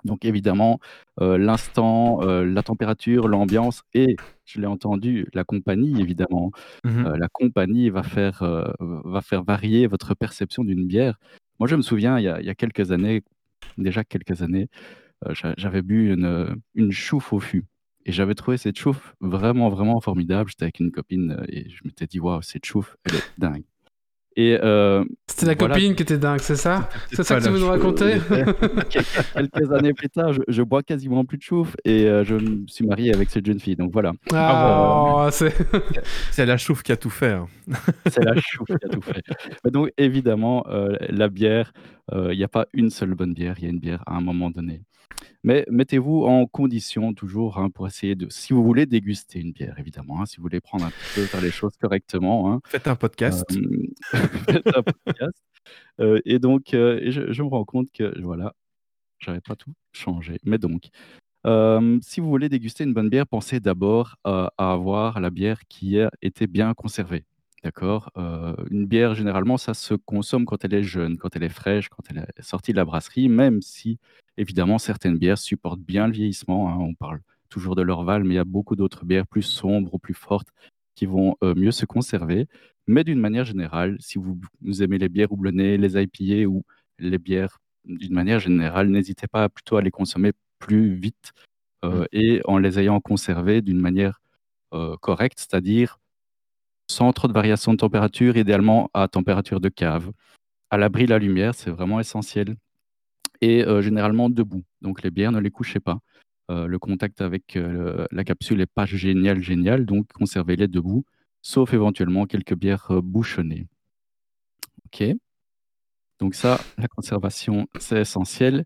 Donc évidemment, l'instant, la température, l'ambiance et je l'ai entendu, la compagnie évidemment. Mmh la compagnie va faire, va faire varier votre perception d'une bière. Moi, je me souviens, il y a quelques années, déjà quelques années, j'a j'avais bu une, heu, une chouffe au fût et j'avais trouvé cette chouffe vraiment, vraiment formidable. J'étais avec une copine, heu et je m'étais dit: «Waouh, cette chouffe, elle est dingue» et heu, C'était la voilà copine qui était dingue, c'est ça? C'est ça que tu veux nous raconter? Quelques années plus tard, je je bois quasiment plus de chouffe et heu, je me suis marié avec cette jeune fille, donc voilà. Ah, oh, c'est C'est la chouffe qui a tout fait, hein. c'est la chouffe qui a tout fait. Donc évidemment, la bière, il y a pas une seule bonne bière, il y a une bière à un moment donné. Mais mettez-vous en condition toujours, hein, pour essayer de si vous voulez déguster une bière évidemment, hein, si vous voulez prendre un petit peu, faire les choses correctement, hein, Faites un podcast. hem, faites un podcast, heu et donc et je je me rends compte que voilà, j'avais pas tout changé. Mais donc, si vous voulez déguster une bonne bière, pensez d'abord à à avoir la bière qui a été bien conservée, d'accord? Heu, une bière généralement ça se consomme quand elle est jeune, quand elle est fraîche, quand elle est sortie de la brasserie, même si évidemment certaines bières supportent bien le vieillissement, hein. On parle toujours de l'Orval, mais il y a beaucoup d'autres bières plus sombres ou plus fortes qui vont, heu, mieux se conserver. Mais d'une manière générale, si vous vous aimez les bières houblonnées, les IPA ou les bières d'une manière générale, n'hésitez pas plutôt à les consommer plus vite, Mmh. heu et en les ayant conservées d'une manière, correcte, c'est-à-dire sans trop de variations de température, idéalement à température de cave. À l'abri de la lumière, c'est vraiment essentiel et heu, généralement debout. Donc les bières, ne les couchez pas. Heu, le contact avec, heu, la capsule est pas génial, génial, donc conservez-les debout, sauf éventuellement quelques bières, bouchonnées. OK. Donc ça, la conservation, c'est essentiel.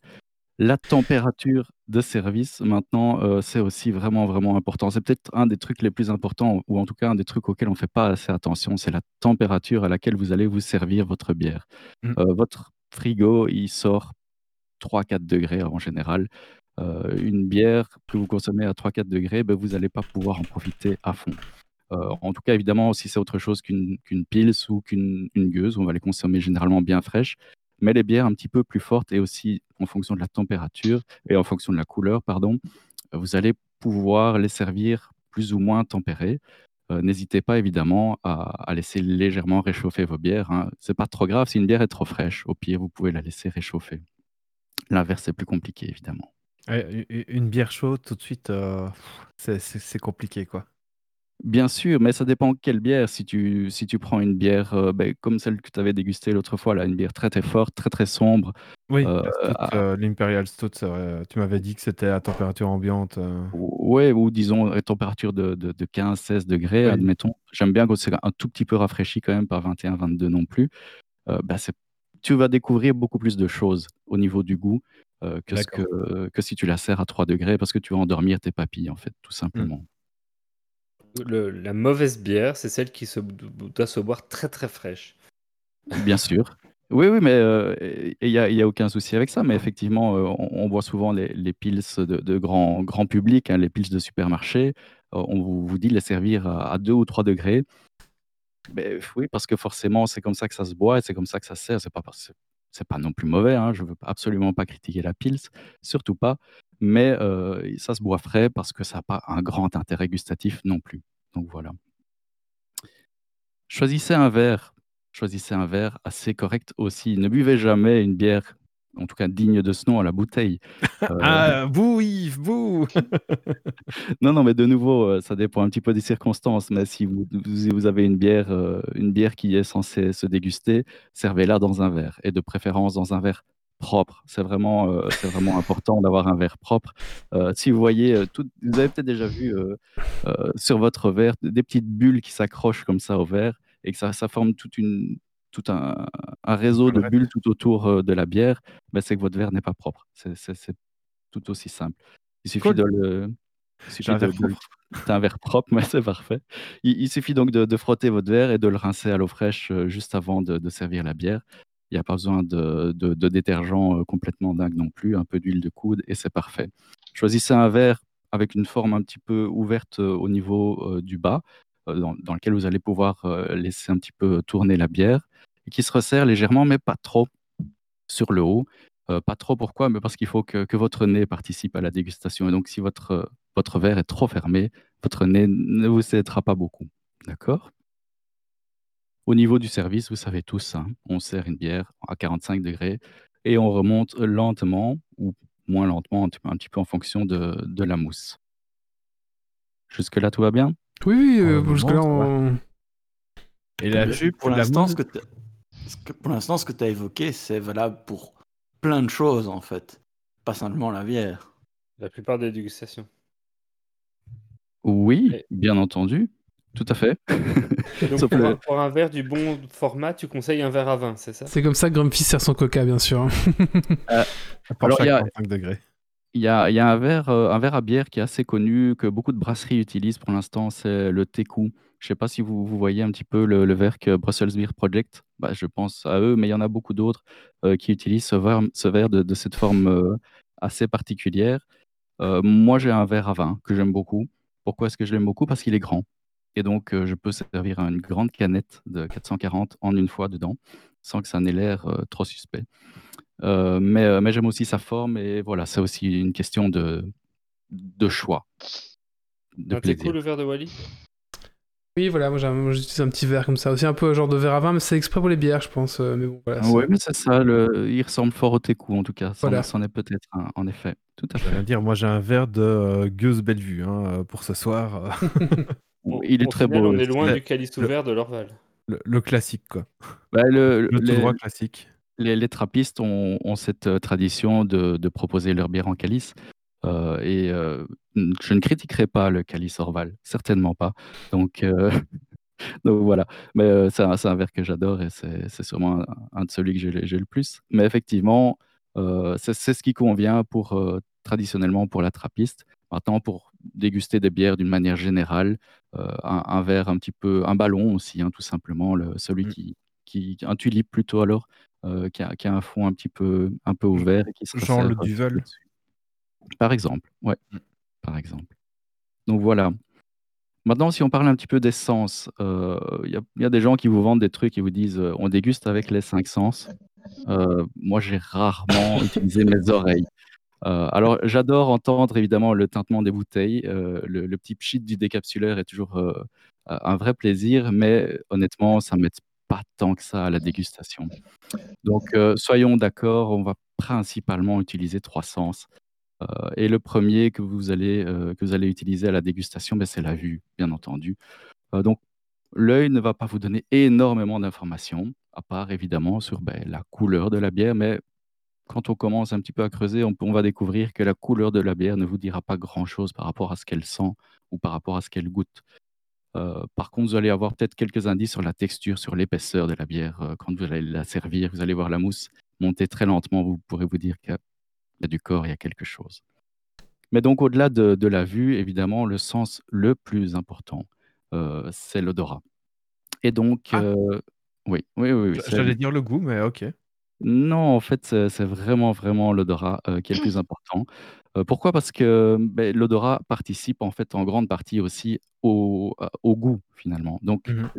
La température de service maintenant, heu, c'est aussi vraiment, vraiment important. C'est peut-être un des trucs les plus importants ou en tout cas un des trucs auxquels on fait pas assez attention, c'est la température à laquelle vous allez vous servir votre bière. Mmh. Heu, votre frigo, il sort 3-4 en général. Heu, une bière que vous consommez à 3-4 bah, vous allez pas pouvoir en profiter à fond. En tout cas, évidemment, si c'est autre chose qu'une pils ou qu'une une gueuze, on va les consommer généralement bien fraîches. Mais les bières un petit peu plus fortes et aussi en fonction de la température et en fonction de la couleur, pardon, vous allez pouvoir les servir plus ou moins tempérées. Heu, n'hésitez pas évidemment à laisser légèrement réchauffer vos bières, hein. C'est pas trop grave si une bière est trop fraîche. Au pire, vous pouvez la laisser réchauffer. L'inverse, c'est plus compliqué évidemment. Une bière chaude tout de suite, c'est c'est compliqué, quoi. Bien sûr, mais ça dépend quelle bière. Si tu si tu prends une bière, heu, beh, comme celle que tu avais dégustée l'autre fois là, une bière très, très forte, très, très sombre, Oui, à heu, l'Imperial Stout, tu m'avais dit que c'était à température ambiante, heu ou disons à température de de de 15-16°, Oui. admettons. J'aime bien quand c'est un tout petit peu rafraîchi quand même, pas 21-22 non plus. Bah, tu vas découvrir beaucoup plus de choses au niveau du goût, que ce que que si tu la sers à 3° parce que tu vas endormir tes papilles en fait, tout Mmh. simplement. Le la mauvaise bière, c'est celle qui se doit se boire très, très fraîche. Bien sûr. Oui, oui, mais il y a il y a aucun souci avec ça, mais effectivement, heu, on on voit souvent les les pils de de grand grand public, hein, les pils de supermarché. Heu, on vous vous dit de les servir à à 2 ou 3°. Beh, oui, parce que forcément, c'est comme ça que ça se boit et c'est comme ça que ça se sert. C'est pas c'est pas non plus mauvais, hein, je veux absolument pas critiquer la pils, surtout pas, mais heu, ça se boit frais parce que ça a pas un grand intérêt gustatif non plus, donc voilà. Choisissez un verre, choisissez un verre assez correct aussi. Ne buvez jamais une bière, en tout cas digne de ce nom, à la bouteille. Heu, Ah! Bouh Yves, bouh! non, non, mais de nouveau, heu, ça dépend un petit peu des circonstances, mais si vous vous avez une bière, une bière qui est censée se déguster, servez-la dans un verre et de préférence dans un verre propre. C'est vraiment, heu, c'est vraiment important d'avoir un verre propre. Heu, si vous voyez, toutes vous avez peut-être déjà vu, sur votre verre des petites bulles qui s'accrochent comme ça au verre et que ça ça forme toute une tout un réseau de bulles tout autour, de la bière, bah, c'est que votre verre n'est pas propre. C'est c'est c'est tout aussi simple. Il suffit Cool. de le suffit un verre propre. T'as un verre propre, mais c'est parfait. Il, il suffit donc de, de frotter votre verre et de le rincer à l'eau fraîche euh, juste avant de, de servir la bière. Il n'y a pas besoin de, détergent euh, complètement dingue non plus, un peu d'huile de coude et c'est parfait. Choisissez un verre avec une forme un petit peu ouverte euh, au niveau euh, du bas, dans, lequel vous allez pouvoir laisser un petit peu tourner la bière et qui se resserre légèrement, mais pas trop sur le haut. Pas trop pourquoi? Mais parce qu'il faut que, votre nez participe à la dégustation. Et donc, si votre verre est trop fermé, votre nez ne vous aidera pas beaucoup. D'accord? Au niveau du service, vous savez tous, hein, on sert une bière à 45 degrés et on remonte lentement ou moins lentement, un petit peu, un petit peu en fonction de, de la mousse. Jusque-là, tout va bien? Oui, oui, Pour euh, jusque-là, on... Et jupe, pour l'instant, ce que pour l'instant, ce que tu as évoqué, c'est valable pour plein de choses en fait, pas simplement la bière. La plupart des dégustations. Oui, Et- bien entendu. Tout à fait. Donc pour, le- un, pour un verre du bon format, tu conseilles un verre à vin, c'est ça? C'est comme ça que Grumpy sert son coca, bien sûr. hein. pour Alors, il y a- 45 degrés. Il y a, il y a un, verre, euh, un verre à bière qui est assez connu, que beaucoup de brasseries utilisent pour l'instant, c'est le Teku. Je ne sais pas si vous, vous voyez un petit peu le, le verre que Brussels Beer Project, bah, je pense à eux, mais il y en a beaucoup d'autres euh, qui utilisent ce verre, ce verre de, de cette forme euh, assez particulière. Euh, moi, j'ai un verre à vin que j'aime beaucoup. Pourquoi est-ce que je l'aime beaucoup? Parce qu'il est grand. Et donc, euh, je peux servir une grande canette de 440 en une fois dedans, sans que ça n'ait l'air euh, trop suspect. Euh, mais euh, mais j'aime aussi sa forme et voilà, c'est aussi une question de, de choix, de plaisir. le verre de Wally Oui, voilà, moi j'utilise un petit verre comme ça. Aussi un peu un genre de verre à vin, mais c'est exprès pour les bières, je pense. Mais bon, voilà. c'est- Oui, mais c'est ça, le... il ressemble fort au Teku en tout cas, c'en Voilà. c'en est peut-être un, en effet. Tout à fait. dire, moi j'ai un verre de euh, Gueuse Bellevue hein, pour ce soir. Au- Il est au très final, beau. On est loin du calice le- ouvert de l'Orval. le, le classique, quoi. Bah, le- Le tout les, droit classique. les- les trappistes ont, ont cette euh, tradition de, de proposer leur bière en calice. euh, et euh, je ne critiquerai pas le calice Orval, certainement pas. Donc, euh, donc voilà. Mais euh, c'est un, verre que j'adore et c'est sûrement un, un de celui que j'ai le plus. Mais effectivement, euh, c'est c'est ce qui convient pour, euh, traditionnellement pour la trappiste. Maintenant, pour déguster des bières d'une manière générale, euh, un, un verre un petit peu, un ballon aussi, hein, tout simplement, le, celui Mm. qui, qui, un tulipe plutôt alors, euh, qui, a, qui a un fond un petit peu, un peu ouvert et qui se Genre le Duvel. Par exemple, ouais, Mm. par exemple. Donc voilà. Maintenant, si on parle un petit peu d'essence, euh, il y, a- il y a des gens qui vous vendent des trucs et vous disent euh, on déguste avec les cinq sens. Euh, moi, j'ai rarement utilisé mes oreilles. Euh, alors, j'adore entendre évidemment le tintement des bouteilles. euh, le, petit pchit du décapsuleur est toujours euh, un vrai plaisir, mais honnêtement, ça ne m'aide pas tant que ça à la dégustation. Donc, soyons d'accord, on va principalement utiliser trois sens. Et le premier que vous allez, que vous allez utiliser à la dégustation, ben, c'est la vue, bien entendu. Donc, l'œil ne va pas vous donner énormément d'informations, à part évidemment sur ben, la couleur de la bière, mais quand on commence un petit peu à creuser, on, va découvrir que la couleur de la bière ne vous dira pas grand-chose par rapport à ce qu'elle sent ou par rapport à ce qu'elle goûte. Euh, par contre, vous allez avoir peut-être quelques indices sur la texture, sur l'épaisseur de la bière. Euh, quand vous allez la servir, vous allez voir la mousse monter très lentement. Vous pourrez vous dire qu'il y a il y a du corps, il y a quelque chose. Mais donc, au-delà de, de la vue, évidemment, le sens le plus important, euh, c'est l'odorat. Et donc, Ah. oui, oui, oui, oui, J'allais dire le goût, mais ok. Non, en fait, c'est c'est vraiment, vraiment l'odorat euh, qui est le plus important. Euh, pourquoi? Parce que ben, l'odorat participe en fait en grande partie aussi au, à- au goût finalement. Donc, Mhm.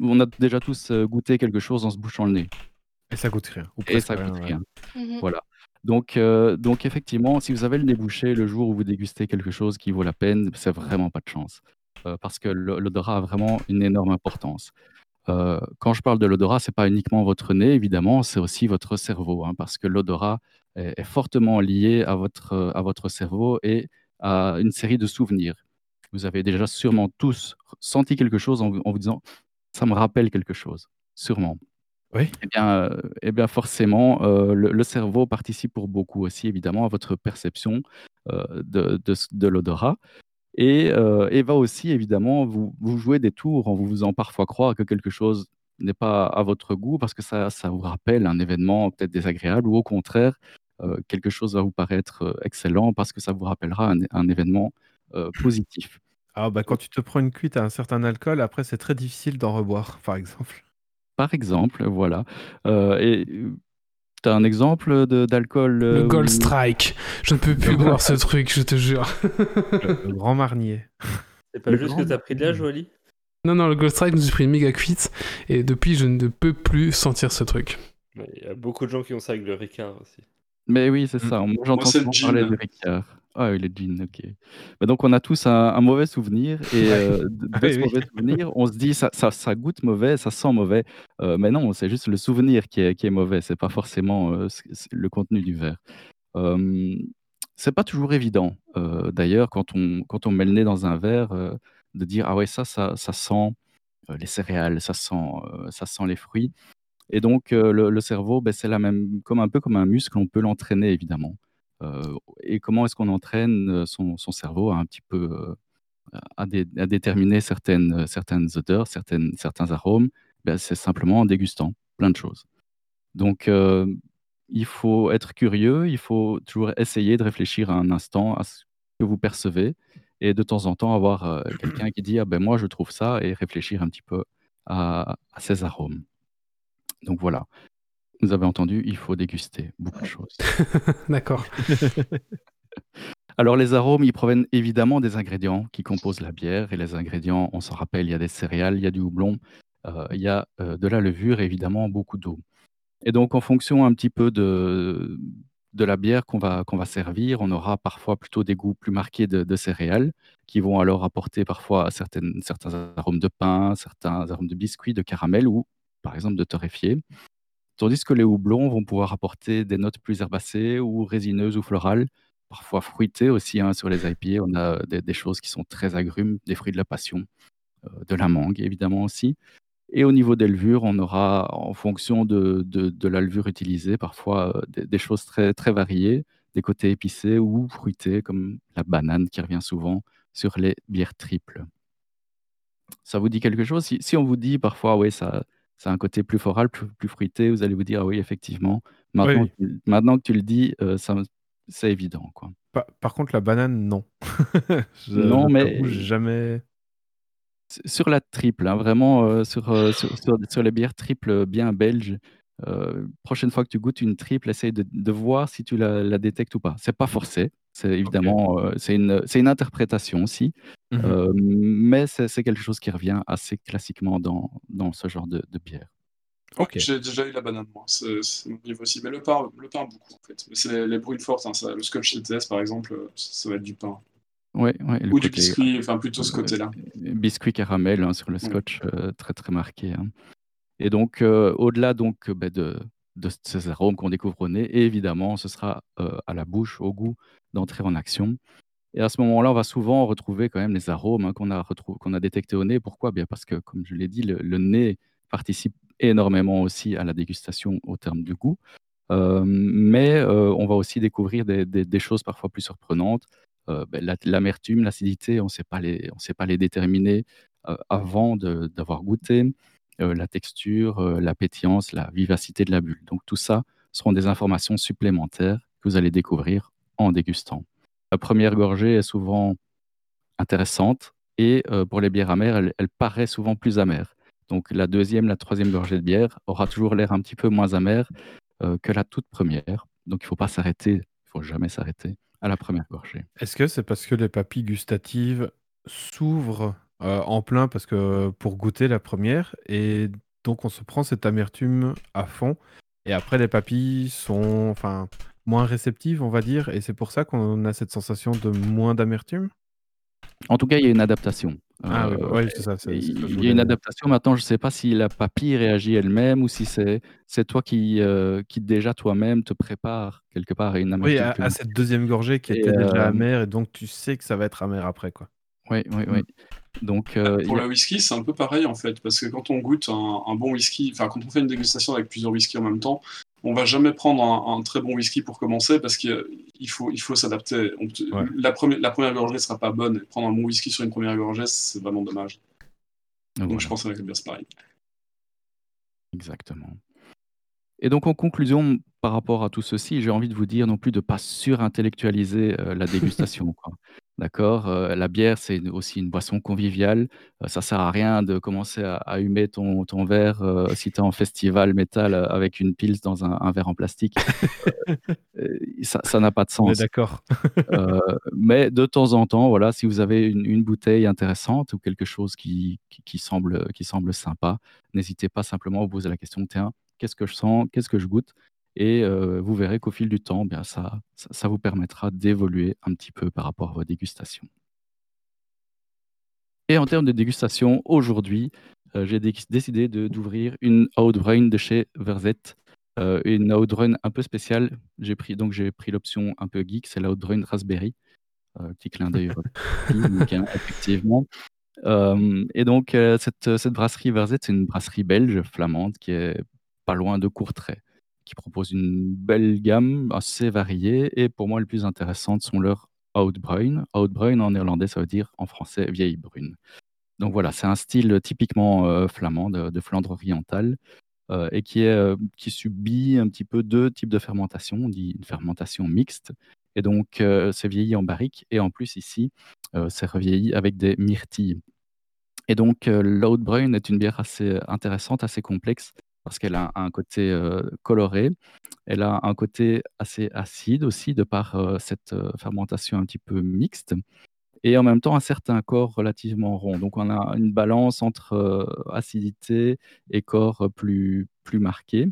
on a déjà tous euh, goûté quelque chose en se bouchant le nez Et ça goûte rien. Ou et presque ça coûte ouais. rien. Mhm. Voilà. Donc, donc effectivement, si vous avez le nez bouché le jour où vous dégustez quelque chose qui vaut la peine, c'est vraiment pas de chance. Parce que l'odorat a vraiment une énorme importance. Euh, quand je parle de l'odorat, c'est pas uniquement votre nez, évidemment, c'est aussi votre cerveau, hein, parce que l'odorat est, est fortement lié à votre, à votre cerveau et à une série de souvenirs. Vous avez déjà sûrement tous senti quelque chose en, vous- en vous disant, ça me rappelle quelque chose, sûrement. Oui. Eh bien, euh, eh bien forcément, euh, le, le cerveau participe pour beaucoup aussi, évidemment, à votre perception euh, de, de ce- de l'odorat. Et, euh, et va aussi, évidemment, vous, vous jouer des tours en vous faisant parfois croire que quelque chose n'est pas à votre goût parce que ça, ça vous rappelle un événement peut-être désagréable ou au contraire, euh, quelque chose va vous paraître excellent parce que ça vous rappellera un, un événement euh, positif. Ah bah quand tu te prends une cuite à un certain alcool, après c'est très difficile d'en reboire, par exemple. Par exemple, voilà. Euh, et tu as un exemple de- d'alcool Le euh, Gold Strike. Je ne peux plus boire ce truc, je te jure. Le, grand marnier. C'est pas Le juste grand que t'as pris de l'âge, Wally Non, non, le Gold Strike, je me suis pris une méga cuite. Et depuis, je ne peux plus sentir ce truc. Il y a beaucoup de gens qui ont ça avec le Ricard aussi. Mais oui, c'est Mm. ça. Moi, j'entends souvent parler de Ricard. Ah oui, le gin, ok. Mais donc, on a tous un, un mauvais souvenir. Et euh, de, ce oui. mauvais souvenir, on se dit, ça, ça, ça goûte mauvais, ça sent mauvais. Euh, mais non, c'est juste le souvenir qui est, qui est mauvais. C'est pas forcément euh, le contenu du verre. C'est pas toujours évident, d'ailleurs, quand on, quand on met le nez dans un verre, de dire, ah ouais, ça, ça, ça sent les céréales, ça sent, ça sent les fruits. Et donc, le, le cerveau, ben, c'est la même, comme un peu comme un muscle, on peut l'entraîner évidemment. Euh, et comment est-ce qu'on entraîne euh, son, son cerveau à un petit peu euh, à, dé- à déterminer certaines, certaines odeurs, certaines, certains arômes? Ben, C'est simplement en dégustant plein de choses. Donc, euh, il faut être curieux, il faut toujours essayer de réfléchir à un instant à ce que vous percevez et de temps en temps avoir euh, quelqu'un qui dit ah ben moi je trouve ça et réfléchir un petit peu à, à ces arômes. Donc voilà, vous avez entendu, il faut déguster beaucoup de choses. D'accord. Alors les arômes, ils proviennent évidemment des ingrédients qui composent la bière. Et les ingrédients, on s'en rappelle, il y a des céréales, il y a du houblon, euh, il y a euh, de la levure et évidemment beaucoup d'eau. Et donc en fonction un petit peu de, de la bière qu'on va, qu'on va servir, on aura parfois plutôt des goûts plus marqués de, de céréales qui vont alors apporter parfois certaines, certains arômes de pain, certains arômes de biscuits, de caramel ou par exemple de torréfié. Tandis que les houblons vont pouvoir apporter des notes plus herbacées ou résineuses ou florales, parfois fruitées aussi. hein, sur les IPA, on a des, des choses qui sont très agrumes, des fruits de la passion, euh, de la mangue évidemment aussi. Et au niveau des levures, on aura, en fonction de, la levure utilisée, parfois euh, des, choses très, très variées, des côtés épicés ou fruités, comme la banane qui revient souvent sur les bières triples. Ça vous dit quelque chose? Si on vous dit parfois, oui, ça, ça a un côté plus floral, plus, plus fruité, vous allez vous dire, ah oui, effectivement. Maintenant, Oui. que tu- maintenant que tu le dis, euh, c'est évident. Quoi. Par, par contre, la banane, non. Je- Non, je mais- jamais. Sur la triple, hein, vraiment, euh, sur, euh, sur, sur- sur les bières triples bien belges, prochaine fois que tu goûtes une triple, essaye de, de voir si tu la, la détectes ou pas. C'est pas forcé, c'est évidemment, euh, c'est une, c'est une interprétation aussi, Mhm. euh, mais c'est c'est quelque chose qui revient assez classiquement dans, dans ce genre de, de bière. J'ai déjà eu la banane, moi. C'est c'est mon niveau aussi. Mais le pain, le pain beaucoup, en fait. Mais C'est les, les bruits fortes. Hein, ça. Le scotch CTS, par exemple, euh, ça, ça va être du pain. Ouais, ouais, Ou du biscuit, enfin plutôt ce euh, côté-là. biscuit caramel hein, sur le Ouais. scotch, euh, très très marqué. hein. Et donc, euh, au-delà donc ben, de, de ces arômes qu'on découvre au nez, et évidemment, ce sera euh, à la bouche, au goût, d'entrer en action. Et à ce moment-là, on va souvent retrouver quand même les arômes hein, qu'on a, qu'on a détectés au nez. Pourquoi? Bien parce que, comme je l'ai dit, le, nez participe énormément aussi à la dégustation au terme du goût. Euh, mais euh, on va aussi découvrir des, choses parfois plus surprenantes. Ben, la- L'amertume, l'acidité, on ne sait pas les, déterminer avant d'avoir goûté. Euh, la texture, euh, la pétillance, la vivacité de la bulle. Donc tout ça seront des informations supplémentaires que vous allez découvrir en dégustant. La première gorgée est souvent intéressante et euh, pour les bières amères, elle, paraît souvent plus amère. Donc la deuxième, la troisième gorgée de bière aura toujours l'air un petit peu moins amère que la toute première. Donc il ne faut pas s'arrêter, il ne faut jamais s'arrêter à la première gorgée. Est-ce que c'est parce que les papilles gustatives s'ouvrent euh, en plein parce que pour goûter la première et donc on se prend cette amertume à fond et après les papilles sont enfin moins réceptives on va dire et c'est pour ça qu'on a cette sensation de moins d'amertume En tout cas, il y a une adaptation. Ah oui, Euh, c'est ça, c'est- Il y a une adaptation. Maintenant, je ne sais pas si la papille réagit elle-même ou si c'est c'est toi qui, euh, qui déjà toi-même te prépare quelque part à une Oui, amertume à, plus à cette deuxième gorgée qui Et, était déjà euh, amère et donc tu sais que ça va être amer après quoi. Oui, oui, oui. Donc, euh, Pour il y a- le whisky, c'est un peu pareil en fait, parce que quand on goûte un, un bon whisky, enfin quand on fait une dégustation avec plusieurs whiskies en même temps, on va jamais prendre un, un très bon whisky pour commencer parce qu'il faut, il faut s'adapter. Ouais. La, première, la première gorgée sera pas bonne. et Prendre un bon whisky sur une première gorgée, c'est vraiment dommage. Donc voilà. je pense avec la bière, c'est pareil. Exactement. Et donc, en conclusion, par rapport à tout ceci, j'ai envie de vous dire non plus de ne pas surintellectualiser euh, la dégustation. quoi. D'accord La bière, c'est une- aussi une boisson conviviale. Euh, ça sert à rien de commencer à, à humer ton, ton verre si tu es en festival métal avec une pils dans un, un verre en plastique. Ça ça n'a pas de On est sens. d'accord. Mais de temps en temps, voilà, si vous avez une, une bouteille intéressante ou quelque chose qui, qui, qui semble, qui semble sympa, n'hésitez pas simplement à vous poser la question, tiens, qu'est-ce que je sens, qu'est-ce que je goûte? Et euh, vous verrez qu'au fil du temps, bien, ça, ça, ça vous permettra d'évoluer un petit peu par rapport à vos dégustations. Et en termes de dégustation, aujourd'hui, euh, j'ai dé- décidé d'ouvrir une Outbrain de chez Verzet. Euh, une Outbrain un peu spéciale. J'ai pris, donc j'ai pris l'option un peu geek, c'est la Outbrain Raspberry. Euh, petit clin d'œil hein, effectivement. Euh, et donc, cette, cette brasserie Verzet, c'est une brasserie belge, flamande, qui est pas loin de Courtrai, qui propose une belle gamme assez variée. Et pour moi, les plus intéressantes sont leurs Outbruin. Outbruin en néerlandais, ça veut dire en français vieille brune. Donc voilà, c'est un style typiquement euh, flamand de, Flandre orientale euh, et qui, est, euh, qui subit un petit peu deux types de fermentation. On dit une fermentation mixte. Et donc, c'est vieilli en barrique. Et en plus, ici, c'est revieilli avec des myrtilles. Et donc, l'Outbrain est une bière assez intéressante, assez complexe, parce qu'elle a un côté coloré. Elle a un côté assez acide aussi, de par cette fermentation un petit peu mixte. Et en même temps, un certain corps relativement rond. Donc, on a une balance entre acidité et corps plus, plus marqué.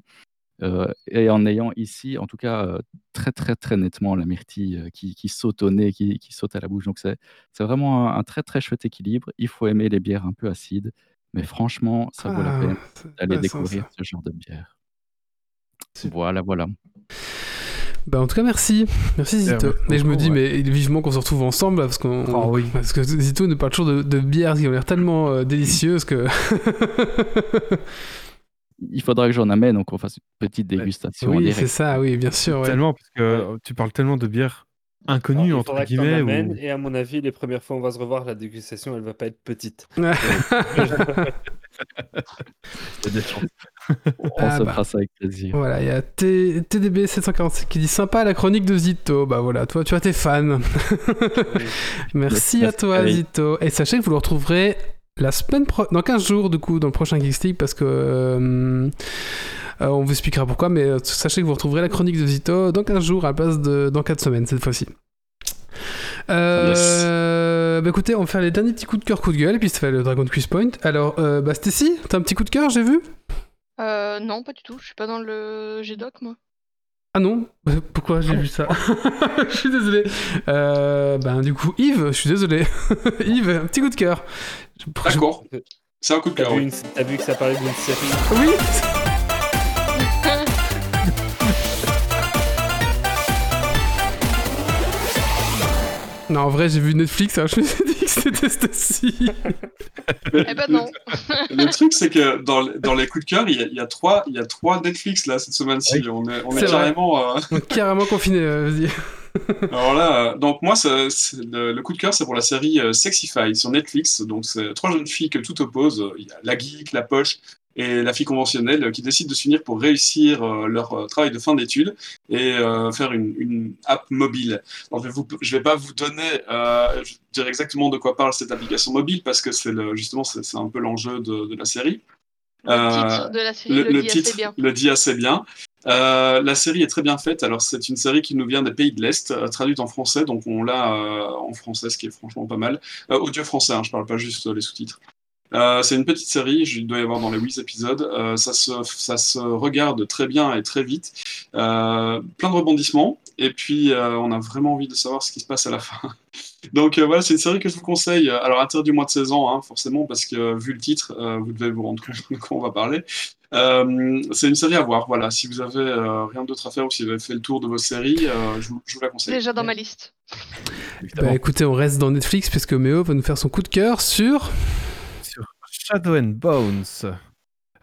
Et en ayant ici, en tout cas, très très très nettement la myrtille qui, saute au nez, qui, saute à la bouche. Donc c'est vraiment un très très chouette équilibre. Il faut aimer les bières un peu acides, mais franchement, ça vaut la Ah, peine c'est d'aller intéressant, découvrir ça. ce genre de bière. Super. Voilà, voilà. Bah, en tout cas, merci. Merci Zito. merci Mais je me beaucoup, dis, ouais. mais vivement qu'on se retrouve ensemble, parce, qu'on, Ah oui. parce que Zito nous parle toujours de, de bières qui ont l'air tellement euh, délicieuses que. Il faudra que j'en amène, donc qu'on fasse une petite dégustation en oui, direct. c'est ça, oui, bien sûr. ouais. Tellement, parce que euh, tu parles tellement de bières Alors, entre guillemets. ou- Et à mon avis, les premières fois on va se revoir, la dégustation, elle va pas être petite. Il y a des chances. On Ah se bah. fera ça avec plaisir. Voilà, il y a T- TDB747 qui dit sympa la chronique de Zito. Bah voilà, toi, tu as tes fans. Merci à toi, Allez. Zito. Et sachez que vous le retrouverez la semaine pro- dans 15 jours, du coup, dans le prochain Geekstick, parce que. euh, on vous expliquera pourquoi, mais euh, sachez que vous retrouverez la chronique de Zito dans 15 jours à la place de dans 4 semaines cette fois-ci. Euh, bah écoutez, on va faire les derniers petits coups de cœur, coups de gueule, et puis ça fait le Dragon Quiz Point. Alors, euh, bah Stacy, t'as un petit coup de cœur, j'ai vu? Euh, non, pas du tout. Je suis pas dans le GDoc, moi. Ah non? Euh, Pourquoi j'ai vu ça? Je suis désolé. Euh, ben du coup, Yves, je suis désolé. Yves, un petit coup de cœur. Je- D'accord. C'est un coup de T'as cœur. vu, oui. une- t'as vu que ça parlait d'une série? Oui Non, en vrai, j'ai vu Netflix, alors je me suis dit que c'était Stacy. eh ben non. Le truc, c'est que dans, les- dans les coups de cœur, il y a, il y a trois, il y a trois Netflix là cette semaine-ci. On est, on est carrément. euh, carrément confiné, euh, vas-y. Alors là, euh, donc moi, ça- le, le coup de cœur, c'est pour la série euh, Sexify sur Netflix. Donc c'est trois jeunes filles que tout oppose. Il y a la geek, la poche et la fille conventionnelle qui décident de s'unir pour réussir euh, leur euh, travail de fin d'études et euh, faire une, une app mobile. Alors, je je vais pas vous donner, je dire exactement de quoi parle cette application mobile parce que c'est justement c'est un peu l'enjeu de, de la série. Le titre de la série le, le, le dit titre assez bien. le dit assez bien. Euh, la série est très bien faite. Alors, c'est une série qui nous vient des pays de l'Est, euh, traduite en français. Donc, on l'a euh, en français, ce qui est franchement pas mal. Audio français, hein, je parle pas juste les sous-titres. Euh, c'est une petite série, il doit y avoir dans les 8 épisodes. Euh, ça, se, ça se regarde très bien et très vite. Euh, plein de rebondissements. Et puis, euh, on a vraiment envie de savoir ce qui se passe à la fin. Donc euh, voilà, c'est une série que je vous conseille. Alors, interdit du moins de 16 ans, hein, forcément, parce que vu le titre, euh, vous devez vous rendre compte de quoi on va parler. Euh, c'est une série à voir. Voilà, si vous avez euh, rien d'autre à faire ou si vous avez fait le tour de vos séries, euh, je, vous, je vous la conseille. Déjà dans ma liste. Bah écoutez, on reste dans Netflix puisque Méo va nous faire son coup de cœur sur. Shadow and Bones.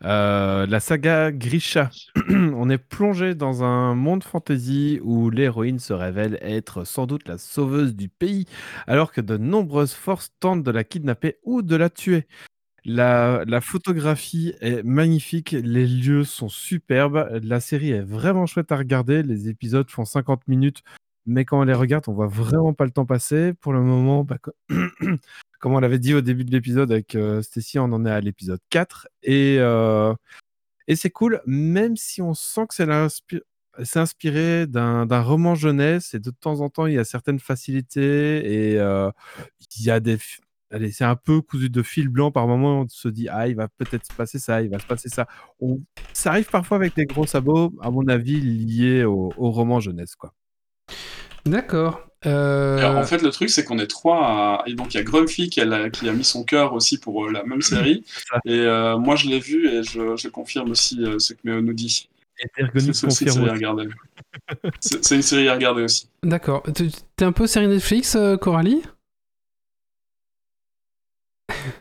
Euh, la saga Grisha. On est plongé dans un monde fantasy où l'héroïne se révèle être sans doute la sauveuse du pays, alors que de nombreuses forces tentent de la kidnapper ou de la tuer. La, photographie est magnifique, les lieux sont superbes, la série est vraiment chouette à regarder, les épisodes font 50 minutes, mais quand on les regarde, on voit vraiment pas le temps passer. Pour le moment, bah, comme on l'avait dit au début de l'épisode avec euh, on en est à l'épisode 4. Et, euh, et c'est cool, même si on sent que c'est inspiré d'un roman jeunesse et de temps en temps, il y a certaines facilités et euh, il y a des. Allez, c'est un peu cousu de fil blanc par moment. On se dit, ah, il va peut-être se passer ça, il va se passer ça. On- Ça arrive parfois avec des gros sabots, à mon avis, liés au, au roman jeunesse. Quoi. D'accord. Euh, Alors, en fait, le truc, c'est qu'on est trois. à- Et donc, il y a Grumpy qui a, qui a mis son cœur aussi pour euh, la même série. ça. Et euh, moi, je l'ai vu et je, je confirme aussi euh, ce que Méo nous dit. C'est aussi une confirme série à aussi. regarder. C'est c'est une série à regarder aussi. D'accord. T'es un peu série Netflix, Coralie?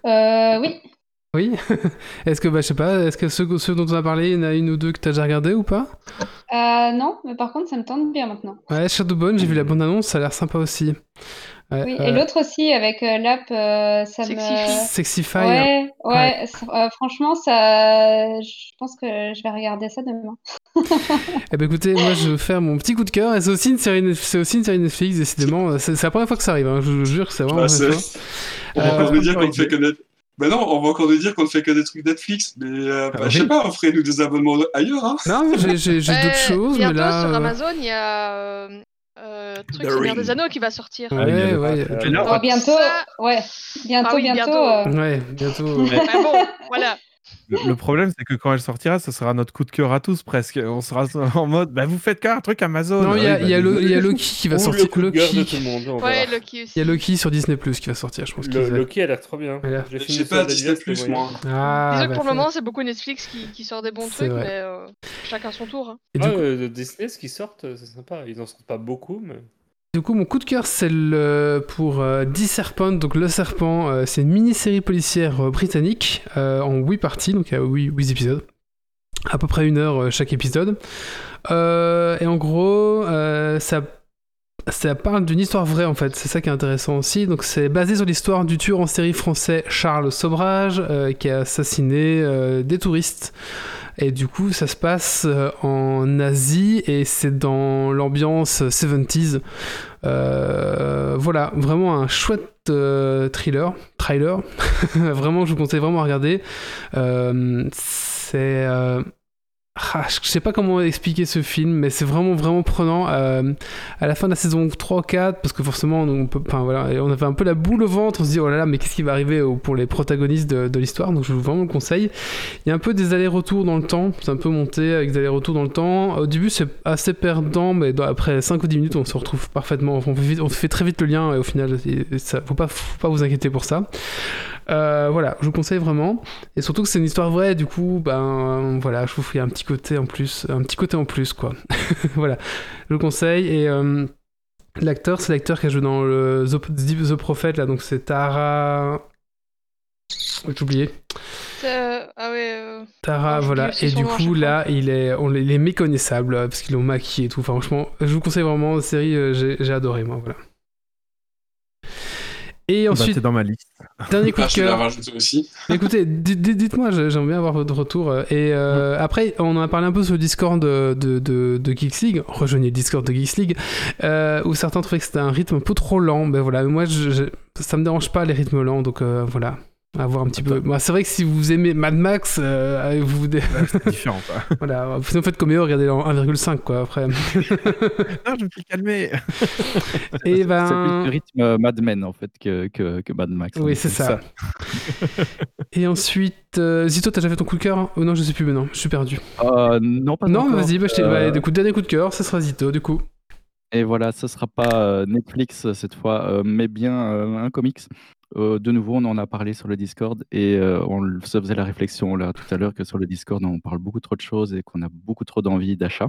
Euh, oui. Oui. est-ce que, bah, je sais pas, est-ce que ceux, ceux dont on a parlé, il y en a une ou deux que t'as déjà regardé ou pas? Euh, non, mais par contre, ça me tente bien maintenant. Ouais, Shadowbone, j'ai vu la bande-annonce, ça a l'air sympa aussi. Ouais, Oui, euh, et l'autre aussi, avec euh, l'app, euh, ça me... Sexify. Ouais, ouais, euh, franchement, ça... je pense que je vais regarder ça demain. Eh ben écoutez, moi je vais faire mon petit coup de cœur c'est aussi une série, c'est aussi une série Netflix, décidément. C'est la première fois que ça arrive, hein, je vous jure que c'est vraiment Bah, c'est-. On Euh, dire qu'on fait. Ben non, on va encore nous dire qu'on ne fait que des trucs Netflix. Mais euh, bah, Ah, je oui. sais pas, offrez-nous des abonnements ailleurs. Hein. Non, mais j'ai- Ouais, d'autres choses, mais bientôt là. sur euh, Amazon, il y a euh, euh, truc Seigneur des Anneaux qui va sortir. Ouais, Ah, ouais. Ah, Et là, Oh, bientôt, Ça- ouais, bientôt, Ah oui, bientôt. bientôt. euh, Ouais, bientôt. Mais bon, voilà. Le, le problème, c'est que quand elle sortira, ce sera notre coup de cœur à tous presque. On sera en mode, bah, vous faites qu'un truc Amazon. Non, il y a, bah, y y Loki qui va Ou sortir. le coup de gueule de Loki. tout le monde. on Ouais, verra. Loki aussi. Il y a Loki sur Disney Plus qui va sortir, je pense. Le- Loki a l'air trop bien. J'ai sur pas Disney Plus, moi. Ah, Disons que bah, pour le moment, c'est beaucoup Netflix qui, qui sort des bons trucs, vrai. mais euh, chacun son tour. hein. Et du Ah, coup- euh, Disney, ce qui sortent, euh, c'est sympa. Ils en sortent pas beaucoup, mais. Du coup, mon coup de cœur, c'est le, pour euh, The Serpent. Donc, Le Serpent, euh, c'est une mini-série policière euh, britannique euh, en 8 parties, donc il y a 8, épisodes. À peu près une heure chaque épisode. Et en gros, ça, ça parle d'une histoire vraie, en fait. C'est ça qui est intéressant aussi. Donc, c'est basé sur l'histoire du tueur en série français Charles Sobrage, qui a assassiné des touristes. Et du coup, ça se passe euh, en Asie et c'est dans l'ambiance 70s. Euh, voilà, vraiment un chouette euh, thriller, trailer. vraiment, je vous conseille vraiment à regarder. C'est. Ah, je sais pas comment expliquer ce film, mais c'est vraiment vraiment prenant. Euh, à la fin de la saison 3 4, parce que forcément on avait un peu la boule au ventre, on se dit oh là là, mais qu'est-ce qui va arriver pour les protagonistes de, l'histoire? Donc je vous vraiment le conseille. Il y a un peu des allers-retours dans le temps, c'est un peu monté avec des allers-retours dans le temps. Au début c'est assez perdant, mais après 5 ou 10 minutes on se retrouve parfaitement, on fait, fait très vite le lien et au final faut faut pas vous inquiéter pour ça. Euh, voilà, je vous conseille vraiment. Et surtout que c'est une histoire vraie, du coup, ben voilà, je vous fais un petit côté en plus, un petit côté en plus, quoi. voilà, je vous conseille. Et euh, l'acteur, c'est l'acteur qui a joué dans le The, The Prophet, là, donc c'est Tara. J'ai oublié. Euh, Ah ouais. euh, Tara, Ah, voilà. Et du coup, là, il est, on, il est méconnaissable parce qu'ils l'ont maquillé et tout. Enfin, franchement, je vous conseille vraiment la série, j'ai j'ai adoré, moi, voilà. Et Bah, ensuite, c'est dans ma liste. dernier coup Ah, de je vais la cœur. rajouter aussi. Écoutez, dites-moi, j'ai- j'aimerais bien avoir votre retour. euh, Et euh, après, on en a parlé un peu sur le Discord de, de, de, de Geeks League. Rejoignez le Discord de Geeks League, euh, où certains trouvaient que c'était un rythme un peu trop lent. Ben voilà, moi, je, je- ça me dérange pas les rythmes lents, donc euh, voilà. À voir un petit peu. Bah, c'est vrai que si vous aimez Mad Max, euh, vous, C'est différent, quoi. voilà, sinon faites comme eux, regardez en 1,5 quoi après. non, je me suis calmé. Et C'est ben, plus le rythme euh, Mad Men en fait que, que, que Mad Max. oui, c'est ça. Et ensuite, euh, Zito, t'as déjà fait ton coup de cœur hein Oh non, je sais plus maintenant, je suis perdu. Euh, non, pas Non, encore. vas-y, bah, je t'ai- Euh, bah, du coup, dernier coup de cœur, ce sera Zito, du coup. Et voilà, ce sera pas euh, Netflix cette fois, euh, mais bien euh, un comics. Euh, de nouveau, on en a parlé sur le Discord et euh, on se faisait la réflexion là tout à l'heure que sur le Discord, on parle beaucoup trop de choses et qu'on a beaucoup trop d'envie d'achat.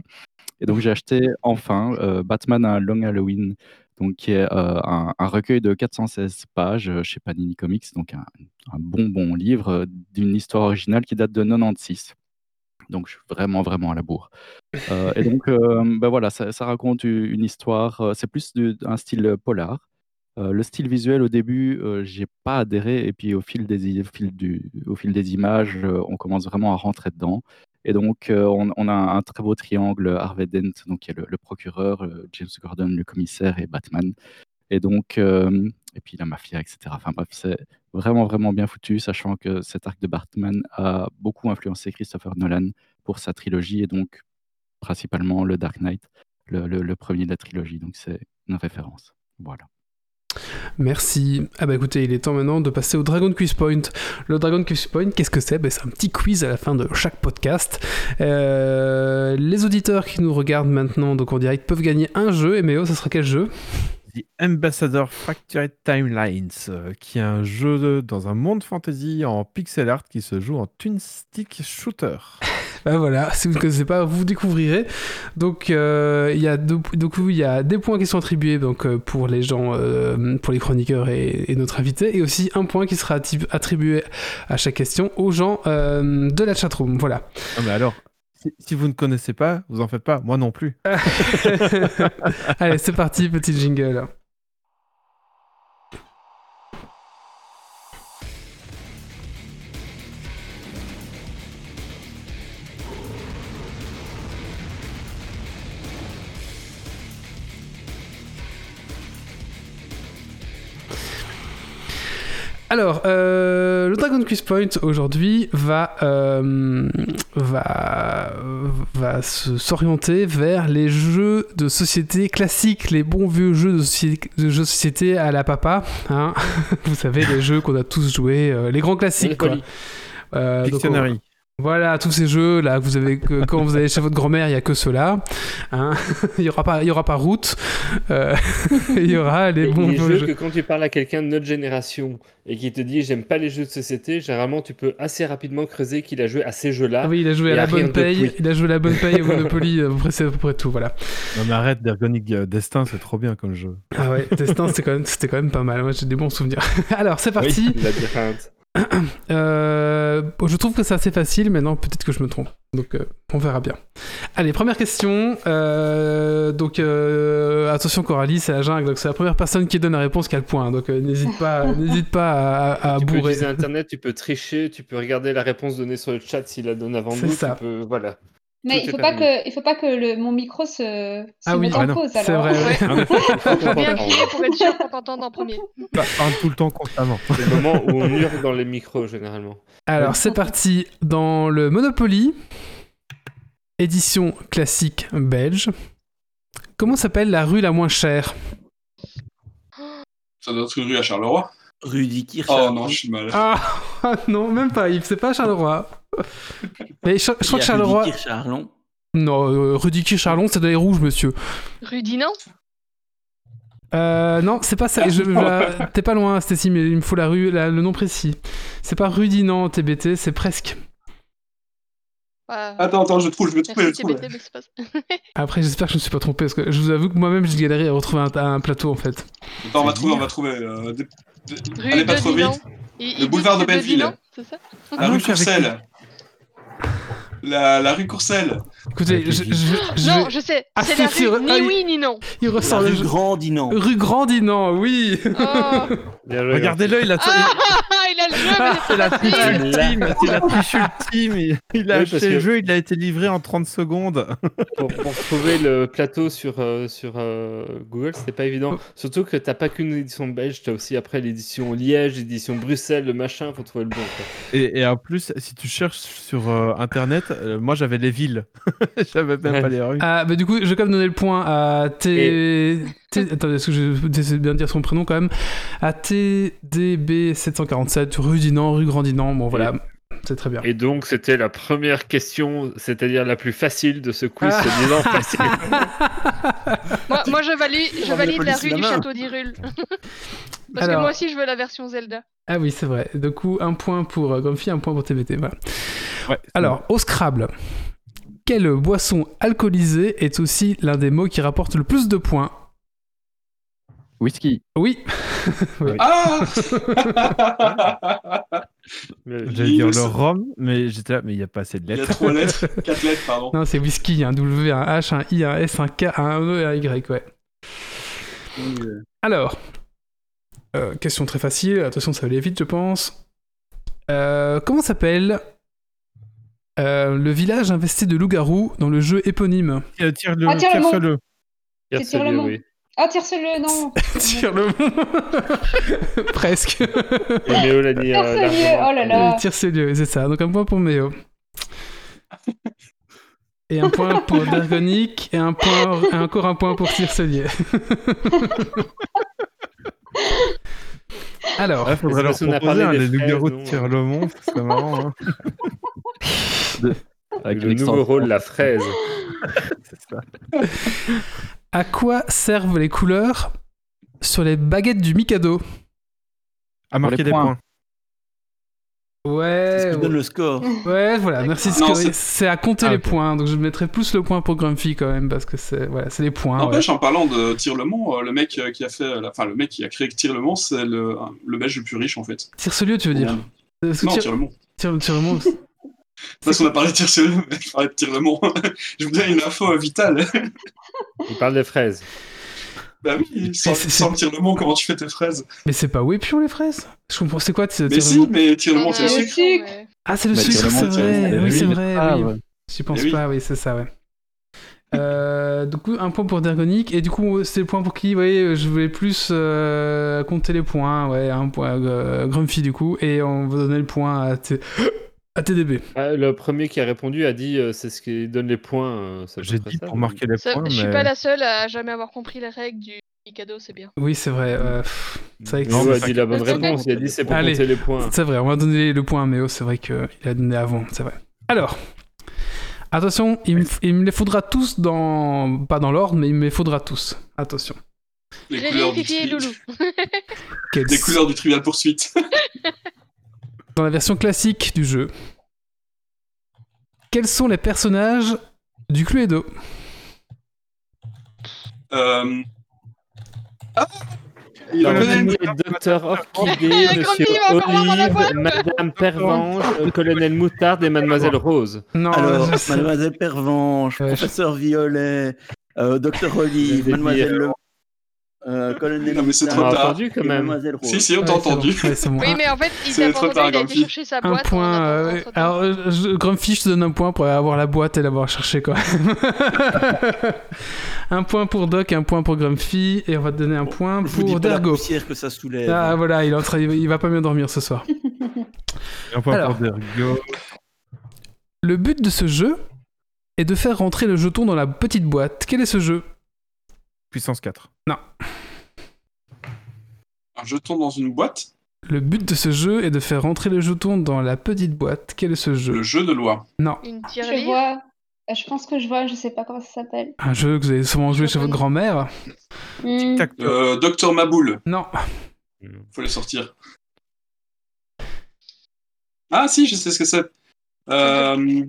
Et donc j'ai acheté enfin euh, Batman un Long Halloween, donc qui est un, recueil de 416 pages chez Panini Comics, donc un, bon bon livre d'une histoire originale qui date de 96. Donc je suis vraiment vraiment à la bourre. Et donc ben voilà, ça, raconte une histoire. c'est plus du- un style polar. Euh, le style visuel au début, euh, j'ai pas adhéré et puis au fil des images, euh, on commence vraiment à rentrer dedans. Et donc, euh, on, a un très beau triangle Harvey Dent, donc qui est le, procureur, James Gordon, le commissaire et Batman. Et donc, et puis la mafia, etc. Enfin bref, c'est vraiment, vraiment bien foutu, sachant que cet arc de Batman a beaucoup influencé Christopher Nolan pour sa trilogie et donc principalement le Dark Knight, le- le premier de la trilogie. Donc, c'est une référence. Voilà. Merci. Ah bah écoutez, il est temps maintenant de passer au Dragon Quiz Point. Le Dragon Quiz Point, qu'est-ce que c'est? Bah, C'est un petit quiz à la fin de chaque podcast. Euh, les auditeurs qui nous regardent maintenant, donc en direct, peuvent gagner un jeu. Et Méo, ce sera quel jeu? The Ambassador Fractured Timelines, euh, qui est un jeu de- dans un monde fantasy en pixel art qui se joue en twin stick shooter. Bah voilà, si vous ne connaissez pas, vous découvrirez. Donc euh, il y a deux- donc il y a des points qui sont attribués donc euh, pour les gens, euh, pour les chroniqueurs et, et notre invité, et aussi un point qui sera attribué à chaque question aux gens euh, de la chatroom. Voilà. Ah, mais alors, si, si vous ne connaissez pas, vous en faites pas, moi non plus. Allez, c'est parti, petit jingle. Alors, euh, le Dragon Quiz Point aujourd'hui va, euh, va, va se- s'orienter vers les jeux de société classiques, les bons vieux jeux de, soci- de jeux de société à la papa. hein. Vous savez, les jeux qu'on a tous joués, euh, les grands classiques. Quoi. Monopoly. Euh, voilà, tous ces jeux là que vous avez que quand vous allez chez votre grand-mère, il y a que ceux-là. hein. il y aura pas, il y aura pas route. Euh, il y aura les bons les jeux jeux. que quand tu parles à quelqu'un de notre génération et qui te dit j'aime pas les jeux de société, généralement tu peux assez rapidement creuser qu'il a joué à ces jeux-là. Ah oui, il a joué à la bonne paye, il a joué à la bonne paye au Monopoly, près, c'est à peu près tout, voilà. Non mais arrête, Dergonic euh, Destin, c'est trop bien comme jeu. Ah ouais, Destin, c'était quand, même- c'était quand même pas mal, moi j'ai des bons souvenirs. Alors, c'est parti. Oui, labyrinthe. Euh, je trouve que c'est assez facile, mais non, peut-être que je me trompe. Donc, euh, on verra bien. Allez, première question. Euh, donc, euh, attention, Coralie, c'est la jungle. Donc, c'est la première personne qui donne la réponse qui a le point. Donc, euh, n'hésite pas, n'hésite pas à, à tu peux bourrer. utiliser Internet, tu peux tricher, tu peux regarder la réponse donnée sur le chat s'il la donne avant C'est nous. ça. Tu peux... Voilà. Mais il est faut pas que, il faut pas que le, mon micro se, se Ah oui, mette ah en non, pause. C'est alors. vrai. ouais. Faut Bien crier pour être sûr qu'on t'entende en premier. pas- parle tout le temps constamment. C'est le moment où on hurle dans les micros généralement. Alors, c'est parti. Dans le Monopoly, édition classique belge, comment s'appelle la rue la moins chère? Ça doit être une rue à Charleroi. Rudy Kirch. Oh non, je suis mal. ah, ah, non, même pas Yves, c'est pas Charleroi. Mais je, je crois que Charleroi. Rudy Kirch Arlon. Non, euh, Rudy Kirch-Charlon, c'est dans les rouges, monsieur. Rudy, non? Euh, non, c'est pas ça. Je- la- T'es pas loin, Stacy, mais il me faut la rue, la- le nom précis. C'est pas Rudy, non, TBT, c'est presque. Ouais. Attends, attends, je trouve, je vais trouver. Merci je. TBT, mais pas ça. Après, j'espère que je me suis pas trompé, parce que je vous avoue que moi-même, j'ai galéré à retrouver un, un plateau, en fait. Attends, on va trouver, on va trouver. euh, Rue Allez pas de trop Dinan. vite. Il- Le boulevard de Belleville. Dinan, c'est ça? La Ah rue Courcelles. La, rue Courcelle. Écoutez, je, vies. je- je- Non, je sais. Ah, c'est la sur- rue ni ah oui. ni non. il La ressort le rue. Grand Dinan. Rue Grandinant, oui. Oh. Regardez-le, il a, Ah, il a le jeu, mais c'est la triche ultime. C'est la triche ultime. Il, a Oui, acheté le que- jeu, il a été livré en 30 secondes. pour, pour trouver le plateau sur, euh, sur euh, Google, c'était pas évident. Surtout que t'as pas qu'une édition belge, t'as aussi après l'édition Liège, l'édition Bruxelles, le machin, faut trouver le bon. quoi. Et, et en plus, si tu cherches sur euh, internet, euh, moi j'avais les villes. j'avais même Ouais. pas les rues. Ah, bah du coup, je vais quand même donner le point à T. T... Attendez, est-ce que je vais essayer de bien dire son prénom quand même À TDB747, rue Dinan, rue Grandinant. Bon, voilà, c'est très bien. Et donc, c'était la première question, c'est-à-dire la plus facile de ce quiz, Ah. se disant facile. Moi, moi, je valide, je valide la rue du château d'Irul. Parce Alors- que moi aussi, je veux la version Zelda. Ah oui, c'est vrai. Du coup, un point pour euh, Grumpy, un point pour TBT. Voilà. Ouais, Alors, au Scrabble, quelle boisson alcoolisée est aussi l'un des mots qui rapporte le plus de points Whisky. Oui. Ah J'allais dire le rhum, mais j'étais là, mais il n'y a pas assez de Il y a lettres. trois lettres, quatre lettres, pardon. Non, c'est whisky. Il y a un W, un H, un I, un S, un K, un E et un Y, ouais. Alors, euh, question très facile. Attention, ça va aller vite, je pense. Euh, comment s'appelle Euh, le village investi de loups-garous dans le jeu éponyme. Euh, Tire-le, Ah, tire-le-mont. tire-le. C'est tire le mont. Ah, tire-le, non. Tire le Presque. Et Méo l'a dit. euh, Tire-le, largement. oh là là. Tire c'est c'est ça. Donc un point pour Méo. Et un point pour Dergonic et un point, et encore un point pour Tircelier. Alors, Il faudrait Et leur c'est proposer parlé hein, des loups-garous de nous, Tire-le-Mont, ce serait marrant. hein. Avec Le nouveau rôle, la fraise. Ça. à quoi servent les couleurs sur les baguettes du Mikado? À marquer les des points. points. C'est ce Ouais, qui donne le score. ouais, voilà, merci c'est- à compter Ah, les points, donc je mettrai plus le point pour Grumpy quand même, parce que c'est voilà, c'est les points. ouais. N'empêche, en parlant de Tire le Mont, euh, le mec euh, qui a fait, la- enfin le mec qui a créé Tire le Mont, c'est le, le belge le plus riche en fait. Tire-ce-lieu, tu veux dire que Non, tire- Tire le Mont. tire- tire. Parce qu'on a parlé de Tire le Mont, je parlais de vous donne une info euh, vitale. Il parle des fraises. bah oui, sans, sans Tire le Mont, comment tu fais tes fraises? Mais c'est pas Wépion les fraises? Je comprends, c'est quoi Mais si, mot mais Tire le Mont, Euh, c'est le le sucre. Ah, c'est le Bah, sucre, c'est tire le vrai. Oui, c'est Oui, vrai. ah, oui. ouais. J'y pense Eh oui. pas, oui, c'est ça, ouais. Euh, du coup, un point pour Dergonic. Et du coup, c'est le point pour qui? Oui, je voulais plus euh, compter les points. Ouais, un point euh, Grumpy, du coup. Et on va donner le point à, T- à TDB. Ah, le premier qui a répondu a dit euh, c'est ce qui donne les points. euh, J'ai dit ça, pour marquer les Ça, points, je suis mais... pas la seule à jamais avoir compris les règles du Mikado, c'est bien. Oui, c'est vrai. euh, pff, c'est vrai que Méo Non, mais a dit la bonne réponse. Il a dit c'est pour Allez. compter les points. C'est vrai, on va donner le point à Méo, c'est vrai qu'il a donné avant, c'est vrai. Alors, attention, il me, il me les faudra tous dans... Pas dans l'ordre, mais il me les faudra tous. Attention. Les couleurs, du Loulou. Les couleurs du Trivial Poursuite. Dans la version classique du jeu, quels sont les personnages du Cluedo euh... Ah Il le Docteur Orchidée, Monsieur. Olive, Madame Pervenche, le Colonel Moutarde et Mademoiselle Rose. Non, Alors, Mademoiselle Pervenche, Ouais, je- Professeur Violet, euh, Docteur Olive, Le Mademoiselle. Le... Euh, Colonel Non, mais c'est trop tard. entendu quand même. Si, si, on Ouais, t'a bon. entendu. Ouais, c'est bon. Oui, Un- mais en fait, il C'est t'a trop tard, entendu, il a été Grumpy. chercher sa Un boîte. en point. euh, alors, euh, je- Grumpy, je te donne un point pour avoir la boîte et l'avoir cherché, quoi. un point pour Doc, un point pour Grumpy, et on va te donner un point Je pour Dergo. que ça soulève. Ah voilà, il, est en train- il va pas bien dormir ce soir. Un point Alors. pour Dergo. Le but de ce jeu est de faire rentrer le jeton dans la petite boîte. Quel est ce jeu? Puissance 4. Un jeton dans une boîte, Le but de ce jeu est de faire rentrer le jeton dans la petite boîte. Quel est ce jeu le jeu de loi. Non, Une Je vois. euh, Je pense que je vois, je sais pas comment ça s'appelle. un jeu que vous avez sûrement joué chez votre grand-mère. Tac, Euh, Docteur Maboule, Non, faut les sortir. Ah si, je sais ce que c'est. Euh...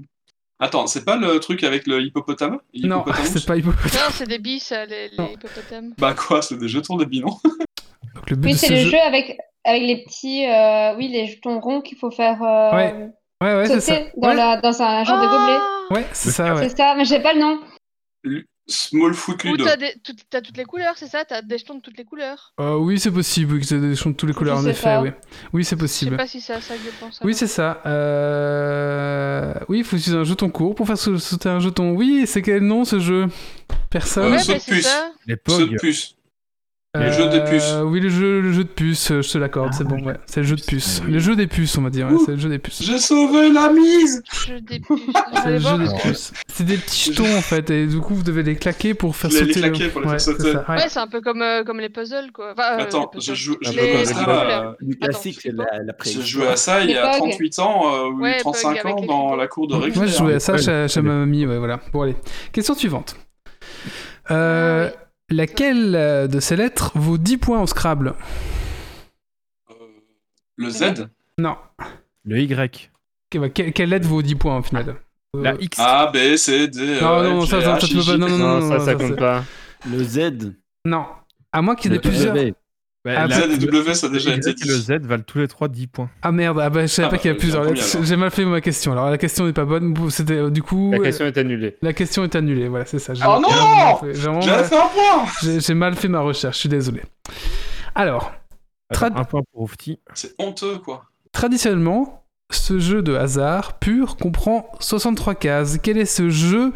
Attends, c'est pas le truc avec le hippopotame? Non, c'est pas hippopotame. Non, c'est des bis, ça, les, Non. les hippopotames. Bah quoi, c'est des jetons de Donc, le but Oui, c'est ce le jeu... jeu avec, avec les petits, euh, oui, les jetons ronds qu'il faut faire euh, Ouais, Ouais, ouais, c'est ça. sauter dans, Ouais, la, dans un genre de gobelet. Ouais, c'est ça, ouais. C'est ça, mais j'ai pas le nom. Small Foot Ludo. t'as des- tout- t'as toutes les couleurs, c'est ça? T'as des jetons de toutes les couleurs Euh, oui, c'est possible oui, que c'est des choses de toutes les couleurs, Je en sais effet, pas. oui. Oui, c'est Je sais possible. pas si c'est à ça que je pense. Oui, c'est ça. Euh... Oui, il faut utiliser un jeton court pour faire sau- sauter un jeton. Oui, c'est quel nom ce jeu? Personne? Ouais, Euh, saut de puce. Les Saut de POG. puce. Le jeu des puces. Euh, Oui, le jeu, le jeu de puces, euh, je te l'accorde, c'est bon, ouais. C'est le jeu de puces. Le jeu des puces, on va dire, c'est le jeu des puces. J'ai sauvé la mise Jeu des puces. Je C'est le jeu des puces. C'est des petits jetons en fait, et du coup vous devez les claquer pour faire Les- les sauter. claquer pour les faire sauter. ouais. Ouais, c'est un peu comme, euh, comme les puzzles, quoi. Enfin, euh, Attends, je joue, à ça, il y a Pog. 38 ans, ou Ouais, Pog 35 avec ans dans la cour de Moi récré. je jouais à ça chez, ma mamie, ouais, voilà. Bon, allez. Question suivante. Euh, Ah Laquelle euh, de ces lettres vaut 10 points au Scrabble? Euh, Le Z? Non. Le Y. Que- bah, Quelle, quelle lettre vaut 10 points au final? Euh, La X. A, B, C, D, Non, non, ça, ça, H, ça, tu peux I, pas- J, non, non, ça, ça, ça compte pas. Le Z. Non. À moins qu'il y en ait Le plusieurs. Bah, Ah, la- Z et W, ça a déjà été et le dit. Z valent tous les trois 10 points. Ah merde, ah bah, je savais Ah pas bah, qu'il y a j'ai plusieurs lettres. J'ai mal fait ma question. Alors la question n'est pas bonne. C'était euh, du coup. La euh, question est annulée. la question est annulée. Voilà, c'est ça. Oh non j'ai mal fait- j'ai vraiment J'avais mal- fait un point J'ai j'ai mal fait ma recherche. Je suis désolé. Alors, Attends, Trad- un point pour Oufti. C'est honteux, quoi. traditionnellement, ce jeu de hasard pur comprend 63 cases Quel est ce jeu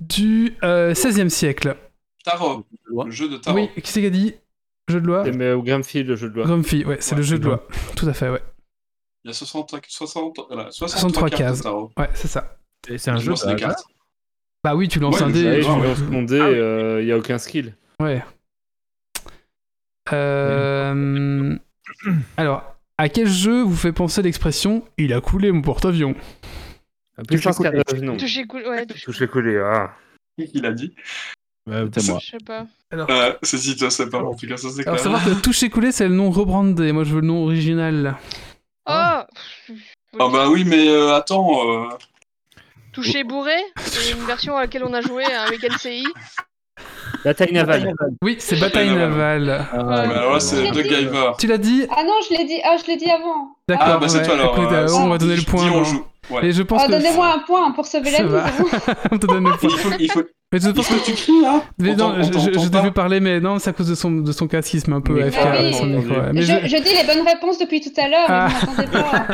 du euh, 16e siècle? Tarot. Le jeu de tarot. Oui, qui c'est qui a dit? Jeu de loi C'est mais au Grumpy, le jeu de loi. Grumpy, ouais, c'est Ouais, le jeu de loi. Tout à fait, ouais. Il y a 60, 60, voilà, 63, 63 cartes de cases. Ouais, c'est ça. Et c'est un Je jeu de cartes. Bah oui, tu lances Ouais, un dé. tu- lance mon dé, Ah euh, il y a aucun skill. Ouais. Euh, Alors, à quel jeu vous fait penser l'expression Il a coulé mon porte-avions Puissance coulé. euh. Ouais, Toucher coulé, ah. Qui qui l'a dit Euh, C'est moi. Je sais pas. euh, C'est si toi, c'est pas en tout cas, ça c'est Alors, clair. savoir que toucher coulé, c'est le nom rebrandé. Moi, je veux le nom original. Oh Ah bah oui, mais euh, attends. euh, Toucher bourré, c'est une version à laquelle on a joué avec LCI. Bataille navale. Oui, c'est Bataille Navale. navale. bah alors là, c'est. Guyver. Tu l'as dit Ah non, je l'ai dit, ah, je l'ai dit avant. D'accord. Ah bah c'est ouais, toi alors. écoute, euh, on va donner le point. dis, on joue. Ouais. Et je pense Ah, que. Donnez-moi un point pour sauver la bon. on te donne le point. Il faut, il faut, Mais je pense que. tu cries là? Mais On non, je, je, je vu parler, mais non, c'est à cause de son, de son casque qui se met un peu. AFK Ah oui. avec son micro. ouais. Mais je, je- je dis les bonnes réponses depuis tout à l'heure, Ah. mais vous m'entendez pas.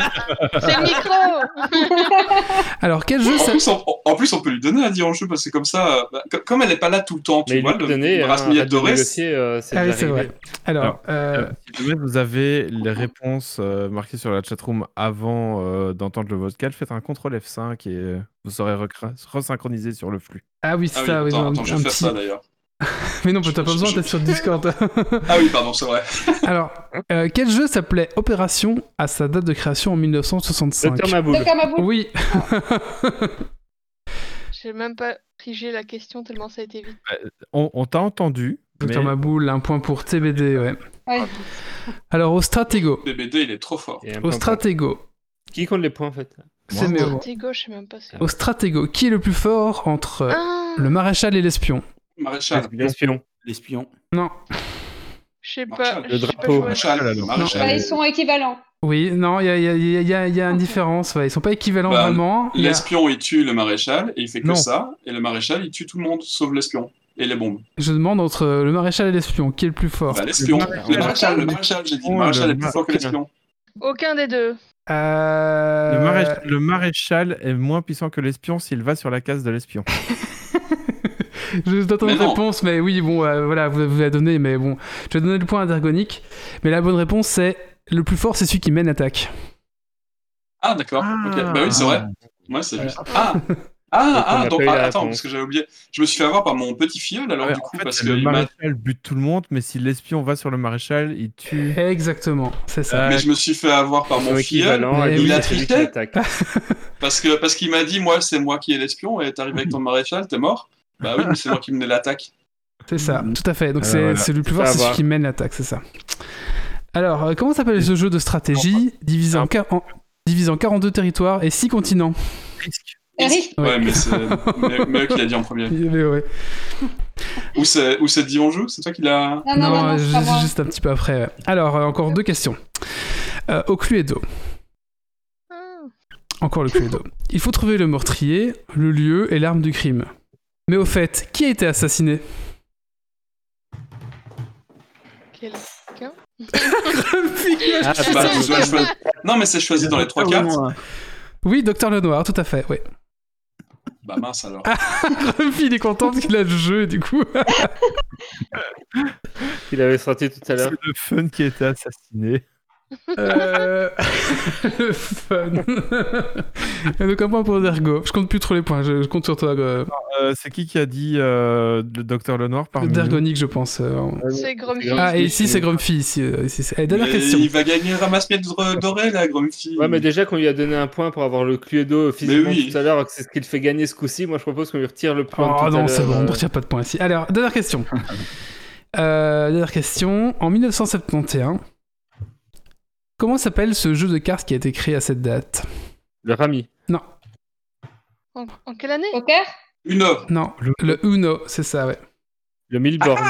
C'est le micro Alors, quel jeu En ça... plus, on, en plus, on peut lui donner à dire en jeu parce que comme ça, euh, bah, co- comme elle est pas là tout le temps, tu Mais vois, lui le, donnait le de doré, euh, c'est Ah vrai. Alors, Alors, euh, Si jamais vous avez les réponses euh, marquées sur la chatroom avant euh, d'entendre le vocal, faites un contrôle F5 et euh, vous saurez recra- resynchroniser sur le flux. ah oui, Ah c'est oui, ça, oui, attends, non, attends, je un vais faire petit- ça d'ailleurs. Mais non, t'as pas Je- besoin je- d'être sur Discord. Ah oui, pardon, c'est vrai. Alors, euh, quel jeu s'appelait Opération à sa date de création en 1965 Docteur Maboul. Docteur Maboul. Oui. J'ai même pas pigé la question tellement ça a été vite. On, on t'a entendu, Docteur mais Maboul, un point pour TBD, ouais. Ouais. Alors, au Stratego. BBD, il est trop fort. Au Stratego. Qui compte les points en fait? C'est mieux. Je sais même pas. c'est- Au Stratego, qui est le plus fort entre euh, Ah, le maréchal et l'espion? Maréchal. L'espion. L'espion. Non. je sais Maréchal. pas. Le drapeau. Maréchal, Bah, maréchal. ils sont équivalents. Oui, non, il y a, y a- a- a- une différence. ouais. Ils sont pas équivalents Bah, vraiment. L'espion, il tue le maréchal et il fait que Non. ça. Et le maréchal, il tue tout le monde sauf l'espion. Et les bombes. Je demande entre le maréchal et l'espion, qui est le plus fort? Bah, l'espion. Le Le maréchal. maréchal, le maréchal, j'ai dit. Le Oh, maréchal le est plus fort que maréchal. l'espion. Aucun des deux. Euh, le, maréch- le maréchal est moins puissant que l'espion s'il va sur la case de l'espion. Je dois Mais une réponse, mais oui, bon, euh, voilà, vous, vous l'avez donné, mais bon, je vais donner le point à Dergonic. Mais la bonne réponse, c'est le plus fort, c'est celui qui mène l'attaque. Ah, d'accord. Ah. Ok. Bah oui, c'est vrai. Ouais, c'est juste. Ah Ah, Donc, ah, donc, ah, attends, parce que j'avais oublié. Je me suis fait avoir par mon petit filleul alors Ouais, du en coup, fait, parce le que m'a- maréchal bute tout le monde, mais si l'espion va sur le maréchal, il tue. Exactement, c'est ça. Euh, Mais je me suis fait avoir par mon filleul il a triché. parce que parce qu'il m'a dit moi c'est moi qui ai l'espion et t'arrives avec ton maréchal t'es mort. Bah oui mais c'est moi qui menais l'attaque. C'est ça, tout à fait. Donc Euh, c'est voilà. c'est le plus fort, c'est celui qui mène l'attaque, c'est ça. Alors, euh, comment s'appelle ce jeu de stratégie? Divisé en, en- divisé en 42 territoires et 6 continents Eric Ouais. Mais c'est mieux, mieux qu'il a dit en premier. Mais ouais. Où c'est où c'est dit on joue C'est toi qui l'as. Non, non, non, juste un petit peu après. Alors, euh, encore deux questions. Euh, au Cluedo. Ah. Encore le Cluedo. Il faut trouver le meurtrier, le lieu et l'arme du crime. Mais au fait, qui a été assassiné? Quelqu'un? Ah, Bah, Non mais c'est choisi dans les trois cartes. Oui, Docteur Lenoir, tout à fait, oui. Bah mince alors. Grumpy, il est content parce qu'il a le jeu, du coup. Il avait sorti tout à l'heure. C'est le fun qui a été assassiné. Euh... le fun. Donc un point pour Dergo. Je compte plus trop les points, je, je compte sur toi. euh, Euh, c'est qui qui a dit euh, le docteur Lenoir Dergonic, je pense. euh, en- C'est Grumpy. Ah, et ici, c'est Grumpy. Ici, ici, c'est- Allez, dernière question. Il va gagner ramasse-miettes dor- doré là Grumpy. Ouais, mais déjà qu'on lui a donné un point pour avoir le Cluedo physiquement oui. tout à l'heure, que c'est ce qu'il fait gagner ce coup-ci, moi je propose qu'on lui retire le point. Oh tout non, c'est bon, on ne retire pas de points ici. Alors, dernière question. Euh, dernière question. En 1971, comment s'appelle ce jeu de cartes qui a été créé à cette date? Le Rami. En, en quelle année? Poker? Heure. Non, le Uno, c'est ça, ouais. Le Milborn.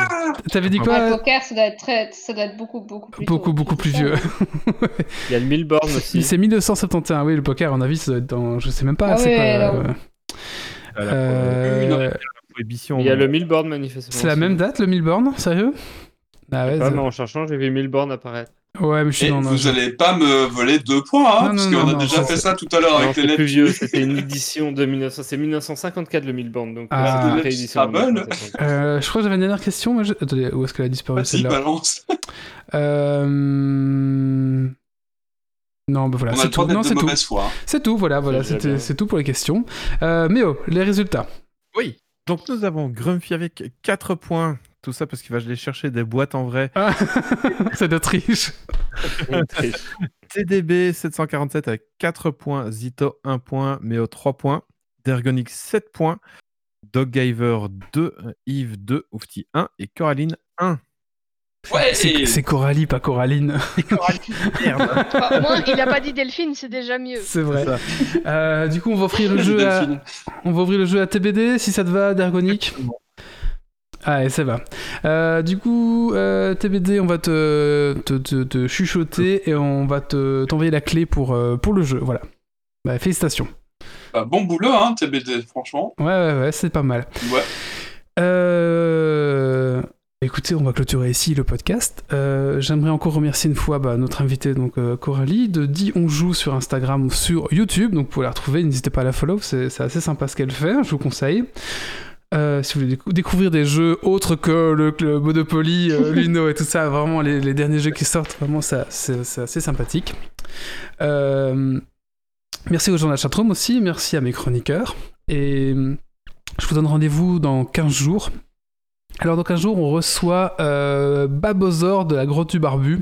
T'avais dit Ouais, quoi? Poker, ça doit être très, ça doit être beaucoup, beaucoup plus. Beaucoup, tôt. beaucoup plus vieux. Il y a le Milborn aussi. C'est 1971, oui, le poker, à mon avis, ça doit être dans. Je sais même pas, Ah c'est alors. euh, euh, prohibition. Il y a le Milborn manifestement. C'est la même date, le Milborn Sérieux? Ah ouais, Pas, mais en cherchant, j'ai vu Milborn apparaître. Ouais, mais je suis Et dans vous allez pas me voler deux points, hein, Non, parce qu'on a non, déjà fait ça tout à l'heure avec les lettres. plus vieux, c'était une édition de 1900, c'est 1954 le Milband, donc Ah. euh, c'est une Les réédition de Scrabble. 1954. Euh, je crois que j'avais une dernière question, mais je... attendez, où est-ce qu'elle a disparu Vas-y, celle-là balance. Euh, Non, bah voilà, c'est tout. Non, c'est de tout. C'est tout, voilà, voilà, c'est tout pour les questions. Euh, Méo, les résultats. Oui. Donc nous avons Grumpy avec 4 points. Tout ça parce qu'il va aller chercher des boîtes en vrai. Ah, c'est de triche. TDB 747 avec 4 points. Zito 1 point. Méo 3 points. Dergonix 7 points. Doggiver 2. Yves 2. Oufti 1. Et Coraline 1. Ouais, C'est c'est Coralie, pas Coraline. Merde. Enfin, au moins, il a pas dit Delphine, c'est déjà mieux. C'est vrai. ça. Euh, du coup, on va offrir le jeu à, Delphine. on va ouvrir le jeu à TBD si ça te va, Dergonic. Allez, ça va. Euh, du coup, euh, TBD, on va te, te, te- te chuchoter et on va te t'envoyer la clé pour, euh, pour le jeu. Voilà. Bah, félicitations. Bah, bon boulot, hein, TBD, franchement. Ouais, ouais, ouais, c'est pas mal. Ouais. Écoutez, on va clôturer ici le podcast. J'aimerais encore remercier une fois bah, notre invitée, donc Coralie, de Dit On Joue sur Instagram ou sur YouTube. Donc, vous pouvez la retrouver, n'hésitez pas à la follow, c'est c'est assez sympa ce qu'elle fait, je vous conseille. Euh, si vous voulez décou- découvrir des jeux autres que le, le Monopoly, euh, l'Uno et tout ça, vraiment les, les derniers jeux qui sortent, vraiment ça, c'est assez sympathique. Euh, merci aux gens de la chatroom aussi, merci à mes chroniqueurs. Et je vous donne rendez-vous dans 15 jours. Alors dans 15 jours, on reçoit Babozor de la Grotte du Barbu.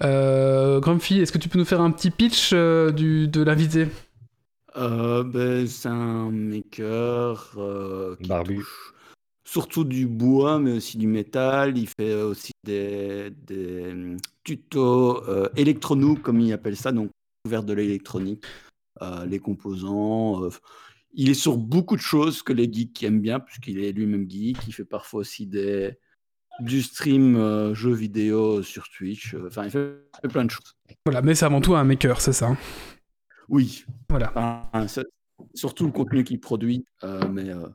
Grumpy, est-ce que tu peux nous faire un petit pitch du, de l'invité? Euh, ben, c'est un maker euh, qui Barbu. touche surtout du bois, mais aussi du métal. Il fait aussi des, des hum, tutos euh, électronoob, comme il appelle ça, donc ouvert de l'électronique, euh, les composants. euh, il est sur beaucoup de choses que les geeks aiment bien, puisqu'il est lui-même geek. Il fait parfois aussi des, du stream euh, jeux vidéo sur Twitch. euh, Enfin, il fait, il fait plein de choses. Voilà, mais c'est avant tout un maker, c'est ça hein Oui, Voilà. Surtout le contenu qu'il produit, euh, mais euh,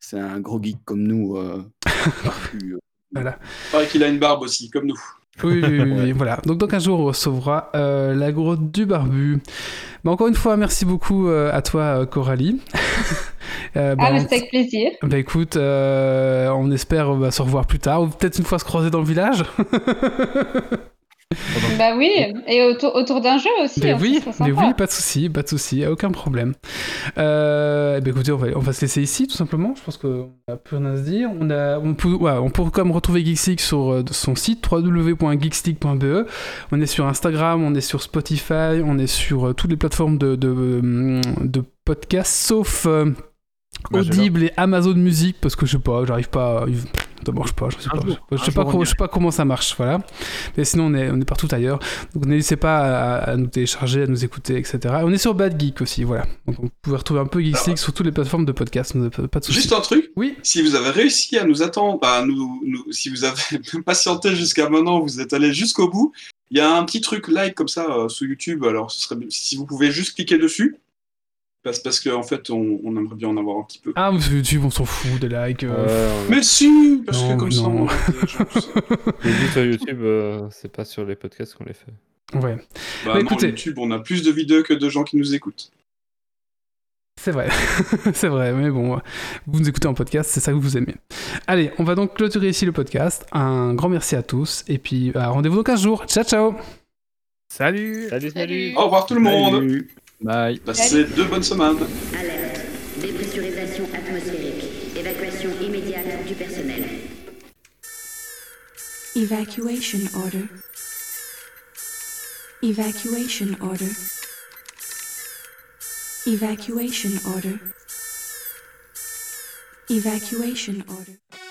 c'est un gros geek comme nous. euh, barbu. Voilà. Pareil qu'il a une barbe aussi, comme nous. Oui, oui, oui, oui, voilà. Donc dans 15 jours, on recevra euh, la grotte du barbu. Mais encore une fois, merci beaucoup euh, à toi, euh, Coralie. Euh, bah, Ah, mais on- c'était avec plaisir. bah, écoute, euh, on espère bah, se revoir plus tard, ou peut-être une fois se croiser dans le village. Bah oui, et autour, autour d'un jeu aussi. Mais oui, mais oui, pas de souci, pas de souci, aucun problème. Euh, eh ben, écoutez, on va, on va se laisser ici, tout simplement. Je pense qu'on n'a plus rien à se dire. On, a, on, peut, ouais, on peut quand même retrouver Geekstick sur euh, son site www.geekstick.be. On est sur Instagram, on est sur Spotify, on est sur euh, toutes les plateformes de, de, hum, de podcasts, sauf euh, Magellan. Audible et Amazon Music, parce que je sais pas, j'arrive pas. à- Ça marche pas, je sais Un pas. jour, je sais pas, comment, y je sais pas comment ça marche, voilà. Mais sinon, on est, on est partout ailleurs. Donc n'hésitez pas à, à nous télécharger, à nous écouter, etc. On est sur Bad Geek aussi, voilà. Donc vous pouvez retrouver un peu Geekstick sur toutes les plateformes de podcast, avez pas de soucis. Juste un truc, Oui. si vous avez réussi à nous attendre, nous, nous- si vous avez patienté jusqu'à maintenant, vous êtes allé jusqu'au bout, il y a un petit truc like comme ça euh, sur YouTube. Alors, ce serait, si vous pouvez juste cliquer dessus, parce, parce qu'en fait, on, on aimerait bien en avoir un petit peu. Ah, mais sur YouTube, on s'en fout des likes. euh, Mais si, parce Non, que comme ça, non. on. Les vues sur YouTube, euh, c'est pas sur les podcasts qu'on les fait. Ouais, Bah, Bah, non, écoutez. YouTube, on a plus de vidéos que de gens qui nous écoutent. c'est vrai. c'est vrai, mais bon, vous nous écoutez en podcast, c'est ça que vous aimez. Allez, on va donc clôturer ici le podcast. Un grand merci à tous, et puis bah, rendez-vous dans 15 jours. Ciao, ciao Salut Salut, Salut. Au revoir tout le monde Salut. Bye. Passez deux bonnes semaines Alerte. Dépressurisation atmosphérique. Évacuation immédiate du personnel. Evacuation order. Evacuation order. Evacuation order. Evacuation order.